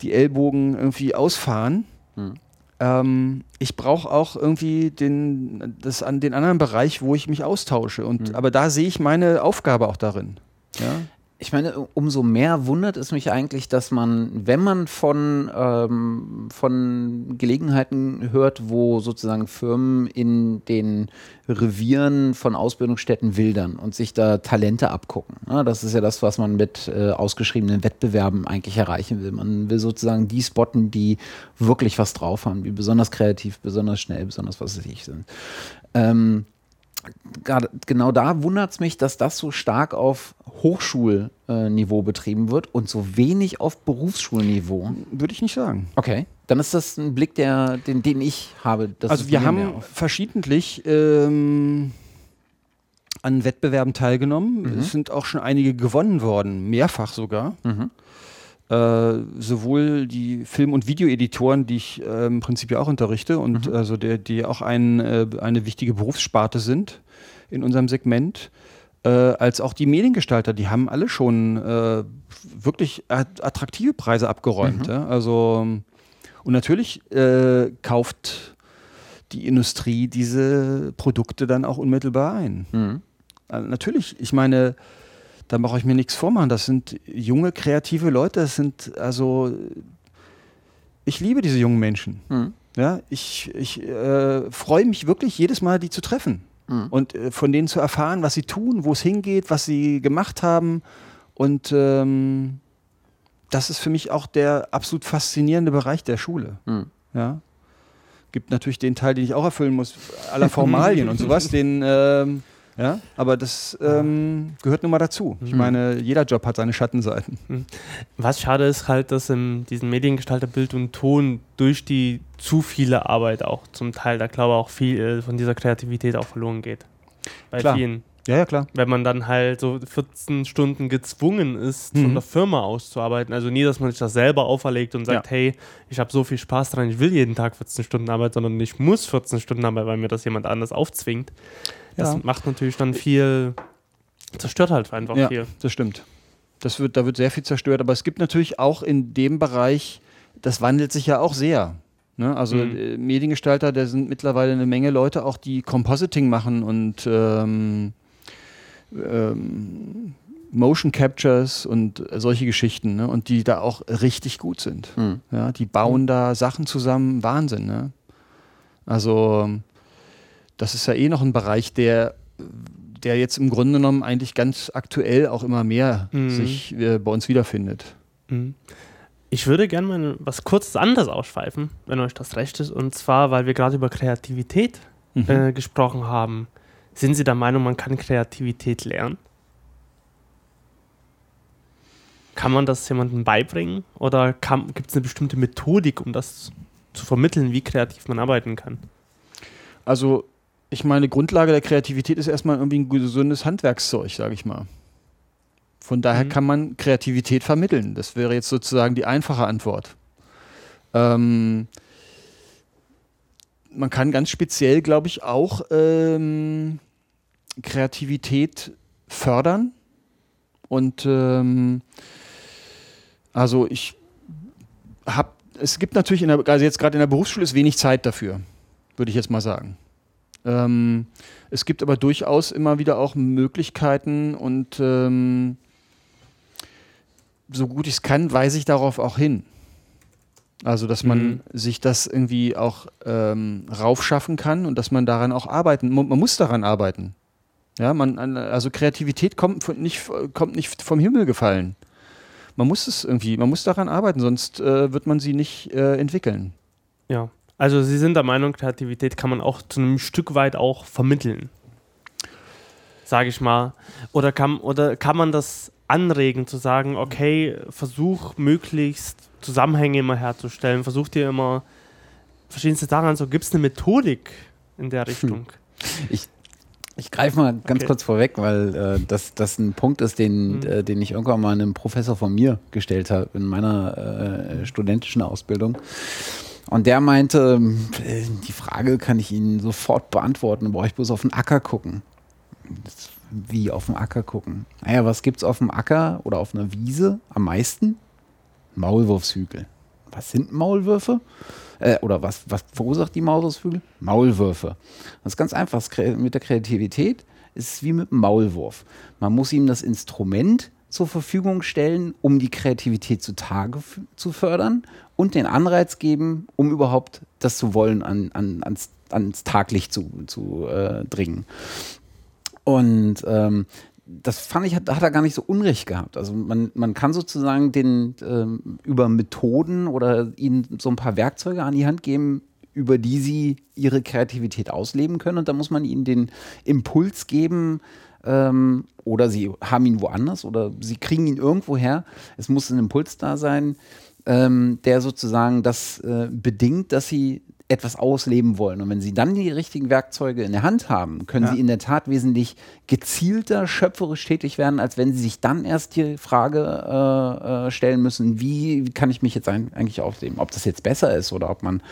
C: die Ellbogen irgendwie ausfahren.
A: Mhm.
C: Ähm, ich brauche auch irgendwie den, das an den anderen Bereich, wo ich mich austausche. Und,
A: Mhm.
C: Aber da sehe ich meine Aufgabe auch darin. Ja?
A: Ich meine, umso mehr wundert es mich eigentlich, dass man, wenn man von, ähm, von Gelegenheiten hört, wo sozusagen Firmen in den Revieren von Ausbildungsstätten wildern und sich da Talente abgucken. Ja, das ist ja das, was man mit äh, ausgeschriebenen Wettbewerben eigentlich erreichen will. Man will sozusagen die spotten, die wirklich was drauf haben, die besonders kreativ, besonders schnell, besonders was weiß ich sind. gerade genau da wundert es mich, dass das so stark auf Hochschulniveau betrieben wird und so wenig auf Berufsschulniveau.
C: Würde ich nicht sagen.
A: Okay. Dann ist das ein Blick, der, den, den ich habe.
C: Also wir haben verschiedentlich ähm, an Wettbewerben teilgenommen.
A: Mhm.
C: Es sind auch schon einige gewonnen worden, mehrfach sogar.
A: Mhm.
C: Äh, sowohl die Film- und Videoeditoren, die ich äh, im Prinzip ja auch unterrichte und
A: Mhm.
C: also der, die auch ein, äh, eine wichtige Berufssparte sind in unserem Segment, äh, als auch die Mediengestalter, die haben alle schon äh, wirklich at- attraktive Preise abgeräumt.
A: Mhm.
C: Ja? Also und natürlich kauft die Industrie diese Produkte dann auch unmittelbar ein.
A: Mhm.
C: Also natürlich, ich meine, da mache ich mir nichts vormachen. Das sind junge, kreative Leute. Das sind also, ich liebe diese jungen Menschen.
A: Mhm.
C: Ja, ich ich äh, freue mich wirklich jedes Mal, die zu treffen
A: Mhm.
C: und äh, von denen zu erfahren, was sie tun, wo es hingeht, was sie gemacht haben. Und ähm, das ist für mich auch der absolut faszinierende Bereich der Schule.
A: Mhm.
C: Ja. Gibt natürlich den Teil, den ich auch erfüllen muss, aller Formalien und sowas, [laughs] den, ähm, ja, aber das ähm, gehört nun mal dazu. Ich
B: Mhm.
C: meine, jeder Job hat seine Schattenseiten.
B: Was schade ist halt, dass in diesem Mediengestalter Bild und Ton durch die zu viele Arbeit auch zum Teil, da glaube ich auch viel äh, von dieser Kreativität auch verloren geht. Bei
C: Klar.
B: vielen.
C: Ja, ja, klar.
B: Wenn man dann halt so 14 Stunden gezwungen ist, von
C: Mhm.
B: der Firma auszuarbeiten. Also nie, dass man sich das selber auferlegt und sagt,
C: Ja.
B: hey, ich habe so viel Spaß dran, ich will jeden Tag 14 Stunden arbeiten, sondern ich muss 14 Stunden arbeiten, weil mir das jemand anders aufzwingt. Das
C: Ja.
B: macht natürlich dann viel, zerstört halt einfach
C: Ja,
B: viel.
C: das stimmt. Das wird, da wird sehr viel zerstört, aber es gibt natürlich auch in dem Bereich, das wandelt sich ja auch sehr. Ne? Also
B: Mhm.
C: äh, Mediengestalter, da sind mittlerweile eine Menge Leute auch, die Compositing machen und ähm, ähm, Motion Captures und solche Geschichten ne? und die da auch richtig gut sind.
A: Mhm.
C: Ja, die bauen da Sachen zusammen, Wahnsinn. Ne? Also das ist ja eh noch ein Bereich, der, der jetzt im Grunde genommen eigentlich ganz aktuell auch immer mehr
B: Mhm.
C: sich äh, bei uns wiederfindet.
B: Mhm. Ich würde gerne mal was kurzes anders ausschweifen, wenn euch das recht ist. Und zwar, weil wir gerade über Kreativität
C: Mhm.
B: äh, gesprochen haben. Sind Sie der Meinung, man kann Kreativität lernen? Kann man das jemandem beibringen? Oder gibt es eine bestimmte Methodik, um das zu vermitteln, wie kreativ man arbeiten kann?
C: Also ich meine, Grundlage der Kreativität ist erstmal irgendwie ein gesundes Handwerkszeug, sage ich mal. Von daher
B: Mhm.
C: kann man Kreativität vermitteln. Das wäre jetzt sozusagen die einfache Antwort. Ähm, man kann ganz speziell, glaube ich, auch ähm, Kreativität fördern. Und ähm, also ich habe es gibt natürlich, in der, also jetzt gerade in der Berufsschule ist wenig Zeit dafür, würde ich jetzt mal sagen. Ähm, es gibt aber durchaus immer wieder auch Möglichkeiten und ähm, so gut ich es kann, weise ich darauf auch hin. Also, dass man
B: Mhm.
C: sich das irgendwie auch ähm, raufschaffen kann und dass man daran auch arbeiten, mu- man muss daran arbeiten. Ja, man, an- also Kreativität kommt, von, nicht, kommt nicht vom Himmel gefallen. Man muss es irgendwie, man muss daran arbeiten, sonst äh, wird man sie nicht äh, entwickeln.
B: Ja. Also Sie sind der Meinung, Kreativität kann man auch zu einem Stück weit auch vermitteln. Sage ich mal. Oder kann, oder kann man das anregen, zu sagen, okay, versuch möglichst Zusammenhänge immer herzustellen, versuch dir immer verschiedenste Sachen an, so gibt es eine Methodik in der Richtung.
A: Ich greife mal ganz
B: Okay.
A: kurz vorweg, weil äh, das, das ein Punkt ist, den,
B: Mhm.
A: äh, den ich irgendwann mal einem Professor von mir gestellt habe in meiner äh, studentischen Ausbildung. Und der meinte, äh, die Frage kann ich Ihnen sofort beantworten, brauche ich bloß auf den Acker gucken. Wie auf dem Acker gucken? Naja, was gibt es auf dem Acker oder auf einer Wiese am meisten? Maulwurfshügel. Was sind Maulwürfe? Äh, oder was, was verursacht die Maulwurfshügel? Maulwürfe. Das ist ganz einfach. Mit der Kreativität ist es wie mit einem Maulwurf. Man muss ihm das Instrument zur Verfügung stellen, um die Kreativität zutage zu fördern und den Anreiz geben, um überhaupt das zu wollen, an, an, ans, ans Taglicht zu, zu äh, dringen. Und ähm, das fand ich, hat, hat er gar nicht so unrecht gehabt. Also man, man kann sozusagen den ähm, über Methoden oder ihnen so ein paar Werkzeuge an die Hand geben, über die sie ihre Kreativität ausleben können. Und da muss man ihnen den Impuls geben, ähm, oder sie haben ihn woanders oder sie kriegen ihn irgendwo her. Es muss ein Impuls da sein, ähm, der sozusagen das äh, bedingt, dass sie etwas ausleben wollen. Und wenn sie dann die richtigen Werkzeuge in der Hand haben, können
C: Ja.
A: sie in der Tat wesentlich gezielter, schöpferisch tätig werden, als wenn sie sich dann erst die Frage äh, äh, stellen müssen, wie kann ich mich jetzt eigentlich ausleben? Ob das jetzt besser ist oder ob man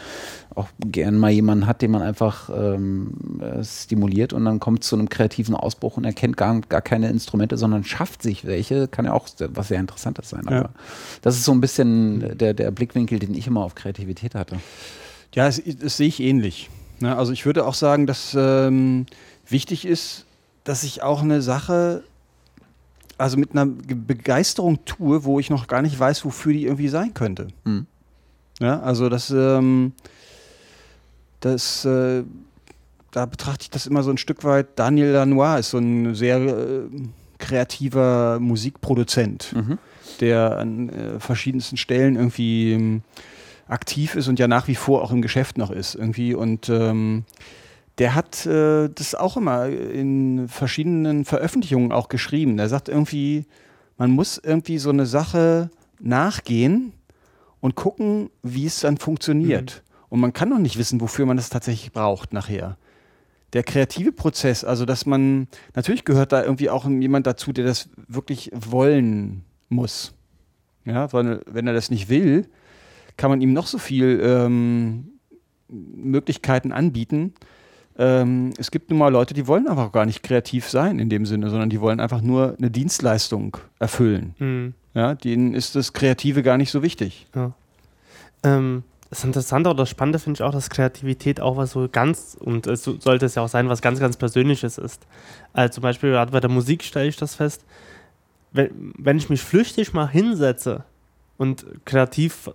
A: auch gern mal jemanden hat, den man einfach ähm, äh, stimuliert und dann kommt zu einem kreativen Ausbruch und erkennt gar, gar keine Instrumente, sondern schafft sich welche, kann ja auch was sehr Interessantes sein.
C: Ja.
A: Aber das ist so ein bisschen der, der Blickwinkel, den ich immer auf Kreativität hatte.
C: Ja, das, das sehe ich ähnlich. Ne? Also ich würde auch sagen, dass ähm, wichtig ist, dass ich auch eine Sache, also mit einer Ge- Begeisterung tue, wo ich noch gar nicht weiß, wofür die irgendwie sein könnte.
A: Mhm.
C: Ja, also das, ähm, das, äh, da betrachte ich das immer so ein Stück weit. Daniel Lanois ist so ein sehr äh, kreativer Musikproduzent
A: Mhm.
C: der an äh, verschiedensten Stellen irgendwie ähm, aktiv ist und ja nach wie vor auch im Geschäft noch ist irgendwie und ähm, der hat äh, das auch immer in verschiedenen Veröffentlichungen auch geschrieben. Der sagt irgendwie, man muss irgendwie so eine Sache nachgehen und gucken, wie es dann funktioniert. Und man kann noch nicht wissen, wofür man das tatsächlich braucht nachher. Der kreative Prozess, also dass man, natürlich gehört da irgendwie auch jemand dazu, der das wirklich wollen muss. Ja, weil wenn er das nicht will, kann man ihm noch so viel ähm, Möglichkeiten anbieten. Ähm, es gibt nun mal Leute, die wollen einfach gar nicht kreativ sein in dem Sinne, sondern die wollen einfach nur eine Dienstleistung erfüllen.
B: Mhm.
C: Ja, denen ist das Kreative gar nicht so wichtig.
B: Ja. Ähm, das Interessante oder Spannende finde ich auch, dass Kreativität auch was so ganz, und es so- sollte es ja auch sein, was ganz, ganz Persönliches ist. Also zum Beispiel gerade bei der Musik stelle ich das fest, wenn, wenn ich mich flüchtig mal hinsetze und kreativ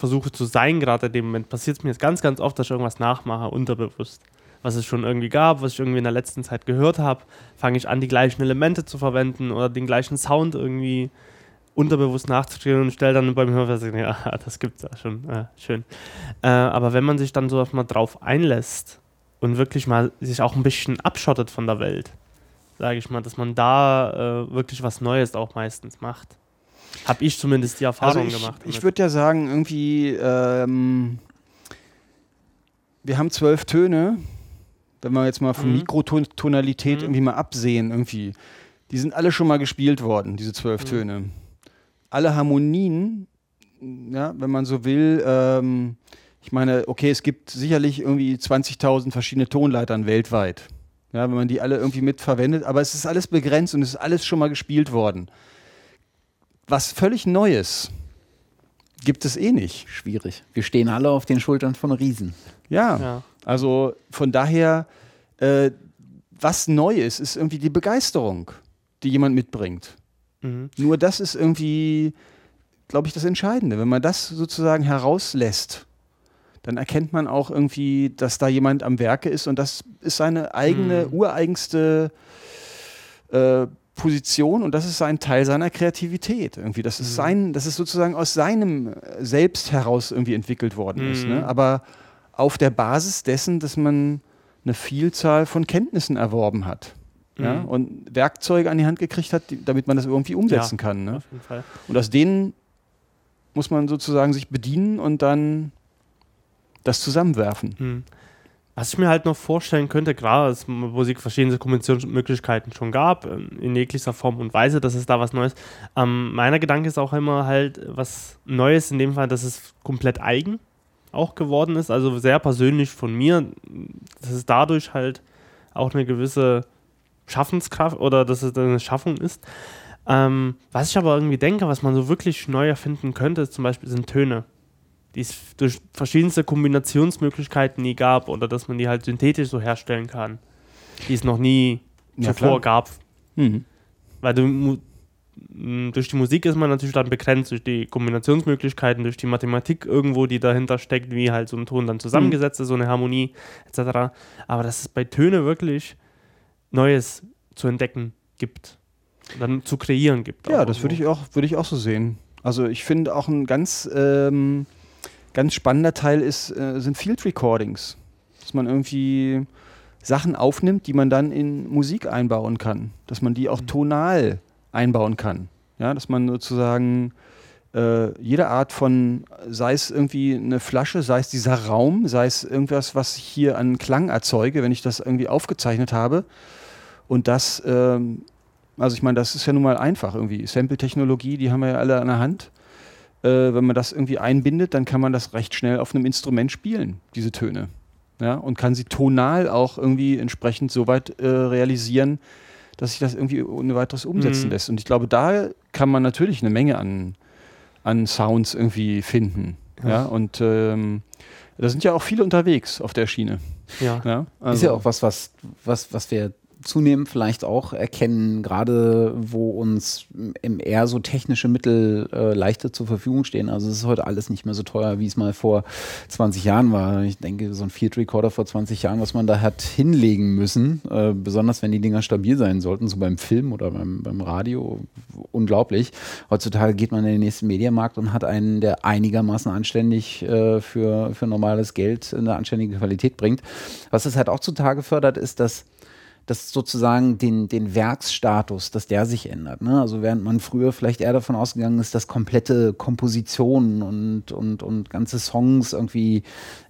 B: versuche zu sein, gerade in dem Moment, passiert es mir jetzt ganz, ganz oft, dass ich irgendwas nachmache, unterbewusst. Was es schon irgendwie gab, was ich irgendwie in der letzten Zeit gehört habe, fange ich an, die gleichen Elemente zu verwenden oder den gleichen Sound irgendwie unterbewusst nachzuspielen und stelle dann beim Hören ja, [laughs] das gibt's ja schon, äh, schön. Äh, aber wenn man sich dann so mal drauf einlässt und wirklich mal sich auch ein bisschen abschottet von der Welt, sage ich mal, dass man da äh, wirklich was Neues auch meistens macht. Habe ich zumindest die Erfahrung
C: also ich,
B: gemacht.
C: Ich
B: damit.
C: würde ja sagen, irgendwie, ähm, wir haben zwölf Töne, wenn wir jetzt mal von
B: Mhm.
C: Mikrotonalität
B: Mhm.
C: irgendwie mal absehen, irgendwie. Die sind alle schon mal gespielt worden, diese zwölf
B: Mhm.
C: Töne. Alle Harmonien, ja, wenn man so will, ähm, ich meine, okay, es gibt sicherlich irgendwie 20.000 verschiedene Tonleitern weltweit. Ja, wenn man die alle irgendwie mitverwendet, aber es ist alles begrenzt und es ist alles schon mal gespielt worden. Was völlig Neues, gibt es eh nicht.
A: Schwierig. Wir stehen alle auf den Schultern von Riesen.
C: Ja,
B: Ja.
C: also von daher, äh, was neu ist, ist irgendwie die Begeisterung, die jemand mitbringt.
B: Mhm.
C: Nur das ist irgendwie, glaube ich, das Entscheidende. Wenn man das sozusagen herauslässt, dann erkennt man auch irgendwie, dass da jemand am Werke ist und das ist seine eigene,
B: Mhm.
C: ureigenste äh, Position und das ist ein Teil seiner Kreativität. Irgendwie. Das ist
B: Mhm.
C: sein, das ist sozusagen aus seinem äh, Selbst heraus irgendwie entwickelt worden ist.
B: Mhm.
C: Ne? Aber auf der Basis dessen, dass man eine Vielzahl von Kenntnissen erworben hat. Ja,
B: Mhm.
C: und Werkzeuge an die Hand gekriegt hat, die, damit man das irgendwie umsetzen kann. Ne?
B: Auf jeden Fall.
C: Und aus denen muss man sozusagen sich bedienen und dann das zusammenwerfen.
B: Hm. Was ich mir halt noch vorstellen könnte, klar, dass Musik verschiedene Kombinationsmöglichkeiten schon gab, ähm, in jeglicher Form und Weise, dass es da was Neues. Ähm, meiner Gedanke ist auch immer halt was Neues, in dem Fall, dass es komplett eigen auch geworden ist, also sehr persönlich von mir, dass es dadurch halt auch eine gewisse Schaffenskraft oder dass es eine Schaffung ist. Ähm, was ich aber irgendwie denke, was man so wirklich neu erfinden könnte, zum Beispiel sind Töne die es durch verschiedenste Kombinationsmöglichkeiten nie gab oder dass man die halt synthetisch so herstellen kann, die es noch nie
C: Ja,
B: zuvor
C: klar.
B: gab.
C: Mhm.
B: Weil du, durch die Musik ist man natürlich dann begrenzt, durch die Kombinationsmöglichkeiten, durch die Mathematik irgendwo, die dahinter steckt, wie halt so ein Ton dann zusammengesetzt ist, so eine Harmonie etc. Aber dass es bei Töne wirklich Neues zu entdecken gibt, dann zu kreieren gibt.
C: Ja, das würde ich, auch, würde ich auch so sehen. Also ich finde auch ein ganz, ähm, ganz spannender Teil ist, äh, sind Field Recordings. Dass man irgendwie Sachen aufnimmt, die man dann in Musik einbauen kann. Dass man die auch tonal einbauen kann. Ja, dass man sozusagen äh, jede Art von, sei es irgendwie eine Flasche, sei es dieser Raum, sei es irgendwas, was ich hier an Klang erzeuge, wenn ich das irgendwie aufgezeichnet habe. Und das, ähm, also ich meine, das ist ja nun mal einfach irgendwie. Sample-Technologie, die haben wir ja alle an der Hand. Äh, wenn man das irgendwie einbindet, dann kann man das recht schnell auf einem Instrument spielen, diese Töne. Ja, und kann sie tonal auch irgendwie entsprechend so weit äh, realisieren, dass sich das irgendwie ohne weiteres umsetzen
B: Mhm.
C: lässt. Und ich glaube, da kann man natürlich eine Menge an, an Sounds irgendwie finden. Ja,
B: Ja.
C: und ähm, da sind ja auch viele unterwegs auf der Schiene.
B: Ja.
C: Ja, also,
A: ist ja auch was, was, was, was wir zunehmend vielleicht auch erkennen, gerade wo uns im eher so technische Mittel äh, leichter zur Verfügung stehen. Also es ist heute alles nicht mehr so teuer, wie es mal vor 20 Jahren war. Ich denke, so ein Field Recorder vor 20 Jahren, was man da hat hinlegen müssen, äh, besonders wenn die Dinger stabil sein sollten, so beim Film oder beim, beim Radio, unglaublich. Heutzutage geht man in den nächsten Mediamarkt und hat einen, der einigermaßen anständig äh, für, für normales Geld eine anständige Qualität bringt. Was es halt auch zutage fördert, ist, dass dass sozusagen den, den Werksstatus, dass der sich ändert. Ne? Also während man früher vielleicht eher davon ausgegangen ist, dass komplette Kompositionen und, und, und ganze Songs irgendwie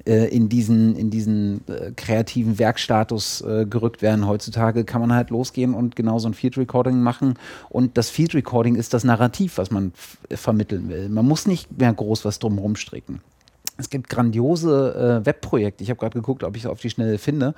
A: äh, in diesen, in diesen äh, kreativen Werkstatus äh, gerückt werden. Heutzutage kann man halt losgehen und genau so ein Field Recording machen. Und das Field Recording ist das Narrativ, was man vermitteln will. Man muss nicht mehr groß was drumherum stricken. Es gibt grandiose äh, Webprojekte. Ich habe gerade geguckt, ob ich es auf die Schnelle finde,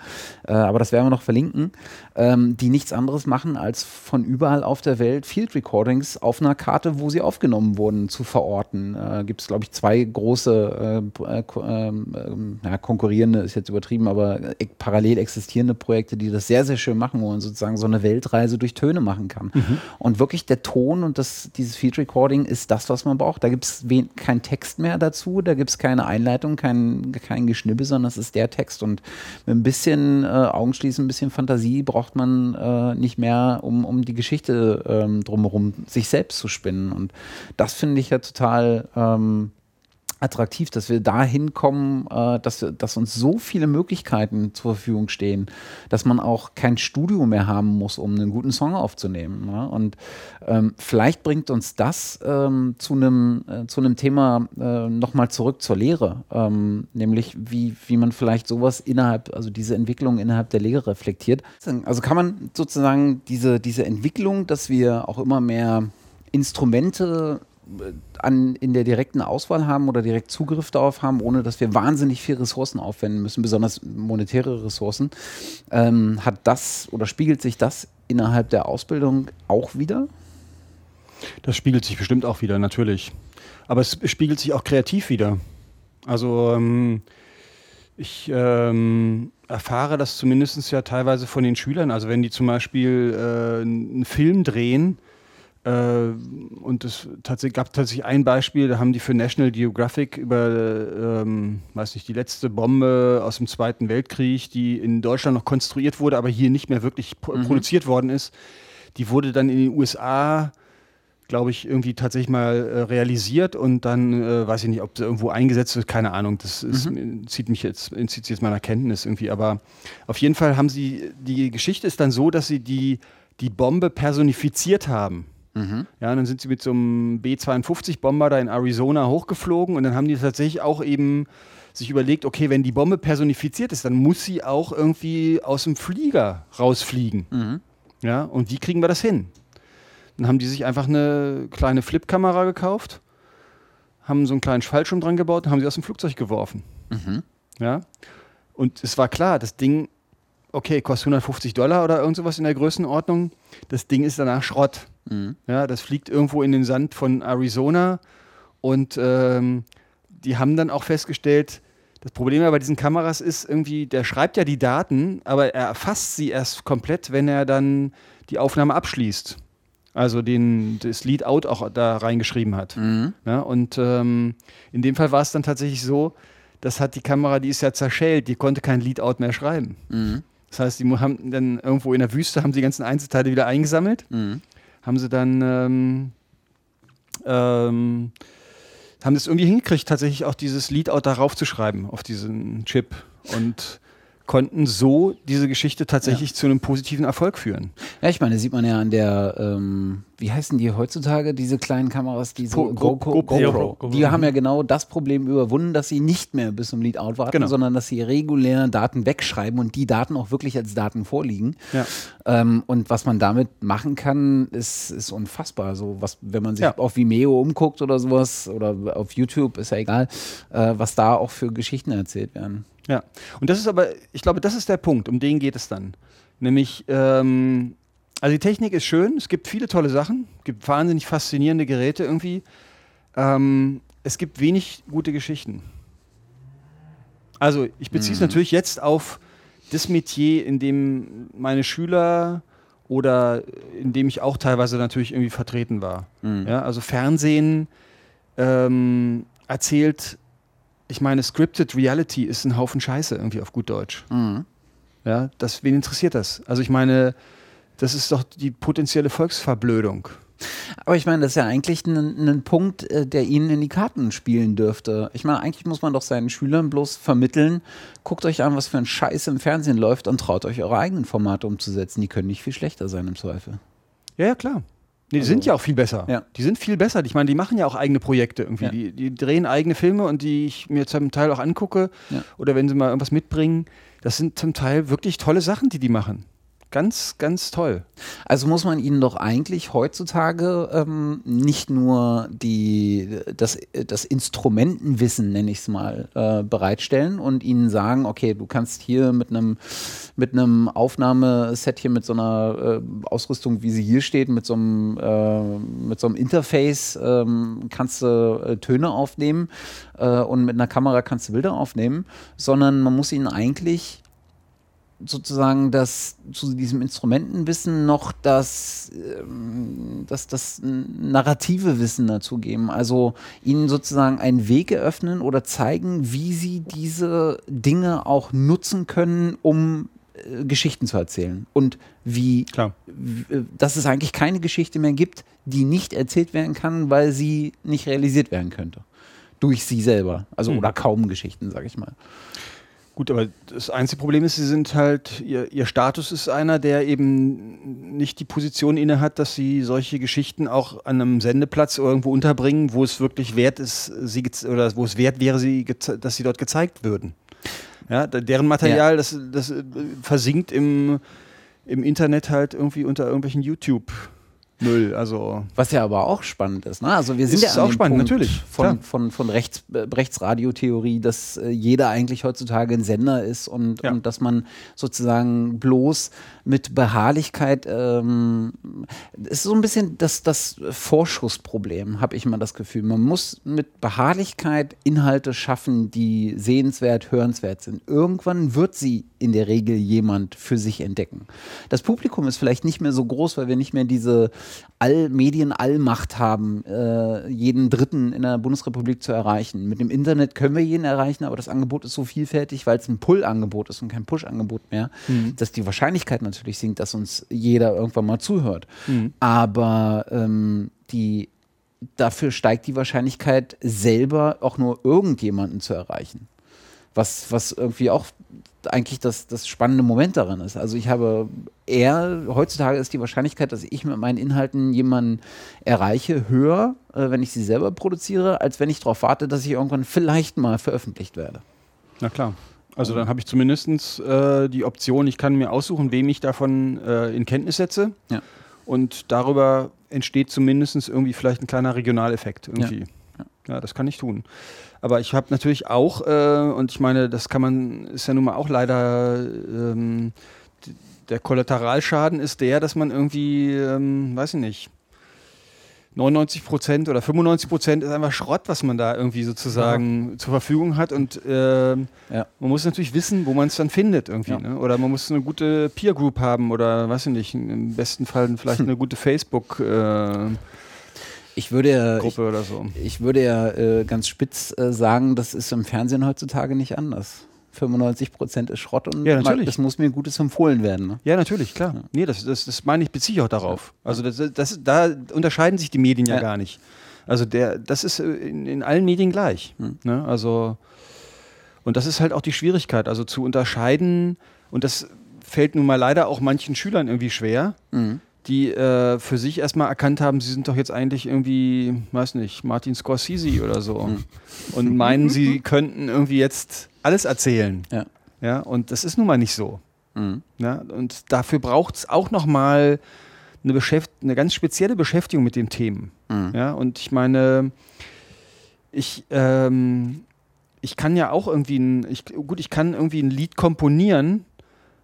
A: äh, aber das werden wir noch verlinken, ähm, die nichts anderes machen, als von überall auf der Welt Field Recordings auf einer Karte, wo sie aufgenommen wurden, zu verorten. Äh, gibt es, glaube ich, zwei große äh, äh, ähm, ähm, ja, konkurrierende, ist jetzt übertrieben, aber äh, parallel existierende Projekte, die das sehr, sehr schön machen, wo man sozusagen so eine Weltreise durch Töne machen kann. Und wirklich der Ton und das, dieses Field Recording ist das, was man braucht. Da gibt es keinen Text mehr dazu, da gibt es keine Einleitung, kein, kein Geschnibbel, sondern es ist der Text. Und mit ein bisschen äh, Augenschließen, ein bisschen Fantasie braucht man äh, nicht mehr, um, um die Geschichte ähm, drumherum sich selbst zu spinnen. Und das finde ich ja total ähm, attraktiv, dass wir dahin kommen, äh, dass, dass uns so viele Möglichkeiten zur Verfügung stehen, dass man auch kein Studio mehr haben muss, um einen guten Song aufzunehmen. Ne? Und ähm, vielleicht bringt uns das ähm, zu einem äh, Thema äh, nochmal zurück zur Lehre, ähm, nämlich wie, wie man vielleicht sowas innerhalb, also diese Entwicklung innerhalb der Lehre reflektiert. Also kann man sozusagen diese, diese Entwicklung, dass wir auch immer mehr Instrumente an, in der direkten Auswahl haben oder direkt Zugriff darauf haben, ohne dass wir wahnsinnig viel Ressourcen aufwenden müssen, besonders monetäre Ressourcen. Ähm, hat das oder spiegelt sich das innerhalb der Ausbildung auch wieder?
C: Das spiegelt sich bestimmt auch wieder, natürlich. Aber es spiegelt sich auch kreativ wieder. Also ähm, ich ähm, erfahre das zumindest ja teilweise von den Schülern. Also wenn die zum Beispiel äh, einen Film drehen, äh, und es tatsächlich, gab tatsächlich ein Beispiel, da haben die für National Geographic über, ähm, weiß nicht, die letzte Bombe aus dem Zweiten Weltkrieg, die in Deutschland noch konstruiert wurde, aber hier nicht mehr wirklich mhm. produziert worden ist, die wurde dann in den USA glaube ich, irgendwie tatsächlich mal äh, realisiert und dann äh, weiß ich nicht, ob sie irgendwo eingesetzt wird, keine Ahnung. Das ist, mhm. zieht mich jetzt, entzieht jetzt meiner Kenntnis irgendwie. Aber auf jeden Fall haben sie, die Geschichte ist dann so, dass sie die, die Bombe personifiziert haben. Mhm. Ja, dann sind sie mit so einem B-52-Bomber da in Arizona hochgeflogen und dann haben die tatsächlich auch eben sich überlegt, okay, wenn die Bombe personifiziert ist, dann muss sie auch irgendwie aus dem Flieger rausfliegen. Mhm. Ja, und wie kriegen wir das hin? Dann haben die sich einfach eine kleine Flip-Kamera gekauft, haben so einen kleinen Fallschirm dran gebaut und haben sie aus dem Flugzeug geworfen. Mhm. Ja. Und es war klar, das Ding, okay, kostet 150 Dollar oder irgend sowas in der Größenordnung. Das Ding ist danach Schrott. Mhm. Ja, das fliegt irgendwo in den Sand von Arizona und ähm, die haben dann auch festgestellt, das Problem bei diesen Kameras ist irgendwie, der schreibt ja die Daten, aber er erfasst sie erst komplett, wenn er dann die Aufnahme abschließt also den, das Lead-Out auch da reingeschrieben hat. Mhm. Ja, und ähm, in dem Fall war es dann tatsächlich so, das hat die Kamera, die ist ja zerschellt, die konnte kein Lead-Out mehr schreiben. Mhm. Das heißt, die haben dann irgendwo in der Wüste haben die ganzen Einzelteile wieder eingesammelt, mhm. haben sie dann ähm, ähm, haben das irgendwie hingekriegt, tatsächlich auch dieses Lead-Out darauf zu schreiben, auf diesen Chip. Und konnten so diese Geschichte tatsächlich ja. zu einem positiven Erfolg führen.
A: Ja, ich meine, sieht man ja an der, ähm, wie heißen die heutzutage, diese kleinen Kameras, diese Go Go Go GoPro. GoPro. Die haben ja genau das Problem überwunden, dass sie nicht mehr bis zum Lead-Out warten, genau. sondern dass sie regulär Daten wegschreiben und die Daten auch wirklich als Daten vorliegen. Ja. Ähm, und was man damit machen kann, ist, ist unfassbar. Also was, wenn man sich ja. auf Vimeo umguckt oder sowas oder auf YouTube, ist ja egal, äh, was da auch für Geschichten erzählt werden.
C: Ja, und das ist aber, ich glaube, das ist der Punkt, um den geht es dann. Nämlich, ähm, also die Technik ist schön, es gibt viele tolle Sachen, es gibt wahnsinnig faszinierende Geräte irgendwie. Ähm, es gibt wenig gute Geschichten. Also ich beziehe es mhm. natürlich jetzt auf das Metier, in dem meine Schüler oder in dem ich auch teilweise natürlich irgendwie vertreten war. Mhm. Ja, also Fernsehen ähm, erzählt ich meine, Scripted Reality ist ein Haufen Scheiße irgendwie auf gut Deutsch. Mhm. Ja, das, wen interessiert das? Also ich meine, das ist doch die potenzielle Volksverblödung.
A: Aber ich meine, das ist ja eigentlich ein, ein, Punkt, äh, der ihnen in die Karten spielen dürfte. Ich meine, eigentlich muss man doch seinen Schülern bloß vermitteln, guckt euch an, was für ein Scheiß im Fernsehen läuft und traut euch eure eigenen Formate umzusetzen. Die können nicht viel schlechter sein im Zweifel.
C: Ja, ja, klar. Nee, die also, sind ja auch viel besser. Ja. Die sind viel besser. Ich meine, die machen ja auch eigene Projekte irgendwie. Ja. Die, die, drehen eigene Filme und die ich mir zum Teil auch angucke. Ja. Oder wenn sie mal irgendwas mitbringen. Das sind zum Teil wirklich tolle Sachen, die die machen. Ganz, ganz toll.
A: Also muss man ihnen doch eigentlich heutzutage ähm, nicht nur die, das, das Instrumentenwissen, nenne ich es mal, äh, bereitstellen und ihnen sagen, okay, du kannst hier mit einem mit einem Aufnahmeset hier mit so einer äh, Ausrüstung, wie sie hier steht, mit so einem, äh, mit so einem Interface ähm, kannst du äh, Töne aufnehmen äh, und mit einer Kamera kannst du Bilder aufnehmen, sondern man muss ihnen eigentlich sozusagen das zu diesem Instrumentenwissen noch das, ähm, das, das narrative Wissen dazu geben. Also ihnen sozusagen einen Weg eröffnen oder zeigen, wie sie diese Dinge auch nutzen können, um äh, Geschichten zu erzählen. Und wie, Klar. Äh, dass es eigentlich keine Geschichte mehr gibt, die nicht erzählt werden kann, weil sie nicht realisiert werden könnte. Durch sie selber. Also, mhm. oder kaum Geschichten, sage ich mal.
C: Gut, aber das einzige Problem ist, sie sind halt, ihr, ihr Status ist einer, der eben nicht die Position inne hat, dass sie solche Geschichten auch an einem Sendeplatz irgendwo unterbringen, wo es wirklich wert ist, sie oder wo es wert wäre, sie, dass sie dort gezeigt würden. Ja, deren Material, ja. das, das äh, versinkt im, im Internet halt irgendwie unter irgendwelchen YouTube- Null. Also
A: Was ja aber auch spannend ist. Ne? Also wir sind
C: Ist
A: ja
C: auch spannend,
A: Punkt
C: natürlich,
A: Von,
C: klar.
A: von, von Rechts, äh, Rechtsradiotheorie, dass äh, jeder eigentlich heutzutage ein Sender ist und,
C: Ja.
A: und dass man sozusagen bloß mit Beharrlichkeit, ähm, es ist so ein bisschen das, das Vorschussproblem, habe ich immer das Gefühl. Man muss mit Beharrlichkeit Inhalte schaffen, die sehenswert, hörenswert sind. Irgendwann wird sie in der Regel jemand für sich entdecken. Das Publikum ist vielleicht nicht mehr so groß, weil wir nicht mehr diese All Medien-Allmacht haben, äh, jeden Dritten in der Bundesrepublik zu erreichen. Mit dem Internet können wir jeden erreichen, aber das Angebot ist so vielfältig, weil es ein Pull-Angebot ist und kein Push-Angebot mehr, dass die Wahrscheinlichkeit natürlich sinkt, dass uns jeder irgendwann mal zuhört. Aber ähm, die dafür steigt die Wahrscheinlichkeit, selber auch nur irgendjemanden zu erreichen. Was, was irgendwie auch eigentlich das, das spannende Moment daran ist. Also ich habe eher, heutzutage ist die Wahrscheinlichkeit, dass ich mit meinen Inhalten jemanden erreiche, höher, äh, wenn ich sie selber produziere, als wenn ich darauf warte, dass ich irgendwann vielleicht mal veröffentlicht werde.
C: Na klar. Also dann habe ich zumindest äh, die Option, ich kann mir aussuchen, wem ich davon äh, in Kenntnis setze.
A: Ja.
C: Und darüber entsteht zumindest irgendwie vielleicht ein kleiner Regionaleffekt irgendwie. Ja, das kann ich tun. Aber ich habe natürlich auch, äh, und ich meine, das kann man, ist ja nun mal auch leider, ähm, der Kollateralschaden ist der, dass man irgendwie, ähm, weiß ich nicht, 99 Prozent oder 95 Prozent ist einfach Schrott, was man da irgendwie sozusagen zur Verfügung hat. Und ähm,
A: Ja.
C: man muss natürlich wissen, wo man es dann findet irgendwie.
A: Ja.
C: Ne? Oder man muss eine gute Peer Group haben oder weiß ich nicht, im besten Fall vielleicht [laughs] eine gute Facebook-Gruppe
A: Ich würde ja, ich,
C: oder so.
A: ich würde ja äh, ganz spitz äh, sagen, das ist im Fernsehen heutzutage nicht anders. 95 Prozent ist Schrott und
C: Ja, natürlich.
A: es muss mir Gutes empfohlen werden. Ne?
C: Ja, natürlich, klar. Nee, das, das, das meine ich, beziehe ich auch darauf. Also das, das, da unterscheiden sich die Medien ja,
A: Ja.
C: gar nicht. Also der, das ist äh, in, in allen Medien gleich.
A: Hm.
C: Ne? Also, und das ist halt auch die Schwierigkeit, also zu unterscheiden, und das fällt nun mal leider auch manchen Schülern irgendwie schwer,
A: Mhm.
C: Die äh, für sich erstmal erkannt haben, sie sind doch jetzt eigentlich irgendwie, weiß nicht, Martin Scorsese oder so.
A: Hm.
C: Und meinen, sie [laughs] könnten irgendwie jetzt alles erzählen.
A: Ja.
C: Ja, und das ist nun mal nicht so.
A: Mhm.
C: Ja, und dafür braucht es auch nochmal eine, Beschäft eine ganz spezielle Beschäftigung mit den Themen.
A: Mhm.
C: Ja, und ich meine, ich, ähm, ich kann ja auch irgendwie ein, ich, gut, ich kann irgendwie ein Lied komponieren,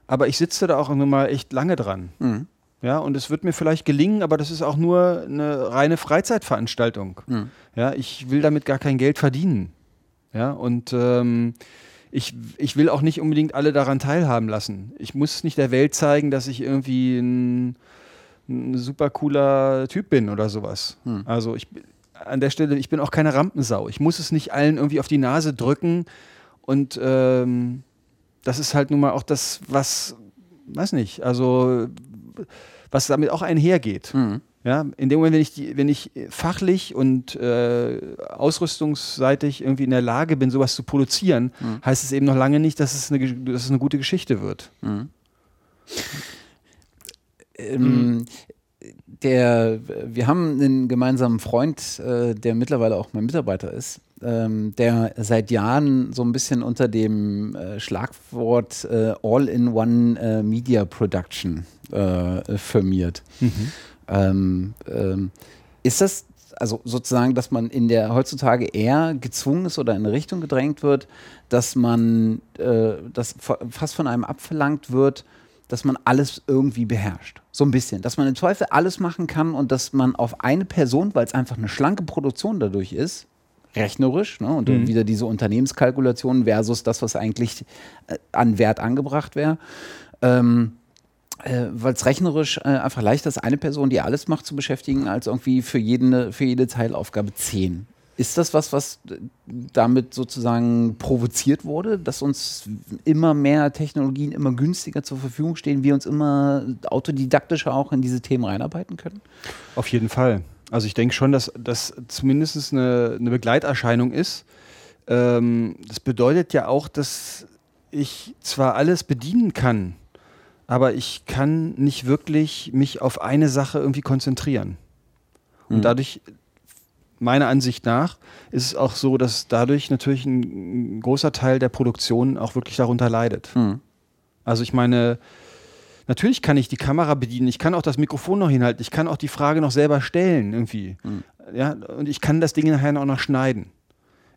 C: aber ich sitze da auch immer mal echt lange dran.
A: Mhm.
C: Ja, und es wird mir vielleicht gelingen, aber das ist auch nur eine reine Freizeitveranstaltung.
A: Mhm.
C: Ja, ich will damit gar kein Geld verdienen. Ja, und ähm, ich, ich will auch nicht unbedingt alle daran teilhaben lassen. Ich muss nicht der Welt zeigen, dass ich irgendwie ein, ein super cooler Typ bin oder sowas.
A: Hm.
C: Also ich bin- an der Stelle, ich bin auch keine Rampensau. Ich muss es nicht allen irgendwie auf die Nase drücken und ähm, das ist halt nun mal auch das, was, weiß nicht, also was damit auch einhergeht.
A: Mhm.
C: Ja, in dem Moment, wenn ich, die, wenn ich fachlich und äh, ausrüstungsseitig irgendwie in der Lage bin, sowas zu produzieren,
A: Mhm.
C: heißt es eben noch lange nicht, dass es eine, dass es eine gute Geschichte wird.
A: Mhm. Ähm, der, wir haben einen gemeinsamen Freund, äh, der mittlerweile auch mein Mitarbeiter ist, ähm, der seit Jahren so ein bisschen unter dem äh, Schlagwort äh, All-in-One äh, Media Production äh, firmiert. Ähm, ähm, ist das also sozusagen, dass man in der heutzutage eher gezwungen ist oder in eine Richtung gedrängt wird, dass man äh, das fa- fast von einem abverlangt wird, dass man alles irgendwie beherrscht. So ein bisschen. Dass man im Zweifel alles machen kann und dass man auf eine Person, weil es einfach eine schlanke Produktion dadurch ist, rechnerisch, ne, und dann wieder diese Unternehmenskalkulation versus das, was eigentlich äh, an Wert angebracht wäre, ähm, äh, weil es rechnerisch äh, einfach leichter ist, eine Person, die alles macht, zu beschäftigen, als irgendwie für jede, für jede Teilaufgabe zehn. Ist das was, was äh, damit sozusagen provoziert wurde, dass uns immer mehr Technologien immer günstiger zur Verfügung stehen, wir uns immer autodidaktischer auch in diese Themen reinarbeiten können?
C: Auf jeden Fall. Also ich denke schon, dass das zumindest eine, eine Begleiterscheinung ist. Ähm, das bedeutet ja auch, dass ich zwar alles bedienen kann, aber ich kann nicht wirklich mich auf eine Sache irgendwie konzentrieren. Und
A: Mhm.
C: dadurch, meiner Ansicht nach, ist es auch so, dass dadurch natürlich ein, großer Teil der Produktion auch wirklich darunter leidet.
A: Mhm.
C: Also ich meine, Natürlich kann ich die Kamera bedienen, ich kann auch das Mikrofon noch hinhalten, ich kann auch die Frage noch selber stellen irgendwie.
A: Mhm.
C: Ja, und ich kann das Ding nachher auch noch schneiden.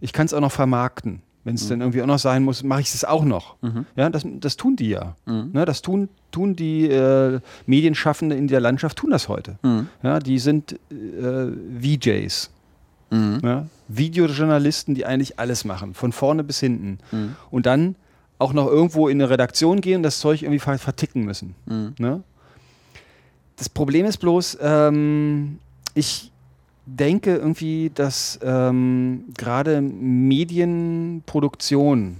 C: Ich kann es auch noch vermarkten. Wenn es
A: Mhm.
C: dann irgendwie auch noch sein muss, mache ich es auch noch.
A: Mhm.
C: Ja, das, das tun die ja.
A: Mhm.
C: Ne, das tun, tun die äh, Medienschaffenden in der Landschaft, tun das heute.
A: Mhm.
C: Ja, die sind äh, VJs.
A: Mhm.
C: Ja? Videojournalisten, die eigentlich alles machen, von vorne bis hinten.
A: Mhm.
C: Und dann auch noch irgendwo in eine Redaktion gehen und das Zeug irgendwie ver- verticken müssen.
A: Mhm.
C: Ne? Das Problem ist bloß, ähm, ich denke irgendwie, dass ähm, gerade Medienproduktion,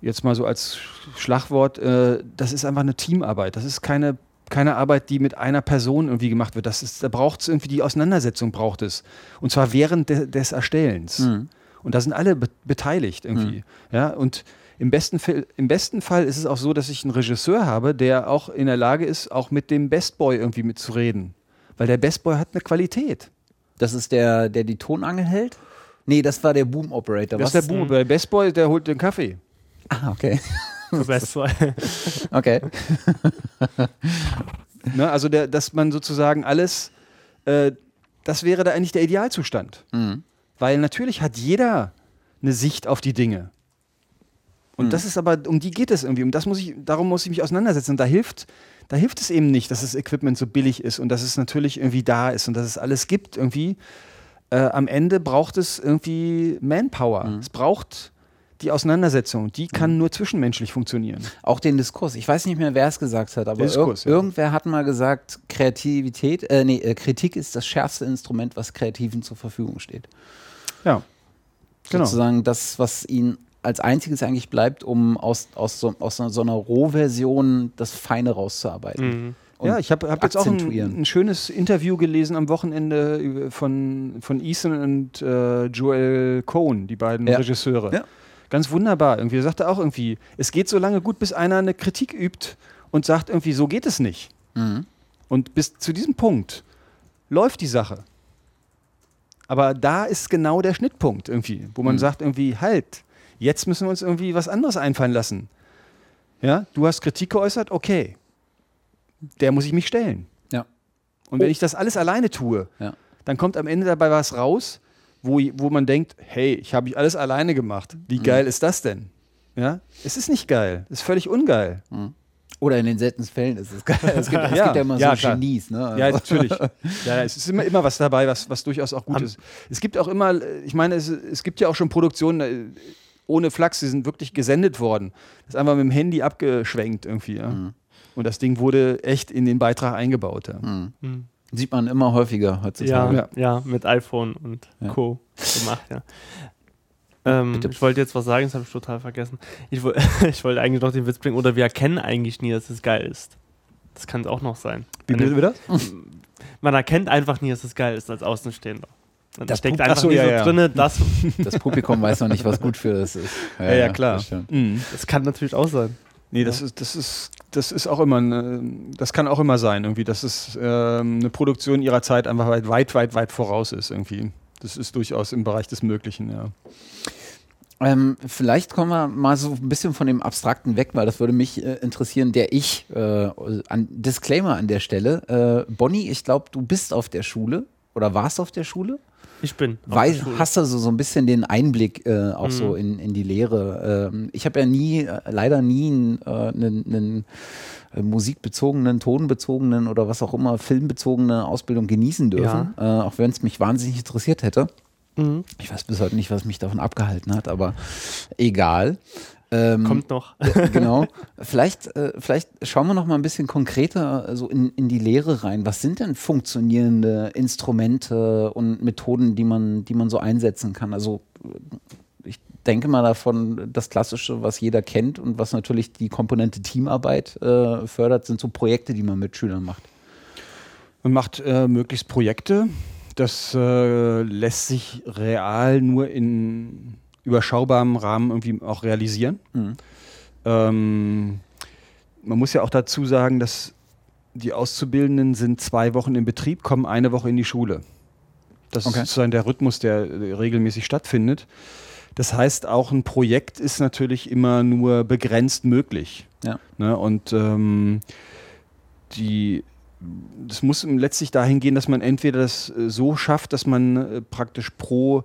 C: jetzt mal so als Schlagwort, äh, das ist einfach eine Teamarbeit. Das ist keine, keine Arbeit, die mit einer Person irgendwie gemacht wird. Das ist, da braucht es irgendwie die Auseinandersetzung, braucht es. Und zwar während de des Erstellens.
A: Mhm.
C: Und da sind alle be beteiligt irgendwie. Ja, und im besten, Fall, im besten Fall ist es auch so, dass ich einen Regisseur habe, der auch in der Lage ist, auch mit dem Best Boy irgendwie mitzureden. Weil der Best Boy hat eine Qualität.
A: Das ist der, der die Tonangel hält? Nee, das war der Boom Operator.
C: Das ist der Bube. Der Best Boy, der holt den Kaffee.
A: Ah, okay. [laughs]
B: Best zwei. [laughs]
A: Okay. [laughs]
C: Ne? Also, der, dass man sozusagen alles, äh, das wäre da eigentlich der Idealzustand.
A: Mhm.
C: Weil natürlich hat jeder eine Sicht auf die Dinge. Und
A: Mhm.
C: das ist aber, um die geht es irgendwie. Und das muss ich, darum muss ich mich auseinandersetzen. Und da hilft, da hilft es eben nicht, dass das Equipment so billig ist und dass es natürlich irgendwie da ist und dass es alles gibt irgendwie. Äh, am Ende braucht es irgendwie Manpower.
A: Mhm.
C: Es braucht die Auseinandersetzung. Die kann nur zwischenmenschlich funktionieren.
A: Auch den Diskurs. Ich weiß nicht mehr, wer es gesagt hat, aber
C: Diskurs,
A: ir
C: ja.
A: irgendwer hat mal gesagt, Kreativität, äh, nee, äh, Kritik ist das schärfste Instrument, was Kreativen zur Verfügung steht.
C: Ja. Genau.
A: Sozusagen das, was ihnen als einziges eigentlich bleibt, um aus, aus, so, aus so, einer Rohversion das Feine rauszuarbeiten.
B: Mhm.
C: Ja, ich habe hab jetzt auch ein, ein schönes Interview gelesen am Wochenende von, von Ethan und äh, Joel Cohn, die beiden
A: Ja.
C: Regisseure.
A: Ja.
C: Ganz wunderbar. Irgendwie er sagte auch irgendwie, es geht so lange gut, bis einer eine Kritik übt und sagt irgendwie, so geht es nicht.
A: Mhm.
C: Und bis zu diesem Punkt läuft die Sache. Aber da ist genau der Schnittpunkt irgendwie, wo man
A: Mhm.
C: sagt irgendwie, halt, jetzt müssen wir uns irgendwie was anderes einfallen lassen. Ja, du hast Kritik geäußert, okay. Der muss ich mich stellen.
A: Ja.
C: Und wenn
A: Oh.
C: ich das alles alleine tue,
A: Ja.
C: dann kommt am Ende dabei was raus, wo, wo man denkt, hey, ich habe ich alles alleine gemacht. Wie
A: Mhm.
C: geil ist das denn? Ja, es ist nicht geil, es ist völlig ungeil.
A: Oder in den seltensten Fällen ist es geil. [laughs] Es gibt, es
C: Ja,
A: gibt ja immer
C: ja,
A: so
C: klar.
A: Genies. Ne?
C: Ja,
A: Also-
C: natürlich. [laughs] Ja, es ist immer, immer was dabei, was, was durchaus auch gut
B: Am-
C: ist. Es gibt auch immer, ich meine, es, es gibt ja auch schon Produktionen ohne Flachs, die sind wirklich gesendet worden. Das ist einfach mit dem Handy abgeschwenkt irgendwie. Ja.
A: Mhm.
C: Und das Ding wurde echt in den Beitrag eingebaut. Ja.
A: Mhm.
B: Mhm.
A: Sieht man immer häufiger heutzutage.
B: ja.
C: Ja.
B: mit iPhone und
A: Ja.
B: Co. gemacht, ja. Ähm,
A: Bitte.
B: ich wollte jetzt was sagen, das habe ich total vergessen. Ich, [laughs] ich wollte eigentlich noch den Witz bringen, oder wir erkennen eigentlich nie, dass es geil ist. Das kann es auch noch sein.
C: Wie
B: Eine-
C: bitte das?
B: Man erkennt einfach nie, dass es geil ist als Außenstehender. Man
A: Das
B: steckt
A: Pub-
B: einfach
C: Ach so, ja, ja.
B: drinne, [laughs] das,
A: Das Publikum weiß noch nicht, was gut für es ist. [laughs]
C: Ja, ja, klar.
A: das.
C: Mhm.
B: das kann natürlich auch sein.
C: Nee, das ist, das ist, das ist auch immer, eine, das kann auch immer sein, irgendwie, dass es ähm, eine Produktion ihrer Zeit einfach weit, weit, weit, weit voraus ist, irgendwie. Das ist durchaus im Bereich des Möglichen, ja.
A: Ähm, vielleicht kommen wir mal so ein bisschen von dem Abstrakten weg, weil das würde mich äh, interessieren, der ich, äh, an, Disclaimer an der Stelle. Äh, Bonnie, ich glaube, du bist auf der Schule oder warst auf der Schule?
B: Ich bin.
A: Weiß, hast du so, so ein bisschen den Einblick äh, auch
B: Mhm.
A: so in, in die Lehre? Ähm, ich habe ja nie, äh, leider nie einen, äh, musikbezogenen, tonbezogenen oder was auch immer, filmbezogene Ausbildung genießen dürfen, äh, auch wenn es mich wahnsinnig interessiert hätte.
B: Mhm.
A: Ich weiß bis heute nicht, was mich davon abgehalten hat, aber egal. Ähm,
B: Kommt noch.
A: genau. Vielleicht, äh, vielleicht schauen wir noch mal ein bisschen konkreter äh, so in, in die Lehre rein. Was sind denn funktionierende Instrumente und Methoden, die man, die man so einsetzen kann? Also äh, ich denke mal davon, das Klassische, was jeder kennt und was natürlich die Komponente Teamarbeit äh, fördert, sind so Projekte, die man mit Schülern macht.
C: Man macht äh, möglichst Projekte. Das äh, lässt sich real nur in überschaubarem Rahmen irgendwie auch realisieren.
A: Mhm.
C: Ähm, man muss ja auch dazu sagen, dass die Auszubildenden sind zwei Wochen im Betrieb, kommen eine Woche in die Schule. Das
A: Okay.
C: ist sozusagen der Rhythmus, der regelmäßig stattfindet. Das heißt, auch ein Projekt ist natürlich immer nur begrenzt möglich.
A: Ja.
C: Ne? Und ähm, die, das muss letztlich dahin gehen, dass man entweder das äh, so schafft, dass man äh, praktisch pro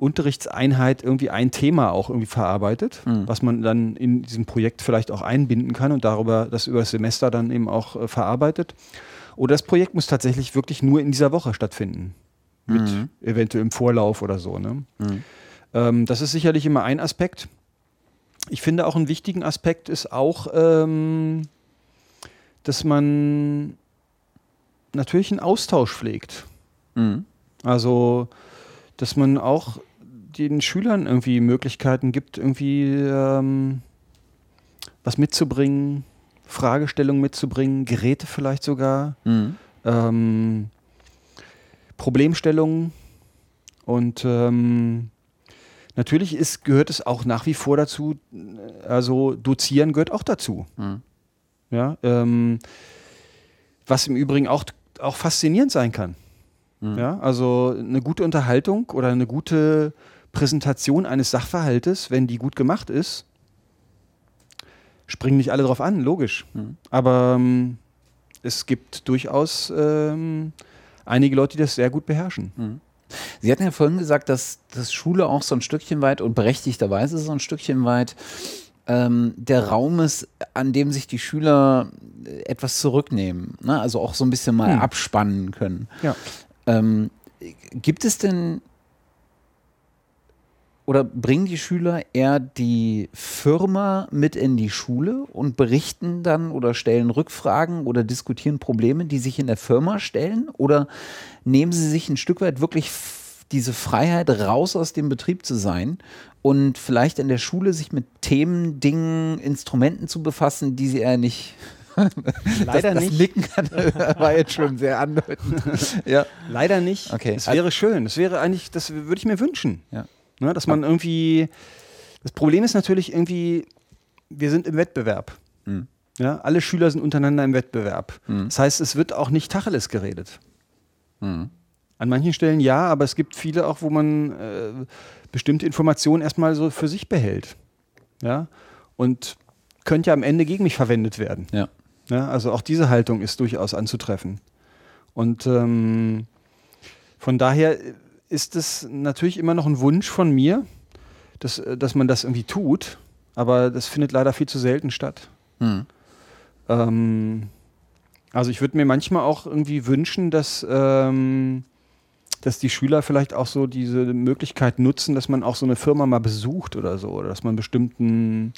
C: Unterrichtseinheit irgendwie ein Thema auch irgendwie verarbeitet,
A: Mhm.
C: was man dann in diesem Projekt vielleicht auch einbinden kann und darüber das über das Semester dann eben auch äh, verarbeitet. Oder das Projekt muss tatsächlich wirklich nur in dieser Woche stattfinden. Mit
A: Mhm.
C: eventuell im Vorlauf oder so. Ne?
A: Mhm.
C: Ähm, das ist sicherlich immer ein Aspekt. Ich finde auch einen wichtigen Aspekt ist auch, ähm, dass man natürlich einen Austausch pflegt.
A: Mhm.
C: Also, dass man auch den Schülern irgendwie Möglichkeiten gibt, irgendwie ähm, was mitzubringen, Fragestellungen mitzubringen, Geräte vielleicht sogar,
A: Mhm.
C: ähm, Problemstellungen. Und ähm, natürlich ist, gehört es auch nach wie vor dazu, also dozieren gehört auch dazu.
A: Mhm.
C: Ja, ähm, was im Übrigen auch, auch faszinierend sein kann.
A: Mhm.
C: Ja, also eine gute Unterhaltung oder eine gute Präsentation eines Sachverhaltes, wenn die gut gemacht ist, springen nicht alle drauf an, logisch.
A: Mhm.
C: Aber ähm, es gibt durchaus ähm, einige Leute, die das sehr gut beherrschen.
A: Sie hatten ja vorhin gesagt, dass, dass Schule auch so ein Stückchen weit und berechtigterweise so ein Stückchen weit ähm, der Raum ist, an dem sich die Schüler äh, etwas zurücknehmen, ne? also auch so ein bisschen mal
C: Hm.
A: abspannen können.
C: Ja.
A: Ähm, gibt es denn oder bringen die Schüler eher die Firma mit in die Schule und berichten dann oder stellen Rückfragen oder diskutieren Probleme, die sich in der Firma stellen? Oder nehmen sie sich ein Stück weit wirklich diese Freiheit raus aus dem Betrieb zu sein und vielleicht in der Schule sich mit Themen, Dingen, Instrumenten zu befassen, die sie eher nicht. [laughs]
C: Leider
A: das, das
C: nicht.
A: Nicken kann, [laughs] war jetzt schon sehr andeutend. [laughs] ja.
C: Leider nicht.
A: Okay.
C: Es wäre schön. Es wäre eigentlich, das würde ich mir wünschen.
A: Ja.
C: Ne, dass man irgendwie. Das Problem ist natürlich irgendwie, wir sind im Wettbewerb.
A: Mhm.
C: Ja, alle Schüler sind untereinander im Wettbewerb.
A: Mhm.
C: Das heißt, es wird auch nicht Tacheles geredet.
A: Mhm.
C: An manchen Stellen ja, aber es gibt viele auch, wo man äh, bestimmte Informationen erstmal so für sich behält. Ja. Und könnte ja am Ende gegen mich verwendet werden.
A: Ja.
C: Ja, also auch diese Haltung ist durchaus anzutreffen. Und ähm, von daher ist es natürlich immer noch ein Wunsch von mir, dass, äh, dass man das irgendwie tut, aber das findet leider viel zu selten statt.
A: Mhm.
C: Ähm, also ich würde mir manchmal auch irgendwie wünschen, dass, ähm, dass die Schüler vielleicht auch so diese Möglichkeit nutzen, dass man auch so eine Firma mal besucht oder so, oder dass man bestimmten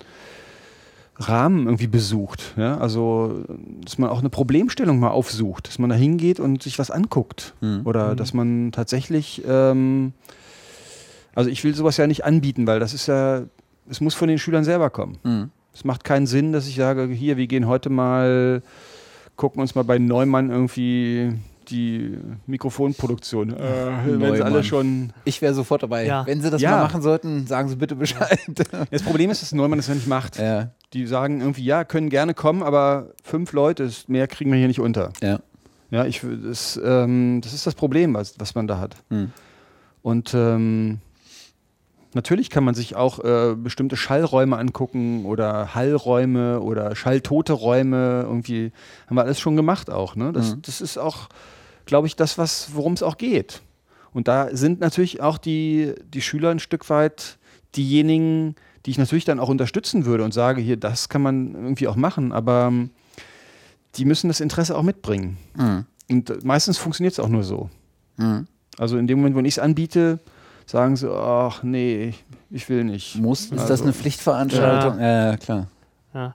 C: Rahmen irgendwie besucht. Ja? Also, dass man auch eine Problemstellung mal aufsucht, dass man da hingeht und sich was anguckt.
A: Mhm.
C: Oder dass man tatsächlich, ähm, also ich will sowas ja nicht anbieten, weil das ist ja, es muss von den Schülern selber kommen.
A: Mhm.
C: Es macht keinen Sinn, dass ich sage, hier, wir gehen heute mal, gucken uns mal bei Neumann irgendwie die Mikrofonproduktion. Äh, wenn sie alle schon.
A: Ich wäre sofort dabei.
B: Ja.
A: Wenn Sie das
C: Ja.
A: mal machen sollten, sagen Sie bitte Bescheid. [laughs]
C: Das Problem ist, dass Neumann das ja nicht macht.
A: ja,
C: Die sagen irgendwie, ja, können gerne kommen, aber fünf Leute, ist- mehr kriegen wir hier nicht unter.
A: ja.
C: Ja, ich, das, ähm, das ist das Problem, was, was man da hat.
A: Hm.
C: Und ähm, natürlich kann man sich auch äh, bestimmte Schallräume angucken oder Hallräume oder schalltote Räume. Irgendwie haben wir alles schon gemacht auch. Ne? Das,
A: Mhm.
C: das ist auch, glaube ich, das, was, worum es auch geht. Und da sind natürlich auch die, die Schüler ein Stück weit diejenigen, die ich natürlich dann auch unterstützen würde und sage, hier, das kann man irgendwie auch machen, aber ähm, die müssen das Interesse auch mitbringen.
A: Mhm.
C: Und äh, meistens funktioniert es auch nur so.
A: Mhm.
C: Also in dem Moment, wo ich es anbiete, sagen sie, ach nee, ich, will nicht.
A: Muss, ist
C: Also-
A: das eine Pflichtveranstaltung? Ja, klar.
B: Ja.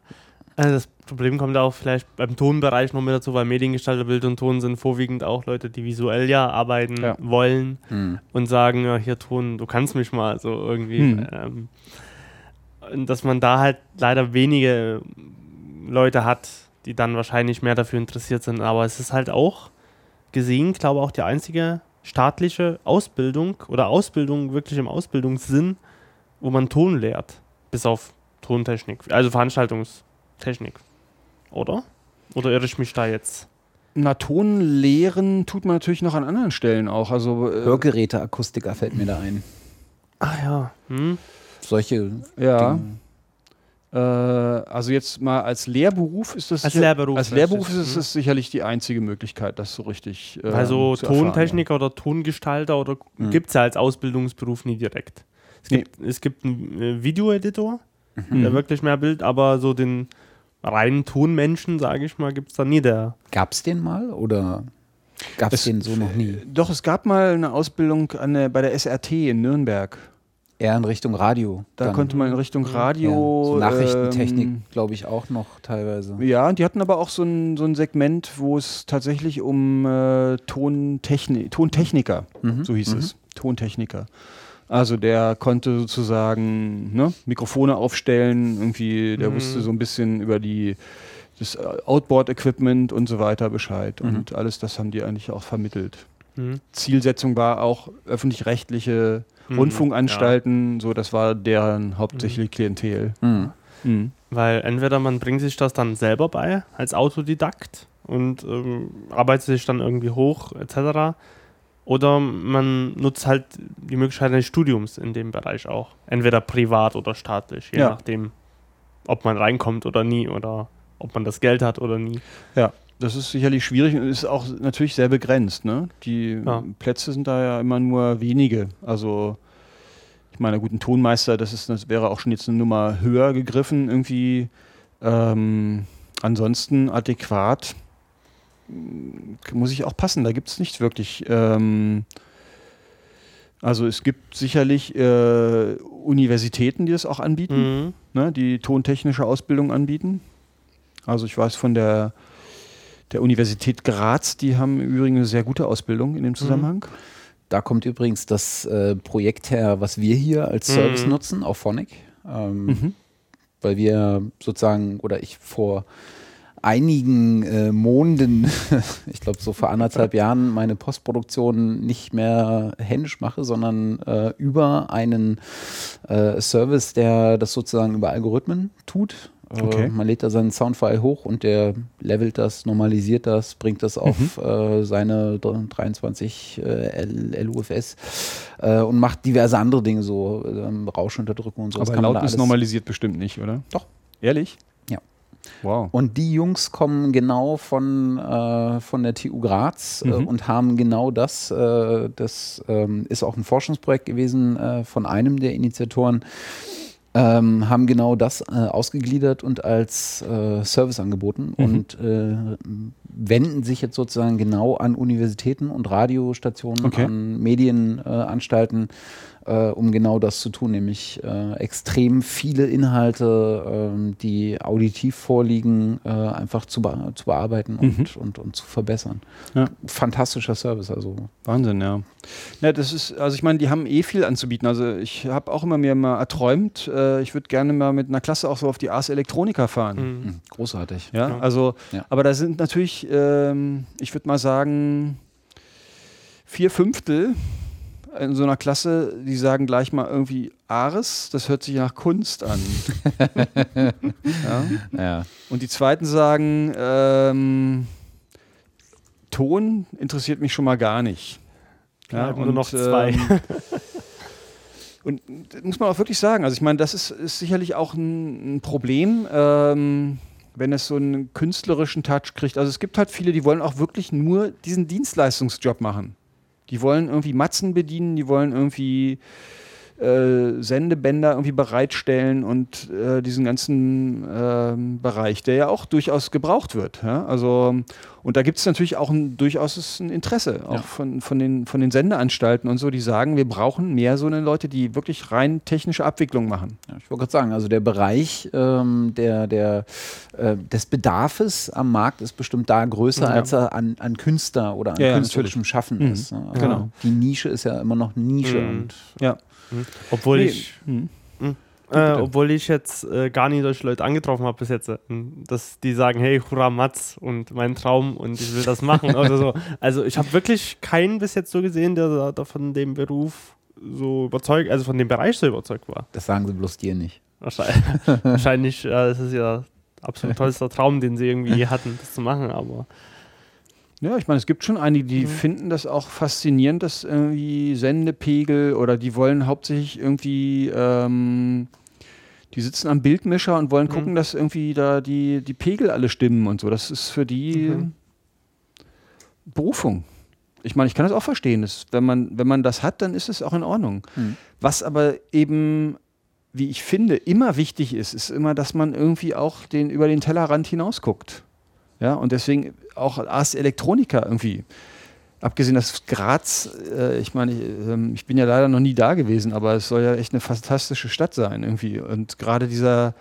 B: Also das Problem kommt auch vielleicht beim Tonbereich noch mit dazu, weil Mediengestalter Bild und Ton sind vorwiegend auch Leute, die visuell ja arbeiten
C: Ja.
B: wollen
A: Mhm.
B: und sagen, ja, hier Ton, du kannst mich mal so irgendwie.
C: Hm.
B: Ähm, und dass man da halt leider wenige Leute hat, die dann wahrscheinlich mehr dafür interessiert sind. Aber es ist halt auch gesehen, glaube auch die einzige staatliche Ausbildung oder Ausbildung wirklich im Ausbildungssinn, wo man Ton lehrt, bis auf Tontechnik, also Veranstaltungstechnik, oder? Oder irre ich mich da jetzt?
C: Na, Ton lehren tut man natürlich noch an anderen Stellen auch. Also, äh,
A: Hörgeräteakustiker fällt mir da ein.
B: Ach ja. Hm?
A: Solche
C: Ja.
A: Dinge.
C: Äh, also jetzt mal als Lehrberuf ist das
B: Als
C: sicher-
B: Lehrberuf
C: als
B: ist
C: Lehrberuf
B: es,
C: ist es
B: mhm.
C: ist sicherlich die einzige Möglichkeit, das so richtig. ähm,
B: Also
C: zu erfahren,
B: Tontechniker oder Tongestalter oder
A: Mhm.
B: gibt es ja als Ausbildungsberuf nie direkt. Es
C: Nee.
B: gibt, es gibt einen äh, Videoeditor,
C: Mhm.
B: der wirklich mehr Bild, aber so den reinen Tonmenschen, sage ich mal, gibt es da nie. Der
A: Gab es den mal oder gab es den so noch nie?
C: ja. Doch, es gab mal eine Ausbildung an der, bei der SRT in Nürnberg.
A: Eher in Richtung Radio.
C: Da
A: dann.
C: konnte man in Richtung
A: ja,
C: Radio.
A: so Nachrichtentechnik,
C: ähm,
A: glaube ich, auch noch teilweise.
C: Ja, die hatten aber auch so ein, so ein Segment, wo es tatsächlich um äh, Tontechni Tontechniker,
A: Mhm.
C: so hieß
A: Mhm.
C: es, Tontechniker. Also der konnte sozusagen ne, Mikrofone aufstellen, irgendwie, der
B: Mhm.
C: wusste so ein bisschen über die das äh, Outboard-Equipment und so weiter Bescheid.
A: Mhm.
C: Und alles das haben die eigentlich auch vermittelt.
B: hm,
C: Zielsetzung war auch öffentlich-rechtliche
B: Mhm,
C: Rundfunkanstalten, so das war deren hauptsächliche Klientel.
A: Mhm.
C: Mhm.
B: Weil entweder man bringt sich das dann selber bei als Autodidakt und ähm, arbeitet sich dann irgendwie hoch etc. Oder man nutzt halt die Möglichkeit eines Studiums in dem Bereich auch. Entweder privat oder staatlich, je
C: Ja.
B: nachdem, ob man reinkommt oder nie oder ob man das Geld hat oder nie.
C: Ja, das ist sicherlich schwierig und ist auch natürlich sehr begrenzt. Ne? Die
B: Ja.
C: Plätze sind da ja immer nur wenige. Also ich meine, gut, ein Tonmeister, das, ist, das wäre auch schon jetzt eine Nummer höher gegriffen irgendwie. Ähm, ansonsten adäquat muss ich auch passen. Da gibt es nicht wirklich. Ähm, also es gibt sicherlich äh, Universitäten, die das auch anbieten
B: Mhm.
C: ne, die tontechnische Ausbildung anbieten. Also ich weiß von der, der Universität Graz, die haben im Übrigen eine sehr gute Ausbildung in dem Zusammenhang.
A: Da kommt übrigens das äh, Projekt her, was wir hier als
B: Mhm.
A: Service nutzen, auf Phonic. Ähm,
C: Mhm.
A: Weil wir sozusagen, oder ich vor einigen äh, Monden, [laughs] ich glaube so vor anderthalb Jahren, meine Postproduktion nicht mehr händisch mache, sondern äh, über einen äh, Service, der das sozusagen über Algorithmen tut. Äh,
C: Okay.
A: Man lädt da seinen Soundfile hoch und der levelt das, normalisiert das, bringt das auf äh, seine 23 äh, LUFS äh, und macht diverse andere Dinge, so ähm, Rauschunterdrückung und so. Das
C: Aber Lautnis
A: alles-
C: normalisiert bestimmt nicht, oder?
A: Doch.
C: Ehrlich? Wow.
A: Und die Jungs kommen genau von, äh, von der TU Graz äh,
C: Mhm.
A: und haben genau das. Äh, das ähm, ist auch ein Forschungsprojekt gewesen äh, von einem der Initiatoren. Ähm, haben genau das äh, ausgegliedert und als äh, Service angeboten
C: Mhm.
A: und äh, wenden sich jetzt sozusagen genau an Universitäten und Radiostationen,
C: Okay.
A: an Medienanstalten, äh, um genau das zu tun, nämlich äh, extrem viele Inhalte, ähm, die auditiv vorliegen, äh, einfach zu, be zu bearbeiten und,
C: Mhm.
A: und, und zu verbessern.
C: Ja.
A: Fantastischer Service, also
C: Wahnsinn, ja. Ja, das ist, also ich meine, die haben eh viel anzubieten. Also ich habe auch immer mir mal erträumt, äh, ich würde gerne mal mit einer Klasse auch so auf die Ars Electronica fahren.
B: Mhm.
A: mh, großartig.
C: Ja,
B: Ja.
C: also,
A: Ja.
C: aber da sind natürlich, ähm, ich würde mal sagen, vier Fünftel in so einer Klasse, die sagen gleich mal irgendwie Ares, das hört sich nach Kunst an. [laughs] ja?
A: Ja.
C: Und die zweiten sagen, ähm, Ton interessiert mich schon mal gar nicht.
B: Bleiben nur noch zwei.
C: ähm, [laughs] und das muss man auch wirklich sagen, also ich meine, das ist, ist sicherlich auch ein, ein Problem, ähm, wenn es so einen künstlerischen Touch kriegt. Also es gibt halt viele, die wollen auch wirklich nur diesen Dienstleistungsjob machen. Die wollen irgendwie Matzen bedienen, die wollen irgendwie äh, Sendebänder irgendwie bereitstellen und äh, diesen ganzen ähm, Bereich, der ja auch durchaus gebraucht wird. Ja? Also, und da gibt es natürlich auch ein, durchaus ein Interesse, auch
A: Ja.
C: von, von, den, von den Sendeanstalten und so, die sagen, wir brauchen mehr so eine Leute, die wirklich rein technische Abwicklung machen.
A: Ja, ich wollte gerade sagen, also der Bereich ähm, der, der, äh, des Bedarfes am Markt ist bestimmt da größer, als er an, an Künstler oder an künstlerischem Schaffen
C: Mhm.
A: ist. ne? Also
C: Genau.
A: Die Nische ist ja immer noch Nische.
B: Mhm.
A: Und
C: Ja.
B: Obwohl
C: Nee,
B: ich
C: hm.
B: Äh,
C: bitte.
B: obwohl ich jetzt äh, gar nicht solche Leute angetroffen habe bis jetzt, äh, dass die sagen, hey, hurra Matz und mein Traum und ich will das machen oder so. [laughs] Also ich habe wirklich keinen bis jetzt so gesehen, der da, da von dem Beruf so überzeugt, also von dem Bereich so überzeugt war.
A: das sagen sie bloß dir nicht.
B: Wahrscheinlich, [laughs] wahrscheinlich ja, das ist ja absolut [laughs] tollster Traum, den sie irgendwie hatten, das zu machen, aber
C: Ja, ich meine, es gibt schon einige, die
B: Mhm.
C: finden das auch faszinierend, dass irgendwie Sendepegel oder die wollen hauptsächlich irgendwie, ähm, die sitzen am Bildmischer und wollen
B: Mhm.
C: gucken, dass irgendwie da die, die Pegel alle stimmen und so. Das ist für die
B: Mhm.
C: Berufung. Ich meine, ich kann das auch verstehen. Das, wenn, man, wenn man das hat, dann ist es auch in Ordnung.
A: Mhm.
C: Was aber eben, wie ich finde, immer wichtig ist, ist immer, dass man irgendwie auch den, über den Tellerrand hinausguckt. Ja, und deswegen auch Ars Electronica irgendwie. Abgesehen, dass Graz, äh, ich meine, ich, ähm, ich bin ja leider noch nie da gewesen, aber es soll ja echt eine fantastische Stadt sein irgendwie. Und gerade dieser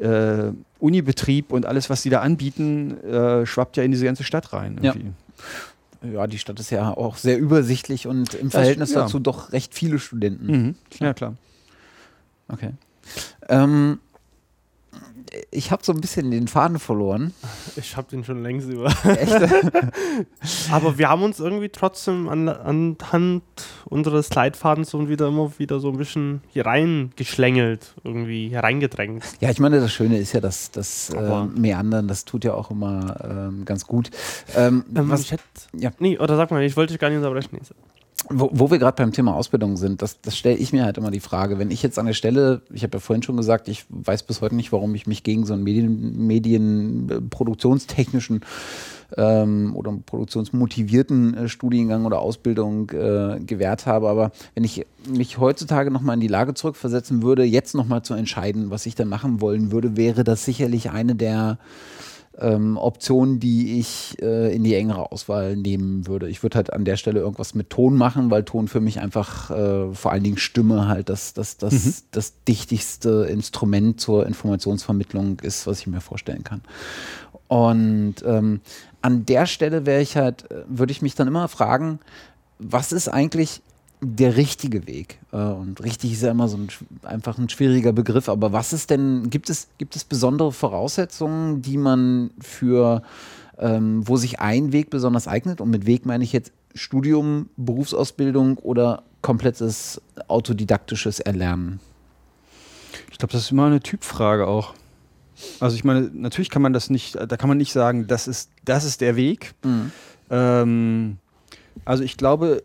C: äh, Unibetrieb und alles, was die da anbieten, äh, schwappt ja in diese ganze Stadt rein.
A: Ja.
C: Irgendwie.
A: Ja, die Stadt ist ja auch sehr übersichtlich und im Verhältnis
C: ja.
A: dazu doch recht viele Studenten.
C: Mhm. Ja, klar.
A: Okay. Ähm, ich habe so ein bisschen den Faden verloren.
B: Ich habe den schon längst über.
A: Echt? [laughs]
B: Aber wir haben uns irgendwie trotzdem an, anhand unseres Leitfadens so wieder immer wieder so ein bisschen hier reingeschlängelt, irgendwie hier reingedrängt.
A: ja, ich meine, das Schöne ist ja, dass das äh, Meandern, das tut ja auch immer ähm, ganz gut. Ähm,
B: Ähm,
A: was,
B: ich hätte.
A: ja.
B: Nee, oder sag mal, ich wollte dich gar nicht unterbrechen.
A: Wo, wo wir gerade beim Thema Ausbildung sind, das, das stelle ich mir halt immer die Frage, wenn ich jetzt an der Stelle, ich habe ja vorhin schon gesagt, ich weiß bis heute nicht, warum ich mich gegen so einen Medien, Medien äh, produktionstechnischen ähm, oder produktionsmotivierten äh, Studiengang oder Ausbildung äh, gewährt habe. Aber wenn ich mich heutzutage nochmal in die Lage zurückversetzen würde, jetzt nochmal zu entscheiden, was ich dann machen wollen würde, wäre das sicherlich eine der ähm, Optionen, die ich äh, in die engere Auswahl nehmen würde. Ich würde halt an der Stelle irgendwas mit Ton machen, weil Ton für mich einfach äh, vor allen Dingen Stimme halt das, das, das, das dichtigste Instrument zur Informationsvermittlung ist, was ich mir vorstellen kann. Und ähm, an der Stelle wäre ich halt, äh, würde ich mich dann immer fragen, was ist eigentlich der richtige Weg? Äh, und richtig ist ja immer so ein, einfach ein schwieriger Begriff, aber was ist denn, gibt es, gibt es besondere Voraussetzungen, die man für, ähm, wo sich ein Weg besonders eignet? Und mit Weg meine ich jetzt Studium, Berufsausbildung oder komplettes autodidaktisches Erlernen?
C: Ich glaube, das ist immer eine Typfrage auch. Also ich meine, natürlich kann man das nicht, da kann man nicht sagen, das ist, das ist der Weg. Ähm, also ich glaube,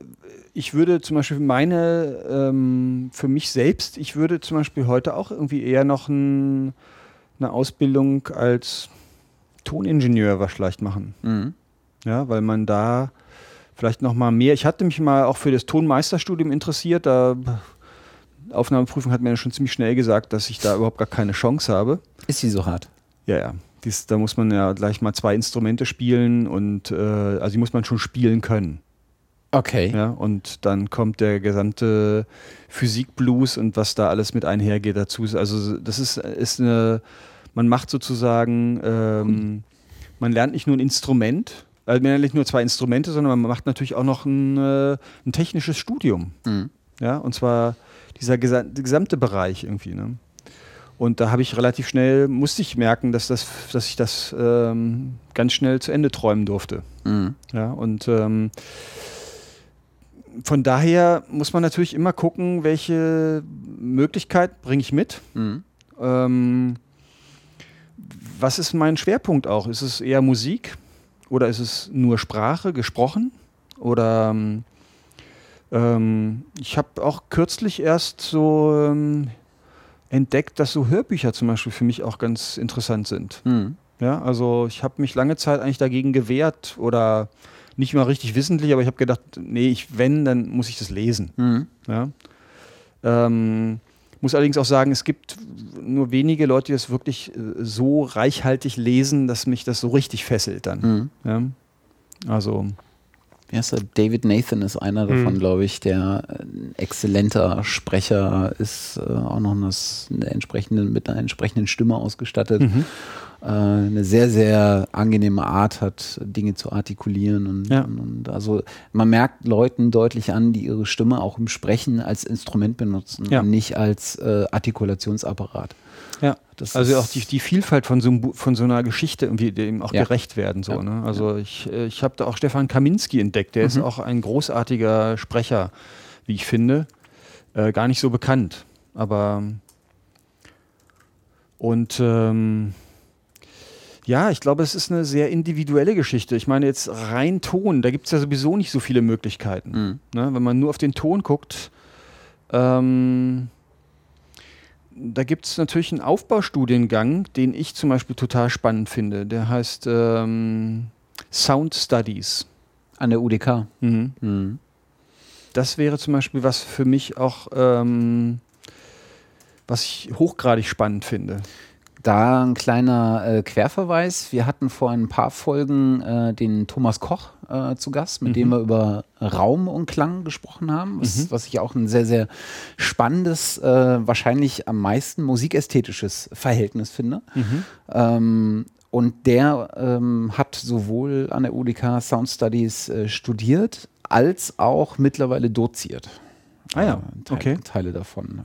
C: ich würde zum Beispiel meine, ähm, für mich selbst, ich würde zum Beispiel heute auch irgendwie eher noch ein, eine Ausbildung als Toningenieur vielleicht machen.
A: Mhm.
C: Ja, weil man da vielleicht noch mal mehr. Ich hatte mich mal auch für das Tonmeisterstudium interessiert. Da Aufnahmeprüfung hat mir schon ziemlich schnell gesagt, dass ich da überhaupt gar keine Chance habe.
A: Ist sie so hart?
C: Ja, ja. Dies, da muss man ja gleich mal zwei Instrumente spielen und äh, also die muss man schon spielen können.
A: Okay.
C: Ja, und dann kommt der gesamte Physikblues und was da alles mit einhergeht dazu. Also das ist, ist eine, man macht sozusagen, ähm, man lernt nicht nur ein Instrument, also man lernt nicht nur zwei Instrumente, sondern man macht natürlich auch noch ein, äh, ein technisches Studium.
A: Mhm.
C: Ja, und zwar dieser gesa gesamte Bereich irgendwie. Ne? Und da habe ich relativ schnell, musste ich merken, dass, das, dass ich das ähm, ganz schnell zu Ende träumen durfte.
A: Mhm.
C: Ja, und ähm, von daher muss man natürlich immer gucken, welche Möglichkeit bringe ich mit.
A: Mhm.
C: Ähm, was ist mein Schwerpunkt auch? Ist es eher Musik oder ist es nur Sprache, gesprochen? Oder ähm, ich habe auch kürzlich erst so ähm, entdeckt, dass so Hörbücher zum Beispiel für mich auch ganz interessant sind.
A: Mhm.
C: Ja, also ich habe mich lange Zeit eigentlich dagegen gewehrt oder nicht mal richtig wissentlich, aber ich habe gedacht, nee, ich, wenn, dann muss ich das lesen.
A: Mhm.
C: Ja. Ähm, muss allerdings auch sagen, es gibt nur wenige Leute, die das wirklich äh, so reichhaltig lesen, dass mich das so richtig fesselt dann.
A: Mhm.
C: Ja. Also,
A: Wie heißt er? David Nathan ist einer davon,
B: Mhm.
A: glaube ich, der ein exzellenter Sprecher ist, äh, auch noch das, eine entsprechende, mit einer entsprechenden Stimme ausgestattet.
C: mhm.
A: Äh, eine sehr, sehr angenehme Art hat, Dinge zu artikulieren. Und,
C: Ja.
A: und, und also man merkt Leuten deutlich an, die ihre Stimme auch im Sprechen als Instrument benutzen
C: Ja.
A: und nicht als äh, Artikulationsapparat.
C: Ja.
A: Das
C: Also
A: ist-
C: auch die, die Vielfalt von so, einem von so einer Geschichte irgendwie dem auch
A: Ja.
C: gerecht werden. So,
A: Ja.
C: ne? Also ich, äh, ich habe da auch Stefan Kaminski entdeckt, der ist
A: Mhm.
C: auch ein großartiger Sprecher, wie ich finde. Äh, gar nicht so bekannt. Aber und ähm, Ja, ich glaube, es ist eine sehr individuelle Geschichte. Ich meine, jetzt rein Ton, da gibt es ja sowieso nicht so viele Möglichkeiten.
A: Mhm.
C: Ne? Wenn man nur auf den Ton guckt, ähm, da gibt es natürlich einen Aufbaustudiengang, den ich zum Beispiel total spannend finde. Der heißt ähm, Sound Studies.
A: An der UDK.
C: Mhm.
A: Mhm.
C: Das wäre zum Beispiel was für mich auch, ähm, was ich hochgradig spannend finde.
A: Da ein kleiner äh, Querverweis. Wir hatten vor ein paar Folgen äh, den Thomas Koch äh, zu Gast, mit dem wir über Raum und Klang gesprochen haben, was, was ich auch ein sehr, sehr spannendes, äh, wahrscheinlich am meisten musikästhetisches Verhältnis finde. Ähm, und der ähm, hat sowohl an der UDK Sound Studies äh, studiert, als auch mittlerweile doziert.
C: Ah ja,
A: Äh, Teile,
C: okay.
A: Teile davon.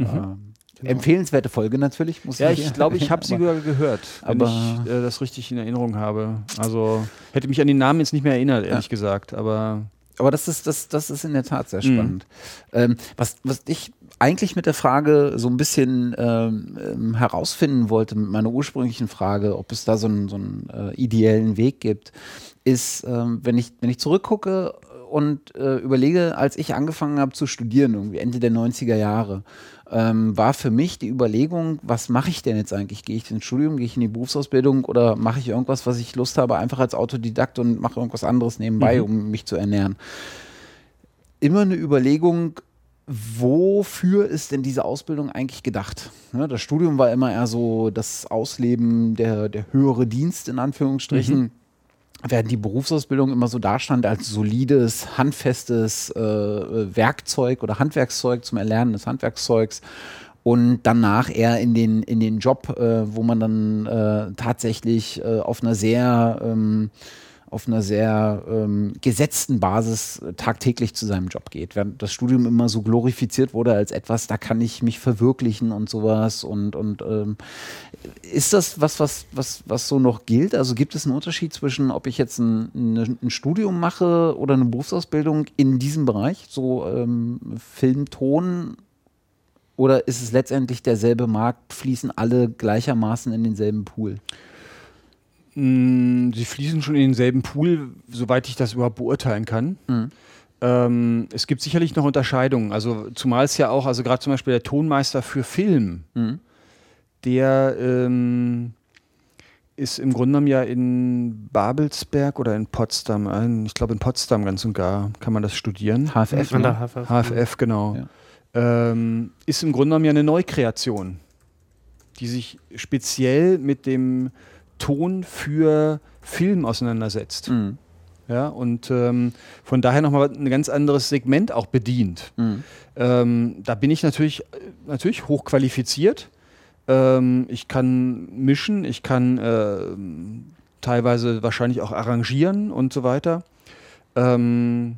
A: Ähm, Empfehlenswerte Folge natürlich, muss
C: Ja,
A: ich
C: glaube, ich habe [laughs] sie gehört, wenn
A: aber-
C: ich äh, das richtig in Erinnerung habe. Also hätte mich an den Namen jetzt nicht mehr erinnert, ehrlich gesagt. Aber
A: Aber das ist, das, das ist in der Tat sehr
C: Mhm.
A: spannend. Ähm, was, was ich eigentlich mit der Frage so ein bisschen ähm, ähm, herausfinden wollte, mit meiner ursprünglichen Frage, ob es da so einen, so einen äh, ideellen Weg gibt, ist, ähm, wenn, ich, wenn ich zurückgucke und äh, überlege, als ich angefangen habe zu studieren, irgendwie Ende der 90er Jahre, ähm, war für mich die Überlegung, was mache ich denn jetzt eigentlich? Gehe ich ins Studium, gehe ich in die Berufsausbildung oder mache ich irgendwas, was ich Lust habe, einfach als Autodidakt und mache irgendwas anderes nebenbei, um mich zu ernähren? Immer eine Überlegung, wofür ist denn diese Ausbildung eigentlich gedacht? Ne, das Studium war immer eher so das Ausleben der, der höhere Dienst in Anführungsstrichen. Während die Berufsausbildung immer so dastand als solides, handfestes äh, Werkzeug oder Handwerkszeug zum Erlernen des Handwerkszeugs und danach eher in den, in den Job, äh, wo man dann äh, tatsächlich äh, auf einer sehr ähm, auf einer sehr ähm, gesetzten Basis äh, tagtäglich zu seinem Job geht. Während das Studium immer so glorifiziert wurde als etwas, da kann ich mich verwirklichen und sowas. Und, und ähm, ist das was, was, was, was so noch gilt? Also gibt es einen Unterschied zwischen, ob ich jetzt ein, ein, ein Studium mache oder eine Berufsausbildung in diesem Bereich, so ähm, Film, Ton? Oder ist es letztendlich derselbe Markt, fließen alle gleichermaßen in denselben Pool?
C: Mh, sie fließen schon in denselben Pool, soweit ich das überhaupt beurteilen kann. Ähm, es gibt sicherlich noch Unterscheidungen. Also zumal es ja auch, also gerade zum Beispiel der Tonmeister für Film, der ähm, ist im Grunde genommen ja in Babelsberg oder in Potsdam, ich glaube in Potsdam ganz und gar kann man das studieren.
A: HFF? Ne?
B: HFF.
C: HFF, genau. Ähm, ist im Grunde genommen ja eine Neukreation, die sich speziell mit dem Ton für Film auseinandersetzt.
A: Mhm.
C: Ja, und ähm, von daher nochmal ein ganz anderes Segment auch bedient.
A: Mhm.
C: Ähm, da bin ich natürlich, äh, natürlich hochqualifiziert. Ähm, ich kann mischen, ich kann ähm, teilweise wahrscheinlich auch arrangieren und so weiter. Ähm,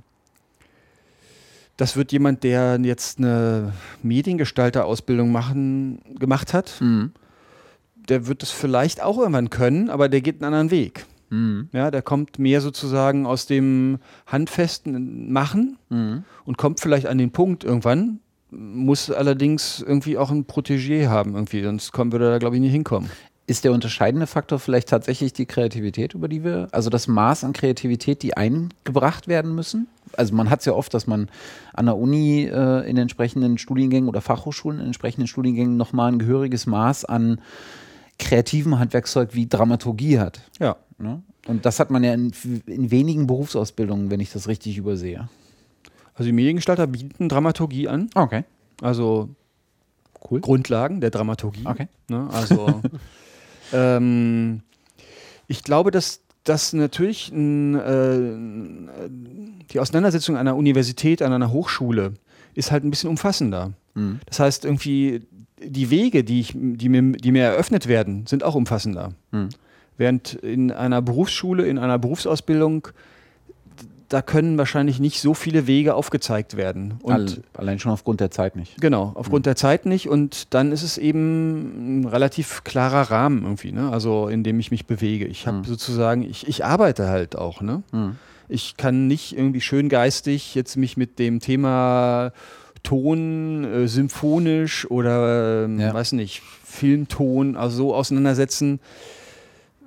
C: das wird jemand, der jetzt eine Mediengestalter-Ausbildung machen, gemacht hat,
A: Mhm.
C: Der wird es vielleicht auch irgendwann können, aber der geht einen anderen Weg.
A: Mhm.
C: Ja, der kommt mehr sozusagen aus dem handfesten Machen
A: Mhm.
C: und kommt vielleicht an den Punkt irgendwann, muss allerdings irgendwie auch ein Protégé haben irgendwie, sonst kommen, würde er da glaube ich nicht hinkommen.
A: Ist der unterscheidende Faktor vielleicht tatsächlich die Kreativität, über die wir, also das Maß an Kreativität, die eingebracht werden müssen? Also man hat es ja oft, dass man an der Uni äh, in entsprechenden Studiengängen oder Fachhochschulen in entsprechenden Studiengängen nochmal ein gehöriges Maß an kreativem Handwerkszeug wie Dramaturgie hat.
C: Ja.
A: Ne? Und das hat man ja in, in wenigen Berufsausbildungen, wenn ich das richtig übersehe.
C: Also die Mediengestalter bieten Dramaturgie an,
A: Okay.
C: also
A: Cool.
C: Grundlagen der Dramaturgie.
A: Okay.
C: Ne? Also [laughs] ähm, ich glaube, dass das natürlich ein, äh, die Auseinandersetzung einer Universität, an einer Hochschule ist halt ein bisschen umfassender.
A: Mhm.
C: Das heißt, irgendwie die Wege, die, ich, die, mir, die mir eröffnet werden, sind auch umfassender.
A: Mhm.
C: Während in einer Berufsschule, in einer Berufsausbildung, da können wahrscheinlich nicht so viele Wege aufgezeigt werden. Und
A: All, allein schon aufgrund der Zeit nicht.
C: Genau, aufgrund der Zeit nicht. Und dann ist es eben ein relativ klarer Rahmen irgendwie, ne? Also in dem ich mich bewege. Ich habe
A: Mhm.
C: sozusagen, ich, ich arbeite halt auch, ne?
A: Mhm.
C: Ich kann nicht irgendwie schön geistig jetzt mich mit dem Thema Ton, äh, symphonisch oder ähm,
A: Ja.
C: weiß nicht, Filmton, also so auseinandersetzen,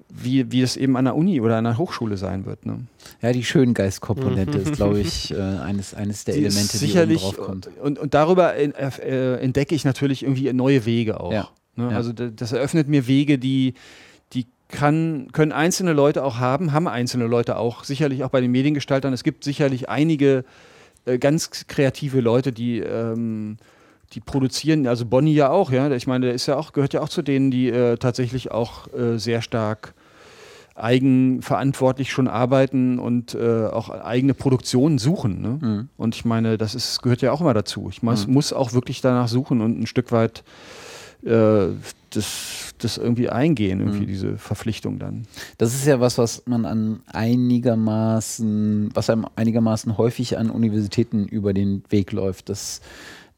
C: wie, wie es eben an der Uni oder an der Hochschule sein wird. Ne?
A: Ja, die Schöngeistkomponente ist, [laughs] glaube ich, äh, eines, eines der
C: Die
A: Elemente,
C: sicherlich,
A: die oben drauf kommt.
C: Und, und darüber in, äh, entdecke ich natürlich irgendwie neue Wege auch.
A: Ja.
C: Ne?
A: Ja.
C: Also da- das eröffnet mir Wege, die, die kann, können einzelne Leute auch haben, haben einzelne Leute auch, sicherlich auch bei den Mediengestaltern. Es gibt sicherlich einige äh, ganz kreative Leute, die, ähm, die produzieren, also Bonnie ja auch, ja. Ich meine, der ist ja auch, gehört ja auch zu denen, die äh, tatsächlich auch äh, sehr stark eigenverantwortlich schon arbeiten und äh, auch eigene Produktionen suchen. Ne?
A: Mhm.
C: Und ich meine, das ist, gehört ja auch immer dazu. Ich muss, muss auch wirklich danach suchen und ein Stück weit äh, das, das irgendwie eingehen, irgendwie
A: Mhm.
C: diese Verpflichtung dann.
A: Das ist ja was, was man an einigermaßen, was einem einigermaßen häufig an Universitäten über den Weg läuft. Dass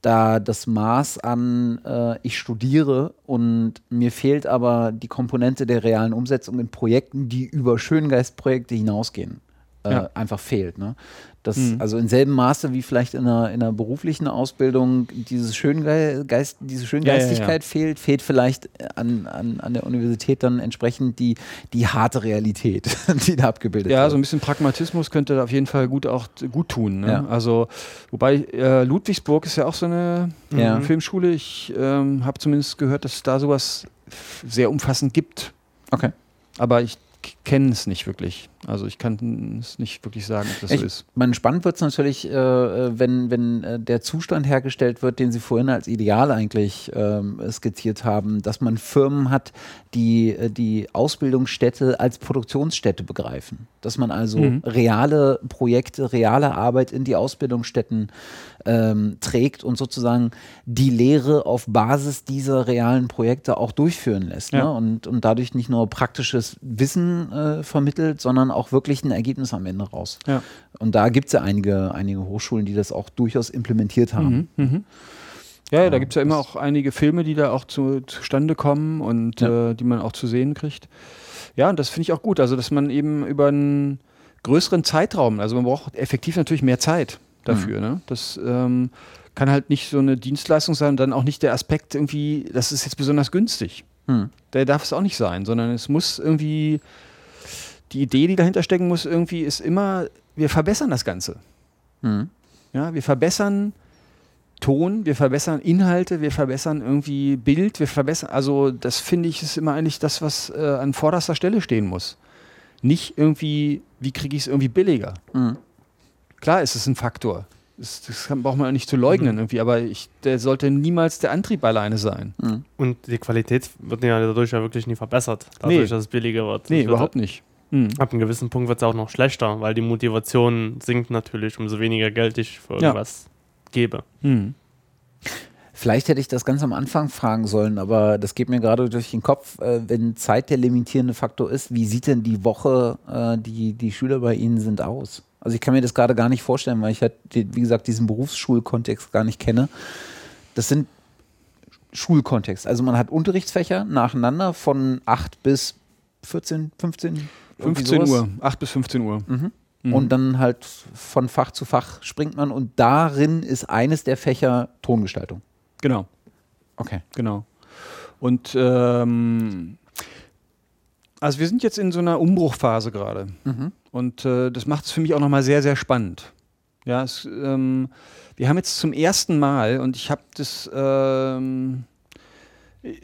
A: da das Maß an, äh, ich studiere und mir fehlt aber die Komponente der realen Umsetzung in Projekten, die über Schöngeistprojekte hinausgehen, äh,
C: Ja.
A: einfach fehlt. Ne? Das,
C: Mhm.
A: Also in selben Maße wie vielleicht in einer, in einer beruflichen Ausbildung dieses Schöngeist, diese Schöngeistigkeit fehlt, fehlt vielleicht an, an, an der Universität dann entsprechend die, die harte Realität, [laughs] die da abgebildet
C: Ja,
A: wird.
C: so ein bisschen Pragmatismus könnte da auf jeden Fall gut auch gut tun. Ne?
A: Ja.
C: Also, wobei äh, Ludwigsburg ist ja auch so eine
A: Ja.
C: Filmschule. Ich ähm, habe zumindest gehört, dass es da sowas sehr umfassend gibt.
A: Okay.
C: Aber ich kenne es nicht wirklich. Also ich kann es nicht wirklich sagen, ob das
A: Ich
C: so ist.
A: meine, spannend wird es natürlich, äh, wenn, wenn äh, der Zustand hergestellt wird, den Sie vorhin als Ideal eigentlich ähm, skizziert haben, dass man Firmen hat, die äh, die Ausbildungsstätte als Produktionsstätte begreifen. Dass man also
C: Mhm.
A: reale Projekte, reale Arbeit in die Ausbildungsstätten ähm, trägt und sozusagen die Lehre auf Basis dieser realen Projekte auch durchführen lässt.
C: Ja.
A: Ne? Und, und dadurch nicht nur praktisches Wissen äh, vermittelt, sondern auch wirklich ein Ergebnis am Ende raus.
C: Ja.
A: Und da gibt es ja einige, einige Hochschulen, die das auch durchaus implementiert haben.
C: Mhm, mhm. Ja, ja, da gibt es ja immer auch einige Filme, die da auch zu, zustande kommen und
A: Ja.
C: äh, die man auch zu sehen kriegt. Ja, und das finde ich auch gut. Also, dass man eben über einen größeren Zeitraum, also man braucht effektiv natürlich mehr Zeit dafür. Ne? Das ähm, kann halt nicht so eine Dienstleistung sein und dann auch nicht der Aspekt irgendwie, das ist jetzt besonders günstig.
A: Hm.
C: Der darf es auch nicht sein, sondern es muss irgendwie, die Idee, die dahinter stecken muss, irgendwie ist immer, wir verbessern das Ganze.
A: Hm.
C: Ja, wir verbessern Ton, wir verbessern Inhalte, wir verbessern irgendwie Bild, wir verbessern, also das finde ich ist immer eigentlich das, was äh, an vorderster Stelle stehen muss. Nicht irgendwie, wie kriege ich es irgendwie billiger.
A: Hm.
C: Klar ist es ein Faktor. Das, das kann, braucht man nicht zu leugnen irgendwie, aber ich, der sollte niemals der Antrieb alleine sein.
A: Hm.
B: Und die Qualität wird ja dadurch ja wirklich nie verbessert, dadurch,
C: Nee.
B: dass es billiger wird.
C: Nee,
B: wird-
C: überhaupt nicht. Hm.
B: Ab einem gewissen Punkt wird es auch noch schlechter, weil die Motivation sinkt natürlich, umso weniger Geld ich für
C: Ja.
B: irgendwas gebe.
C: Hm.
A: Vielleicht hätte ich das ganz am Anfang fragen sollen, aber das geht mir gerade durch den Kopf. Äh, wenn Zeit der limitierende Faktor ist, wie sieht denn die Woche, äh, die die Schüler bei Ihnen sind, aus? Also ich kann mir das gerade gar nicht vorstellen, weil ich halt, wie gesagt, diesen Berufsschulkontext gar nicht kenne. Das sind Schulkontext. Also man hat Unterrichtsfächer nacheinander von 8 bis 14, 15, irgendwie
C: 15
A: sowas.
C: Uhr, 8 bis 15 Uhr.
A: Mhm.
C: Mhm.
A: Und dann halt von Fach zu Fach springt man und darin ist eines der Fächer Tongestaltung.
C: Genau.
A: Okay.
C: Genau. Und ähm, also wir sind jetzt in so einer Umbruchphase gerade.
A: Mhm.
C: Und äh, das macht es für mich auch nochmal sehr, sehr spannend. Ja, es, ähm, wir haben jetzt zum ersten Mal, und ich habe das, ähm,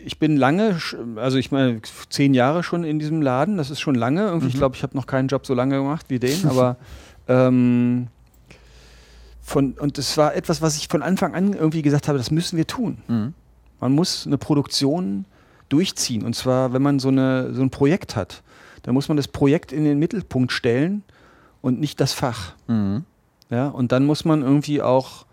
C: ich bin lange, also ich meine, zehn Jahre schon in diesem Laden, das ist schon lange. Irgendwie, Ich
A: Mhm.
C: glaube, ich habe noch keinen Job so lange gemacht wie den, [laughs] aber ähm, von, und das war etwas, was ich von Anfang an irgendwie gesagt habe, das müssen wir tun.
A: Mhm.
C: Man muss eine Produktion durchziehen. Und zwar, wenn man so, eine, so ein Projekt hat, dann muss man das Projekt in den Mittelpunkt stellen und nicht das Fach.
A: Mhm.
C: Ja? Und dann muss man irgendwie auch,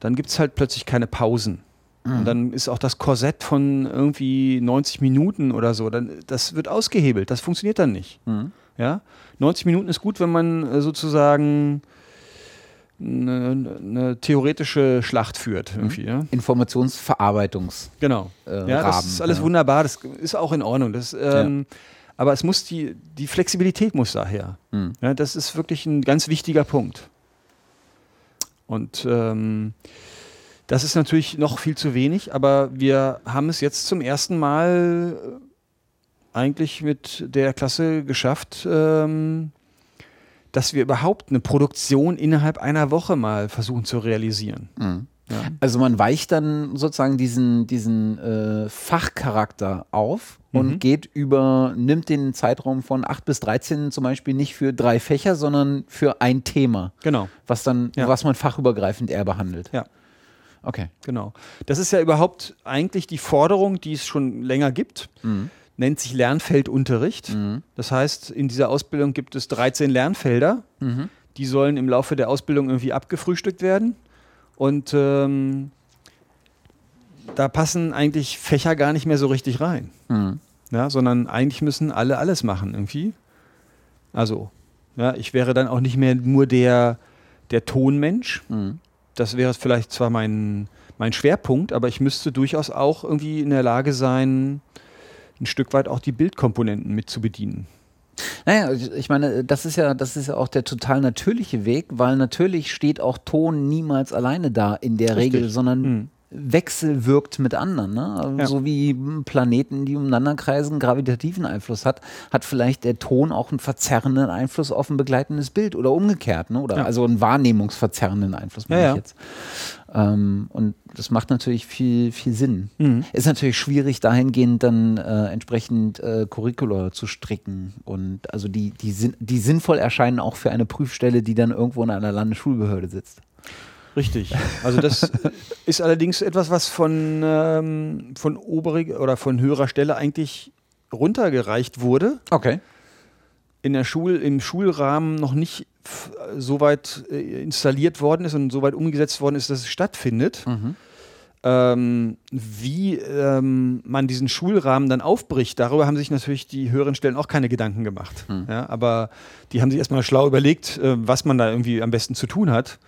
C: dann gibt es halt plötzlich keine Pausen.
A: Mhm.
C: Und dann ist auch das Korsett von irgendwie 90 Minuten oder so, dann, das wird ausgehebelt. Das funktioniert dann nicht.
A: Mhm.
C: Ja? 90 Minuten ist gut, wenn man äh, sozusagen eine, eine theoretische Schlacht führt. Irgendwie, ja?
A: Informationsverarbeitungs.
C: Genau.
A: Äh,
C: Ja, das
A: Rahmen,
C: ist alles
A: ja.
C: wunderbar, das ist auch in Ordnung. Das, ähm, Aber es muss die, die Flexibilität muss daher.
A: Mhm.
C: Ja, das ist wirklich ein ganz wichtiger Punkt. Und ähm, das ist natürlich noch viel zu wenig, aber wir haben es jetzt zum ersten Mal eigentlich mit der Klasse geschafft, ähm, dass wir überhaupt eine Produktion innerhalb einer Woche mal versuchen zu realisieren.
A: Mhm. Ja. Also man weicht dann sozusagen diesen, diesen äh, Fachcharakter auf und mhm. geht über, nimmt den Zeitraum von 8 bis 13 zum Beispiel nicht für drei Fächer, sondern für ein Thema.
C: Genau.
A: Was dann, ja. was man fachübergreifend eher behandelt.
C: Ja. Okay. Genau. Das ist ja überhaupt eigentlich die Forderung, die es schon länger gibt. Mhm. Nennt sich Lernfeldunterricht. Mhm. Das heißt, in dieser Ausbildung gibt es 13 Lernfelder. Mhm. Die sollen im Laufe der Ausbildung irgendwie abgefrühstückt werden. Und ähm, da passen eigentlich Fächer gar nicht mehr so richtig rein. Mhm. Ja, sondern eigentlich müssen alle alles machen irgendwie. Also, ja, ich wäre dann auch nicht mehr nur der, der Tonmensch. Mhm. Das wäre vielleicht zwar mein, mein Schwerpunkt, aber ich müsste durchaus auch irgendwie in der Lage sein, ein Stück weit auch die Bildkomponenten mit zu bedienen.
A: Naja, ich meine, das ist ja, das ist ja auch der total natürliche Weg, weil natürlich steht auch Ton niemals alleine da in der Richtig. Regel, sondern hm wechselwirkt mit anderen. Ne? Ja. So wie Planeten, die umeinander kreisen, gravitativen Einfluss hat, hat vielleicht der Ton auch einen verzerrenden Einfluss auf ein begleitendes Bild oder umgekehrt. Ne? Oder ja. also einen wahrnehmungsverzerrenden Einfluss, meine ja, ich jetzt. Ähm, und das macht natürlich viel, viel Sinn. Mhm. Ist natürlich schwierig, dahingehend dann äh, entsprechend äh, Curricula zu stricken. Und also die, die, die sinnvoll erscheinen auch für eine Prüfstelle, die dann irgendwo in einer Landesschulbehörde sitzt.
C: Richtig. [laughs] Also das ist allerdings etwas, was von, ähm, von oberig oder von höherer Stelle eigentlich runtergereicht wurde.
A: Okay.
C: In der Schul, im Schulrahmen noch nicht so weit äh, installiert worden ist und so weit umgesetzt worden ist, dass es stattfindet. Mhm. Ähm, wie ähm, man diesen Schulrahmen dann aufbricht, darüber haben sich natürlich die höheren Stellen auch keine Gedanken gemacht. Mhm. Ja, aber die haben sich erstmal schlau überlegt, äh, was man da irgendwie am besten zu tun hat.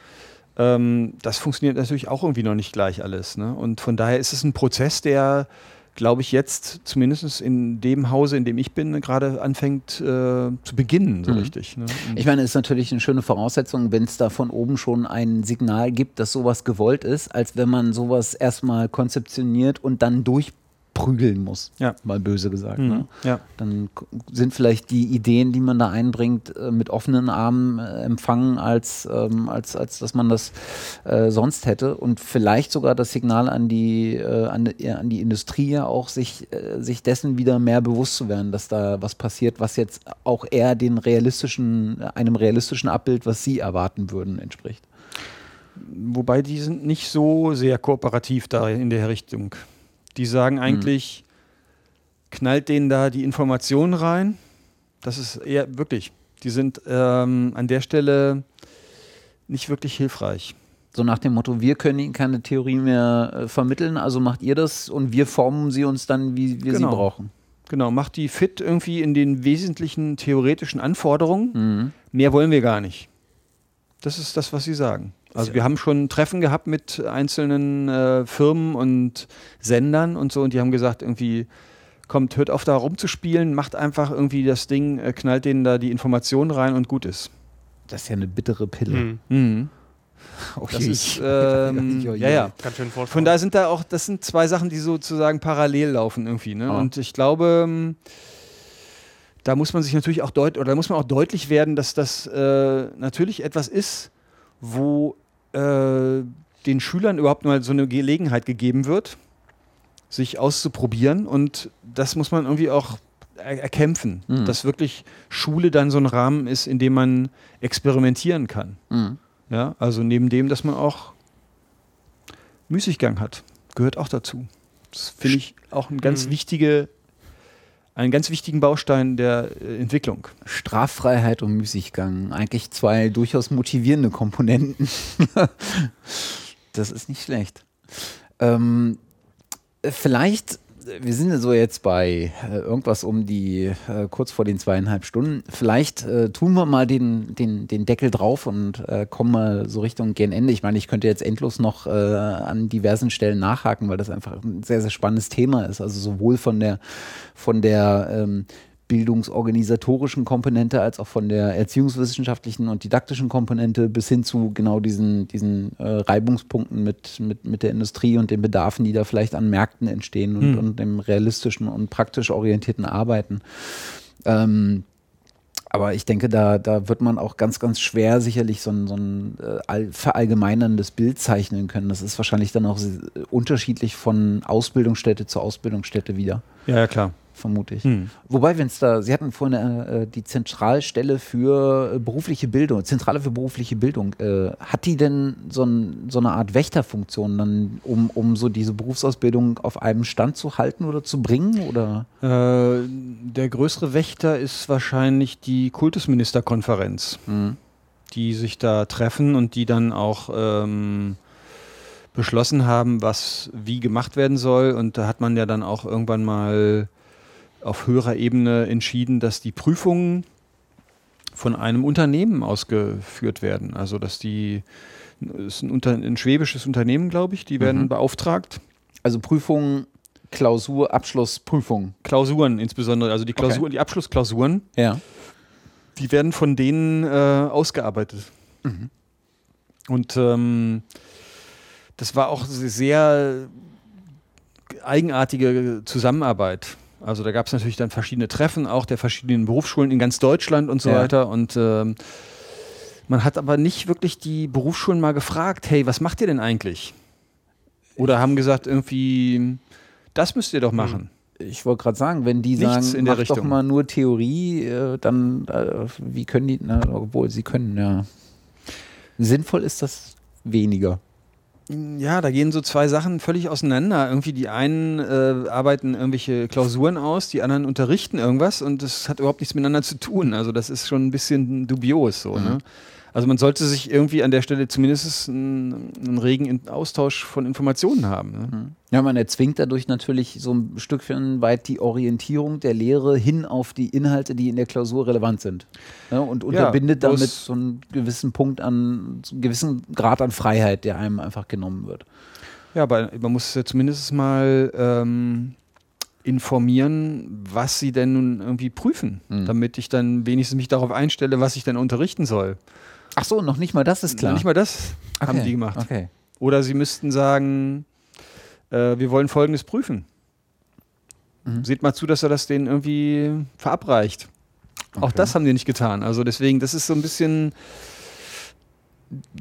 C: Ähm, das funktioniert natürlich auch irgendwie noch nicht gleich alles. Ne? Und von daher ist es ein Prozess, der, glaube ich, jetzt zumindest in dem Hause, in dem ich bin, gerade anfängt äh, zu beginnen, so mhm. richtig. Ne?
A: Ich meine, es ist natürlich eine schöne Voraussetzung, wenn es da von oben schon ein Signal gibt, dass sowas gewollt ist, als wenn man sowas erstmal konzeptioniert und dann durch prügeln muss,
C: ja.
A: mal böse gesagt.
C: Mhm.
A: Ne?
C: Ja.
A: Dann sind vielleicht die Ideen, die man da einbringt, äh, mit offenen Armen äh, empfangen, als, ähm, als, als dass man das äh, sonst hätte. Und vielleicht sogar das Signal an die, äh, an, an, die Industrie ja auch, sich, äh, sich dessen wieder mehr bewusst zu werden, dass da was passiert, was jetzt auch eher den realistischen, einem realistischen Abbild, was sie erwarten würden, entspricht.
C: Wobei die sind nicht so sehr kooperativ da in der Richtung. Die sagen eigentlich, mhm. knallt denen da die Informationen rein. Das ist eher wirklich, die sind ähm, an der Stelle nicht wirklich hilfreich.
A: So nach dem Motto, wir können Ihnen keine Theorie mehr äh, vermitteln, also macht ihr das und wir formen sie uns dann, wie wir genau. sie brauchen.
C: Genau, macht die fit irgendwie in den wesentlichen theoretischen Anforderungen. Mhm. Mehr wollen wir gar nicht. Das ist das, was sie sagen. Also wir haben schon Treffen gehabt mit einzelnen äh, Firmen und Sendern und so und die haben gesagt, irgendwie, kommt, hört auf da rumzuspielen, macht einfach irgendwie das Ding, äh, knallt denen da die Informationen rein und gut ist.
A: Das ist ja eine bittere Pille.
C: Mhm. Mhm. Okay. Das ist, [laughs] ähm, ja, ja. Ganz schön Von daher sind da auch, das sind zwei Sachen, die sozusagen parallel laufen irgendwie. Ne? Oh. Und ich glaube, ähm, da muss man sich natürlich auch deutlich, oder da muss man auch deutlich werden, dass das äh, natürlich etwas ist, wo äh, den Schülern überhaupt mal so eine Gelegenheit gegeben wird, sich auszuprobieren. Und das muss man irgendwie auch er erkämpfen, mhm. dass wirklich Schule dann so ein Rahmen ist, in dem man experimentieren kann. Mhm. Ja, also neben dem, dass man auch Müßiggang hat, gehört auch dazu. Das finde ich auch eine ganz mhm. wichtige einen ganz wichtigen Baustein der äh, Entwicklung.
A: Straffreiheit und Müßiggang, eigentlich zwei durchaus motivierende Komponenten. [laughs] das ist nicht schlecht. Ähm, vielleicht wir sind so jetzt bei äh, irgendwas um die äh, kurz vor den zweieinhalb Stunden. Vielleicht äh, tun wir mal den, den, den Deckel drauf und äh, kommen mal so Richtung gegen Ende. Ich meine, ich könnte jetzt endlos noch äh, an diversen Stellen nachhaken, weil das einfach ein sehr, sehr spannendes Thema ist. Also sowohl von der, von der ähm, bildungsorganisatorischen Komponente als auch von der erziehungswissenschaftlichen und didaktischen Komponente bis hin zu genau diesen, diesen äh, Reibungspunkten mit, mit, mit der Industrie und den Bedarfen, die da vielleicht an Märkten entstehen und,
C: Hm.
A: und dem realistischen und praktisch orientierten Arbeiten. Ähm, aber ich denke, da, da wird man auch ganz, ganz schwer sicherlich so ein, so ein äh, all- verallgemeinerndes Bild zeichnen können. Das ist wahrscheinlich dann auch unterschiedlich von Ausbildungsstätte zu Ausbildungsstätte wieder,
C: Ja, ja, klar.
A: Vermute ich.
C: Hm.
A: Wobei, wenn es da, Sie hatten vorhin äh, die Zentralstelle für äh, berufliche Bildung, Zentrale für berufliche Bildung, äh, hat die denn so, ein, so eine Art Wächterfunktion, dann, um, um so diese Berufsausbildung auf einem Stand zu halten oder zu bringen? Oder?
C: Äh, der größere Wächter ist wahrscheinlich die Kultusministerkonferenz, die sich da treffen und die dann auch ähm, beschlossen haben, was wie gemacht werden soll. Und da hat man ja dann auch irgendwann mal auf höherer Ebene entschieden, dass die Prüfungen von einem Unternehmen ausgeführt werden. Also dass die ist ein, Unter ein schwäbisches Unternehmen, glaube ich, die werden
A: Mhm.
C: beauftragt.
A: Also Prüfung, Klausur, Abschluss, Prüfung.
C: Klausuren insbesondere, also die Klausuren, die Abschlussklausuren,
A: Ja.
C: die werden von denen äh, ausgearbeitet. Und ähm, das war auch sehr eigenartige Zusammenarbeit. Also da gab es natürlich dann verschiedene Treffen, auch der verschiedenen Berufsschulen in ganz Deutschland und so
A: Ja.
C: weiter. Und ähm, man hat aber nicht wirklich die Berufsschulen mal gefragt, hey, was macht ihr denn eigentlich? Oder haben gesagt, irgendwie, das müsst ihr doch machen.
A: Ich wollte gerade sagen, wenn die
C: Nichts
A: sagen,
C: in der
A: mach doch
C: Richtung.
A: mal nur Theorie, äh, dann äh, wie können die, na, obwohl sie können, ja. Sinnvoll ist das weniger.
C: Ja, da gehen so zwei Sachen völlig auseinander. Irgendwie die einen äh, arbeiten irgendwelche Klausuren aus, die anderen unterrichten irgendwas und das hat überhaupt nichts miteinander zu tun. Also das ist schon ein bisschen dubios so. Ne? Also man sollte sich irgendwie an der Stelle zumindest einen, einen regen Austausch von Informationen haben. Ne?
A: Ja, man erzwingt dadurch natürlich so ein Stückchen weit die Orientierung der Lehre hin auf die Inhalte, die in der Klausur relevant sind. Ja, und unterbindet
C: bloß-
A: damit so einen gewissen Punkt an, so einen gewissen Grad an Freiheit, der einem einfach genommen wird.
C: Ja, aber man muss ja zumindest mal ähm, informieren, was sie denn nun irgendwie prüfen,
A: Mhm.
C: damit ich dann wenigstens mich darauf einstelle, was ich denn unterrichten soll.
A: Ach so, noch nicht mal das ist klar.
C: Nicht mal das haben
A: Okay,
C: die gemacht.
A: Okay.
C: Oder sie müssten sagen, äh, wir wollen Folgendes prüfen.
A: Mhm.
C: Seht mal zu, dass er das denen irgendwie verabreicht. Auch
A: Okay.
C: das haben die nicht getan. Also deswegen, das ist so ein bisschen,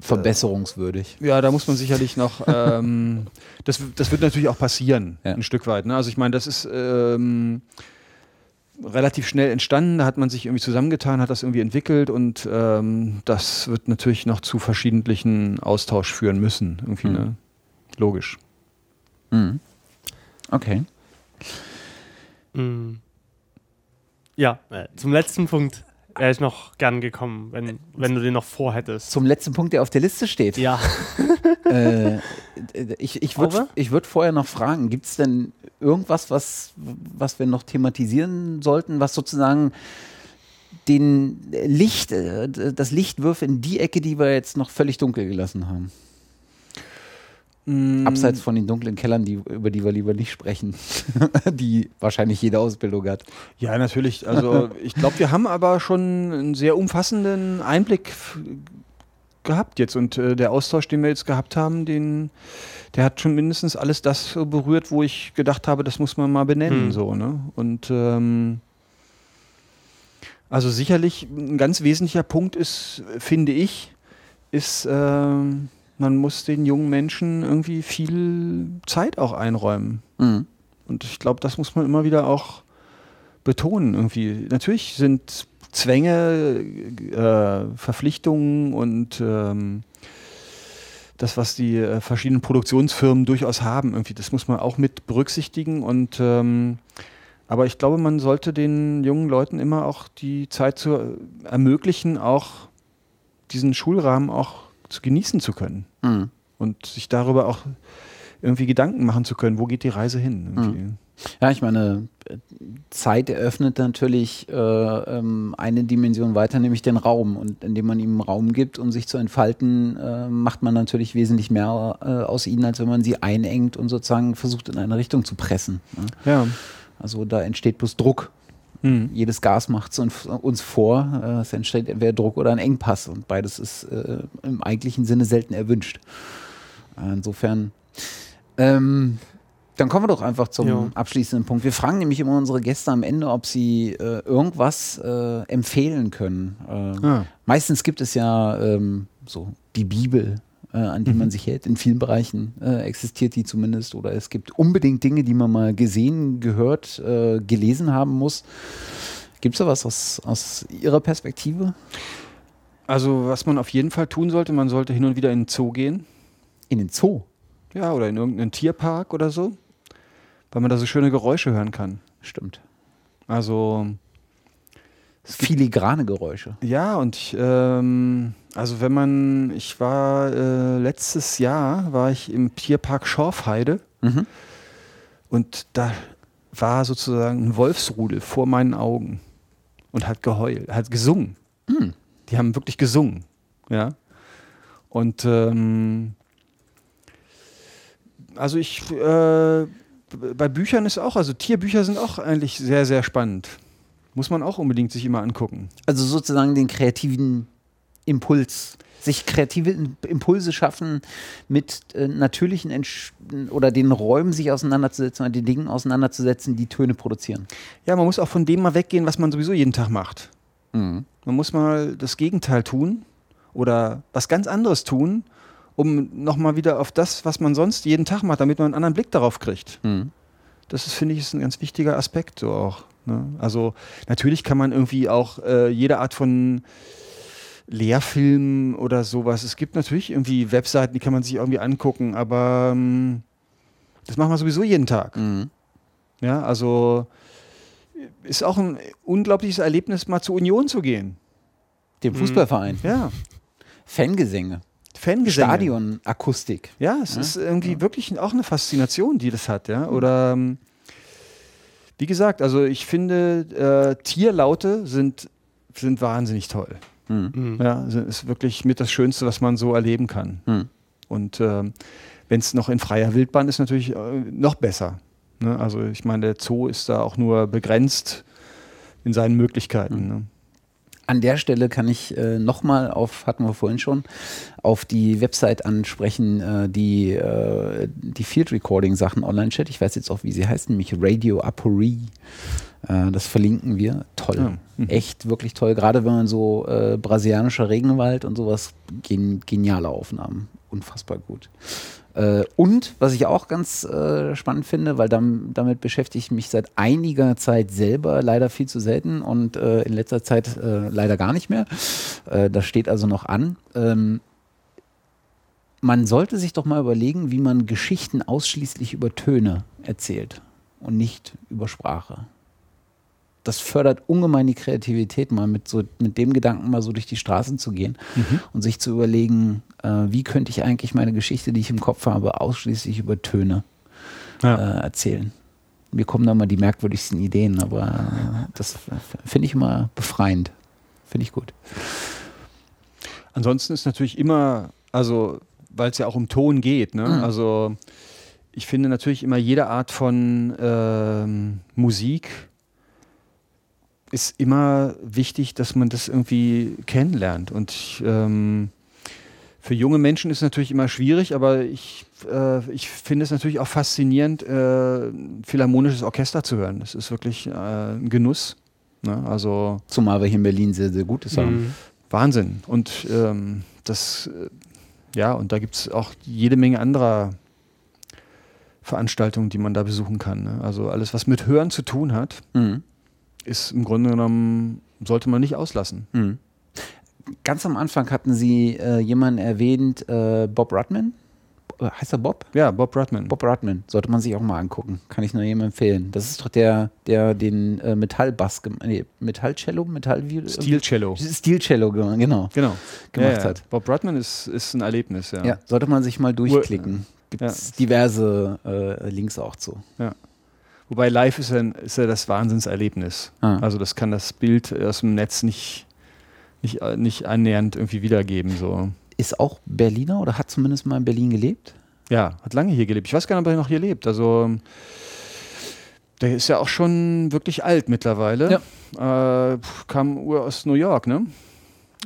A: Verbesserungswürdig.
C: ja, da muss man sicherlich noch, [laughs] ähm, das, das wird natürlich auch passieren,
A: Ja.
C: ein Stück weit. Ne? Also ich meine, das ist ähm, relativ schnell entstanden, da hat man sich irgendwie zusammengetan, hat das irgendwie entwickelt und ähm, das wird natürlich noch zu verschiedentlichen Austausch führen müssen. Irgendwie,
A: Mhm.
C: ne? Logisch.
A: Mhm. Okay.
B: Mm. Ja, äh, zum letzten Punkt wäre ich noch gern gekommen, wenn, wenn du den noch vorhättest.
A: Zum letzten Punkt, der auf der Liste steht.
B: ja. [laughs]
A: äh, ich ich würde ich würd vorher noch fragen, gibt es denn irgendwas, was, was wir noch thematisieren sollten, was sozusagen den Licht, äh, das Licht wirft in die Ecke, die wir jetzt noch völlig dunkel gelassen haben?
C: Mm,
A: Abseits von den dunklen Kellern, die, über die wir lieber nicht sprechen, [laughs] die wahrscheinlich jede Ausbildung hat.
C: Ja, natürlich. Also [laughs] ich glaube, wir haben aber schon einen sehr umfassenden Einblick gehabt jetzt. Und äh, der Austausch, den wir jetzt gehabt haben, den, der hat schon mindestens alles das so berührt, wo ich gedacht habe, das muss man mal benennen.
B: Hm.
C: So, ne? Und ähm, also sicherlich ein ganz wesentlicher Punkt ist, finde ich, ist, ähm, man muss den jungen Menschen irgendwie viel Zeit auch einräumen.
A: Mhm.
C: Und ich glaube, das muss man immer wieder auch betonen. Irgendwie. Natürlich sind Zwänge, äh, Verpflichtungen und ähm, das, was die äh, verschiedenen Produktionsfirmen durchaus haben, irgendwie, das muss man auch mit berücksichtigen. Und ähm, aber ich glaube, man sollte den jungen Leuten immer auch die Zeit zu äh, ermöglichen, auch diesen Schulrahmen auch zu genießen zu können
A: Mhm.
C: und sich darüber auch irgendwie Gedanken machen zu können, wo geht die Reise hin. irgendwie.
A: Ja, ich meine, Zeit eröffnet natürlich äh, ähm, eine Dimension weiter, nämlich den Raum. Und indem man ihm Raum gibt, um sich zu entfalten, äh, macht man natürlich wesentlich mehr äh, aus ihnen, als wenn man sie einengt und sozusagen versucht, in eine Richtung zu pressen. Ne?
C: Ja.
A: Also da entsteht bloß Druck. Mhm. Jedes Gas macht es uns, vor, äh, es entsteht entweder Druck oder ein Engpass und beides ist äh, im eigentlichen Sinne selten erwünscht. Insofern ähm, dann kommen wir doch einfach zum ja. abschließenden Punkt. Wir fragen nämlich immer unsere Gäste am Ende, ob sie äh, irgendwas äh, empfehlen können. Äh, ah. Meistens gibt es ja ähm, so die Bibel, äh, an die mhm. man sich hält. In vielen Bereichen äh, existiert die zumindest. Oder es gibt unbedingt Dinge, die man mal gesehen, gehört, äh, gelesen haben muss. Gibt es da was aus, aus Ihrer Perspektive?
C: Also, was man auf jeden Fall tun sollte, man sollte hin und wieder in den Zoo gehen.
A: In den Zoo?
C: Ja, oder in irgendeinen Tierpark oder so weil man da so schöne Geräusche hören kann.
A: Stimmt.
C: Also
A: filigrane Geräusche.
C: Ja, und ich, ähm, also wenn man, ich war äh, letztes Jahr, war ich im Tierpark Schorfheide mhm. und da war sozusagen ein Wolfsrudel vor meinen Augen und hat geheult, hat gesungen. Mhm. Die haben wirklich gesungen, ja. Und ähm, also ich äh, bei Büchern ist auch, also Tierbücher sind auch eigentlich sehr, sehr spannend. Muss man auch unbedingt sich immer angucken.
A: Also sozusagen den kreativen Impuls, sich kreative Impulse schaffen, mit äh, natürlichen Entsch oder den Räumen sich auseinanderzusetzen oder den Dingen auseinanderzusetzen, die Töne produzieren.
C: Ja, man muss auch von dem mal weggehen, was man sowieso jeden Tag macht. Mhm. Man muss mal das Gegenteil tun oder was ganz anderes tun um nochmal wieder auf das, was man sonst jeden Tag macht, damit man einen anderen Blick darauf kriegt. Mhm. Das ist, finde ich, ist ein ganz wichtiger Aspekt so auch. Ne? Also natürlich kann man irgendwie auch äh, jede Art von Lehrfilmen oder sowas. Es gibt natürlich irgendwie Webseiten, die kann man sich irgendwie angucken, aber ähm, das machen wir sowieso jeden Tag. Mhm. Ja, also ist auch ein unglaubliches Erlebnis, mal zur Union zu gehen.
A: Dem Fußballverein.
C: Mhm. Ja.
A: Fangesänge.
C: Fangesänge.
A: Stadionakustik.
C: Ja, es ja? ist irgendwie ja. wirklich auch eine Faszination, die das hat, ja. Oder ähm, wie gesagt, also ich finde, äh, Tierlaute sind, sind wahnsinnig toll. Mhm. Ja, ist wirklich mit das Schönste, was man so erleben kann. Mhm. Und ähm, wenn es noch in freier Wildbahn ist, natürlich äh, noch besser. Ne? Also ich meine, der Zoo ist da auch nur begrenzt in seinen Möglichkeiten. Mhm. Ne?
A: An der Stelle kann ich äh, nochmal auf, hatten wir vorhin schon, auf die Website ansprechen, äh, die äh, die Field Recording Sachen online chat. Ich weiß jetzt auch, wie sie heißt, nämlich Radio Apori. Äh, das verlinken wir. Toll. Ja. Mhm. Echt wirklich toll. Gerade wenn man so äh, brasilianischer Regenwald und sowas, gen geniale Aufnahmen. Unfassbar gut. Äh, und was ich auch ganz äh, spannend finde, weil dann, damit beschäftige ich mich seit einiger Zeit selber, leider viel zu selten und äh, in letzter Zeit äh, leider gar nicht mehr. Das steht also noch an. Ähm, man sollte sich doch mal überlegen, wie man Geschichten ausschließlich über Töne erzählt und nicht über Sprache das fördert ungemein die Kreativität, mal mit, so, mit dem Gedanken mal so durch die Straßen zu gehen mhm. und sich zu überlegen, äh, wie könnte ich eigentlich meine Geschichte, die ich im Kopf habe, ausschließlich über Töne ja. äh, erzählen. Mir kommen da mal die merkwürdigsten Ideen, aber äh, das finde ich immer befreiend. Finde ich gut.
C: Ansonsten ist natürlich immer, also weil es ja auch um Ton geht, ne? Mhm. also ich finde natürlich immer jede Art von ähm, Musik ist immer wichtig, dass man das irgendwie kennenlernt. Und ähm, für junge Menschen ist es natürlich immer schwierig, aber ich, äh, ich finde es natürlich auch faszinierend, äh, ein philharmonisches Orchester zu hören. Das ist wirklich äh, ein Genuss. Ne? Also,
A: Zumal wir hier in Berlin sehr, sehr Gutes haben. Mhm.
C: Wahnsinn. Und ähm, das, äh, ja, und da gibt es auch jede Menge anderer Veranstaltungen, die man da besuchen kann. Ne? Also alles, was mit Hören zu tun hat. Mhm ist im Grunde genommen, sollte man nicht auslassen. Mhm.
A: Ganz am Anfang hatten Sie äh, jemanden erwähnt, äh, Bob Rudman. Äh, heißt er Bob?
C: Ja, Bob Rudman.
A: Bob Rudman. Sollte man sich auch mal angucken. Kann ich nur jedem empfehlen. Das ist doch der, der den äh, Metallbass, nee, Metallcello, Metall
C: Stilcello.
A: Stilcello, genau. Genau.
C: Gemacht ja, ja. hat. Bob Rudman ist, ist ein Erlebnis, ja. Ja,
A: sollte man sich mal durchklicken. Gibt es diverse äh, Links auch zu.
C: Ja. Wobei live ist ja, ist ja das Wahnsinnserlebnis. Ah. Also das kann das Bild aus dem Netz nicht, nicht, nicht annähernd irgendwie wiedergeben. So.
A: Ist auch Berliner oder hat zumindest mal in Berlin gelebt?
C: Ja, hat lange hier gelebt. Ich weiß gar nicht, ob er noch hier lebt. Also Der ist ja auch schon wirklich alt mittlerweile. Ja. Äh, kam aus New York, ne?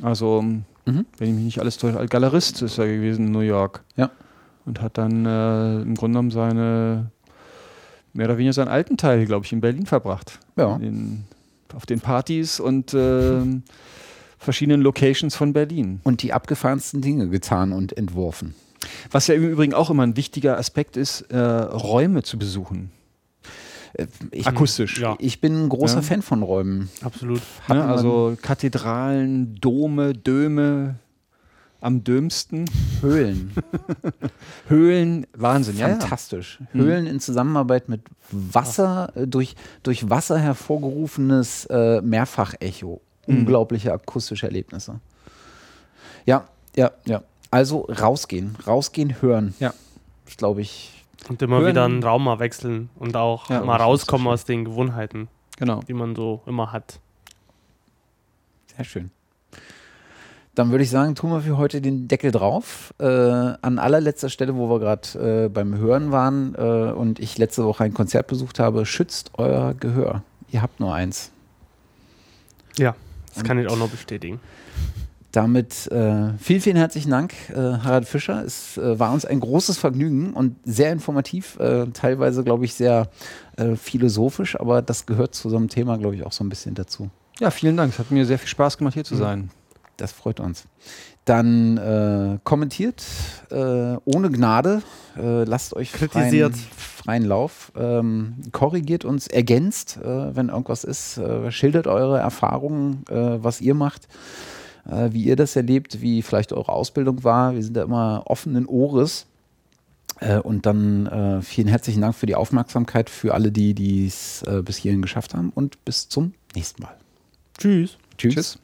C: Also, mhm. wenn ich mich nicht alles täusche, Galerist ist er gewesen in New York.
A: Ja.
C: Und hat dann äh, im Grunde genommen seine, mehr oder weniger seinen alten Teil, glaube ich, in Berlin verbracht.
A: Ja.
C: In, auf den Partys und äh, verschiedenen Locations von Berlin.
A: Und die abgefahrensten Dinge getan und entworfen.
C: Was ja im Übrigen auch immer ein wichtiger Aspekt ist, äh, Räume zu besuchen.
A: Äh, Ich,
C: Akustisch.
B: Ja.
A: Ich bin ein großer
C: Ja.
A: Fan von Räumen.
B: Absolut.
A: Hat
C: Ne? Also Kathedralen, Dome, Döme, am dömsten.
A: Höhlen. [laughs]
C: Höhlen, Wahnsinn, ja. ja.
A: Fantastisch. Höhlen in Zusammenarbeit mit Wasser, äh, durch, durch Wasser hervorgerufenes äh, Mehrfachecho.
C: Mhm.
A: Unglaubliche akustische Erlebnisse. Ja, ja, ja. Also rausgehen, rausgehen, hören.
C: Ja.
A: Ich glaube ich.
B: Und immer
C: Hören-
B: wieder einen Raum mal wechseln und auch
C: Ja,
B: mal
C: das
B: rauskommen aus den Gewohnheiten,
C: Genau.
B: die man so immer hat.
A: Sehr schön. Dann würde ich sagen, tun wir für heute den Deckel drauf. Äh, an allerletzter Stelle, wo wir gerade äh, beim Hören waren äh, und ich letzte Woche ein Konzert besucht habe, schützt euer Gehör. Ihr habt nur eins.
B: Ja, das kann ich auch noch bestätigen.
A: Damit äh, vielen, vielen herzlichen Dank, äh, Harald Fischer. Es äh, war uns ein großes Vergnügen und sehr informativ, äh, teilweise, glaube ich, sehr äh, philosophisch, aber das gehört zu so einem Thema, glaube ich, auch so ein bisschen dazu.
C: Ja, vielen Dank. Es hat mir sehr viel Spaß gemacht, hier zu
A: Mhm.
C: sein.
A: Das freut uns. Dann äh, kommentiert äh, ohne Gnade, äh, lasst euch
B: Kritisiert.
A: Freien, freien Lauf, ähm, korrigiert uns, ergänzt, äh, wenn irgendwas ist, äh, schildert eure Erfahrungen, äh, was ihr macht, äh, wie ihr das erlebt, wie vielleicht eure Ausbildung war. Wir sind da immer offenen Ohres. Äh, und dann äh, vielen herzlichen Dank für die Aufmerksamkeit für alle, die es äh, bis hierhin geschafft haben und bis zum nächsten Mal.
B: Tschüss.
A: Tschüss.
C: Tschüss.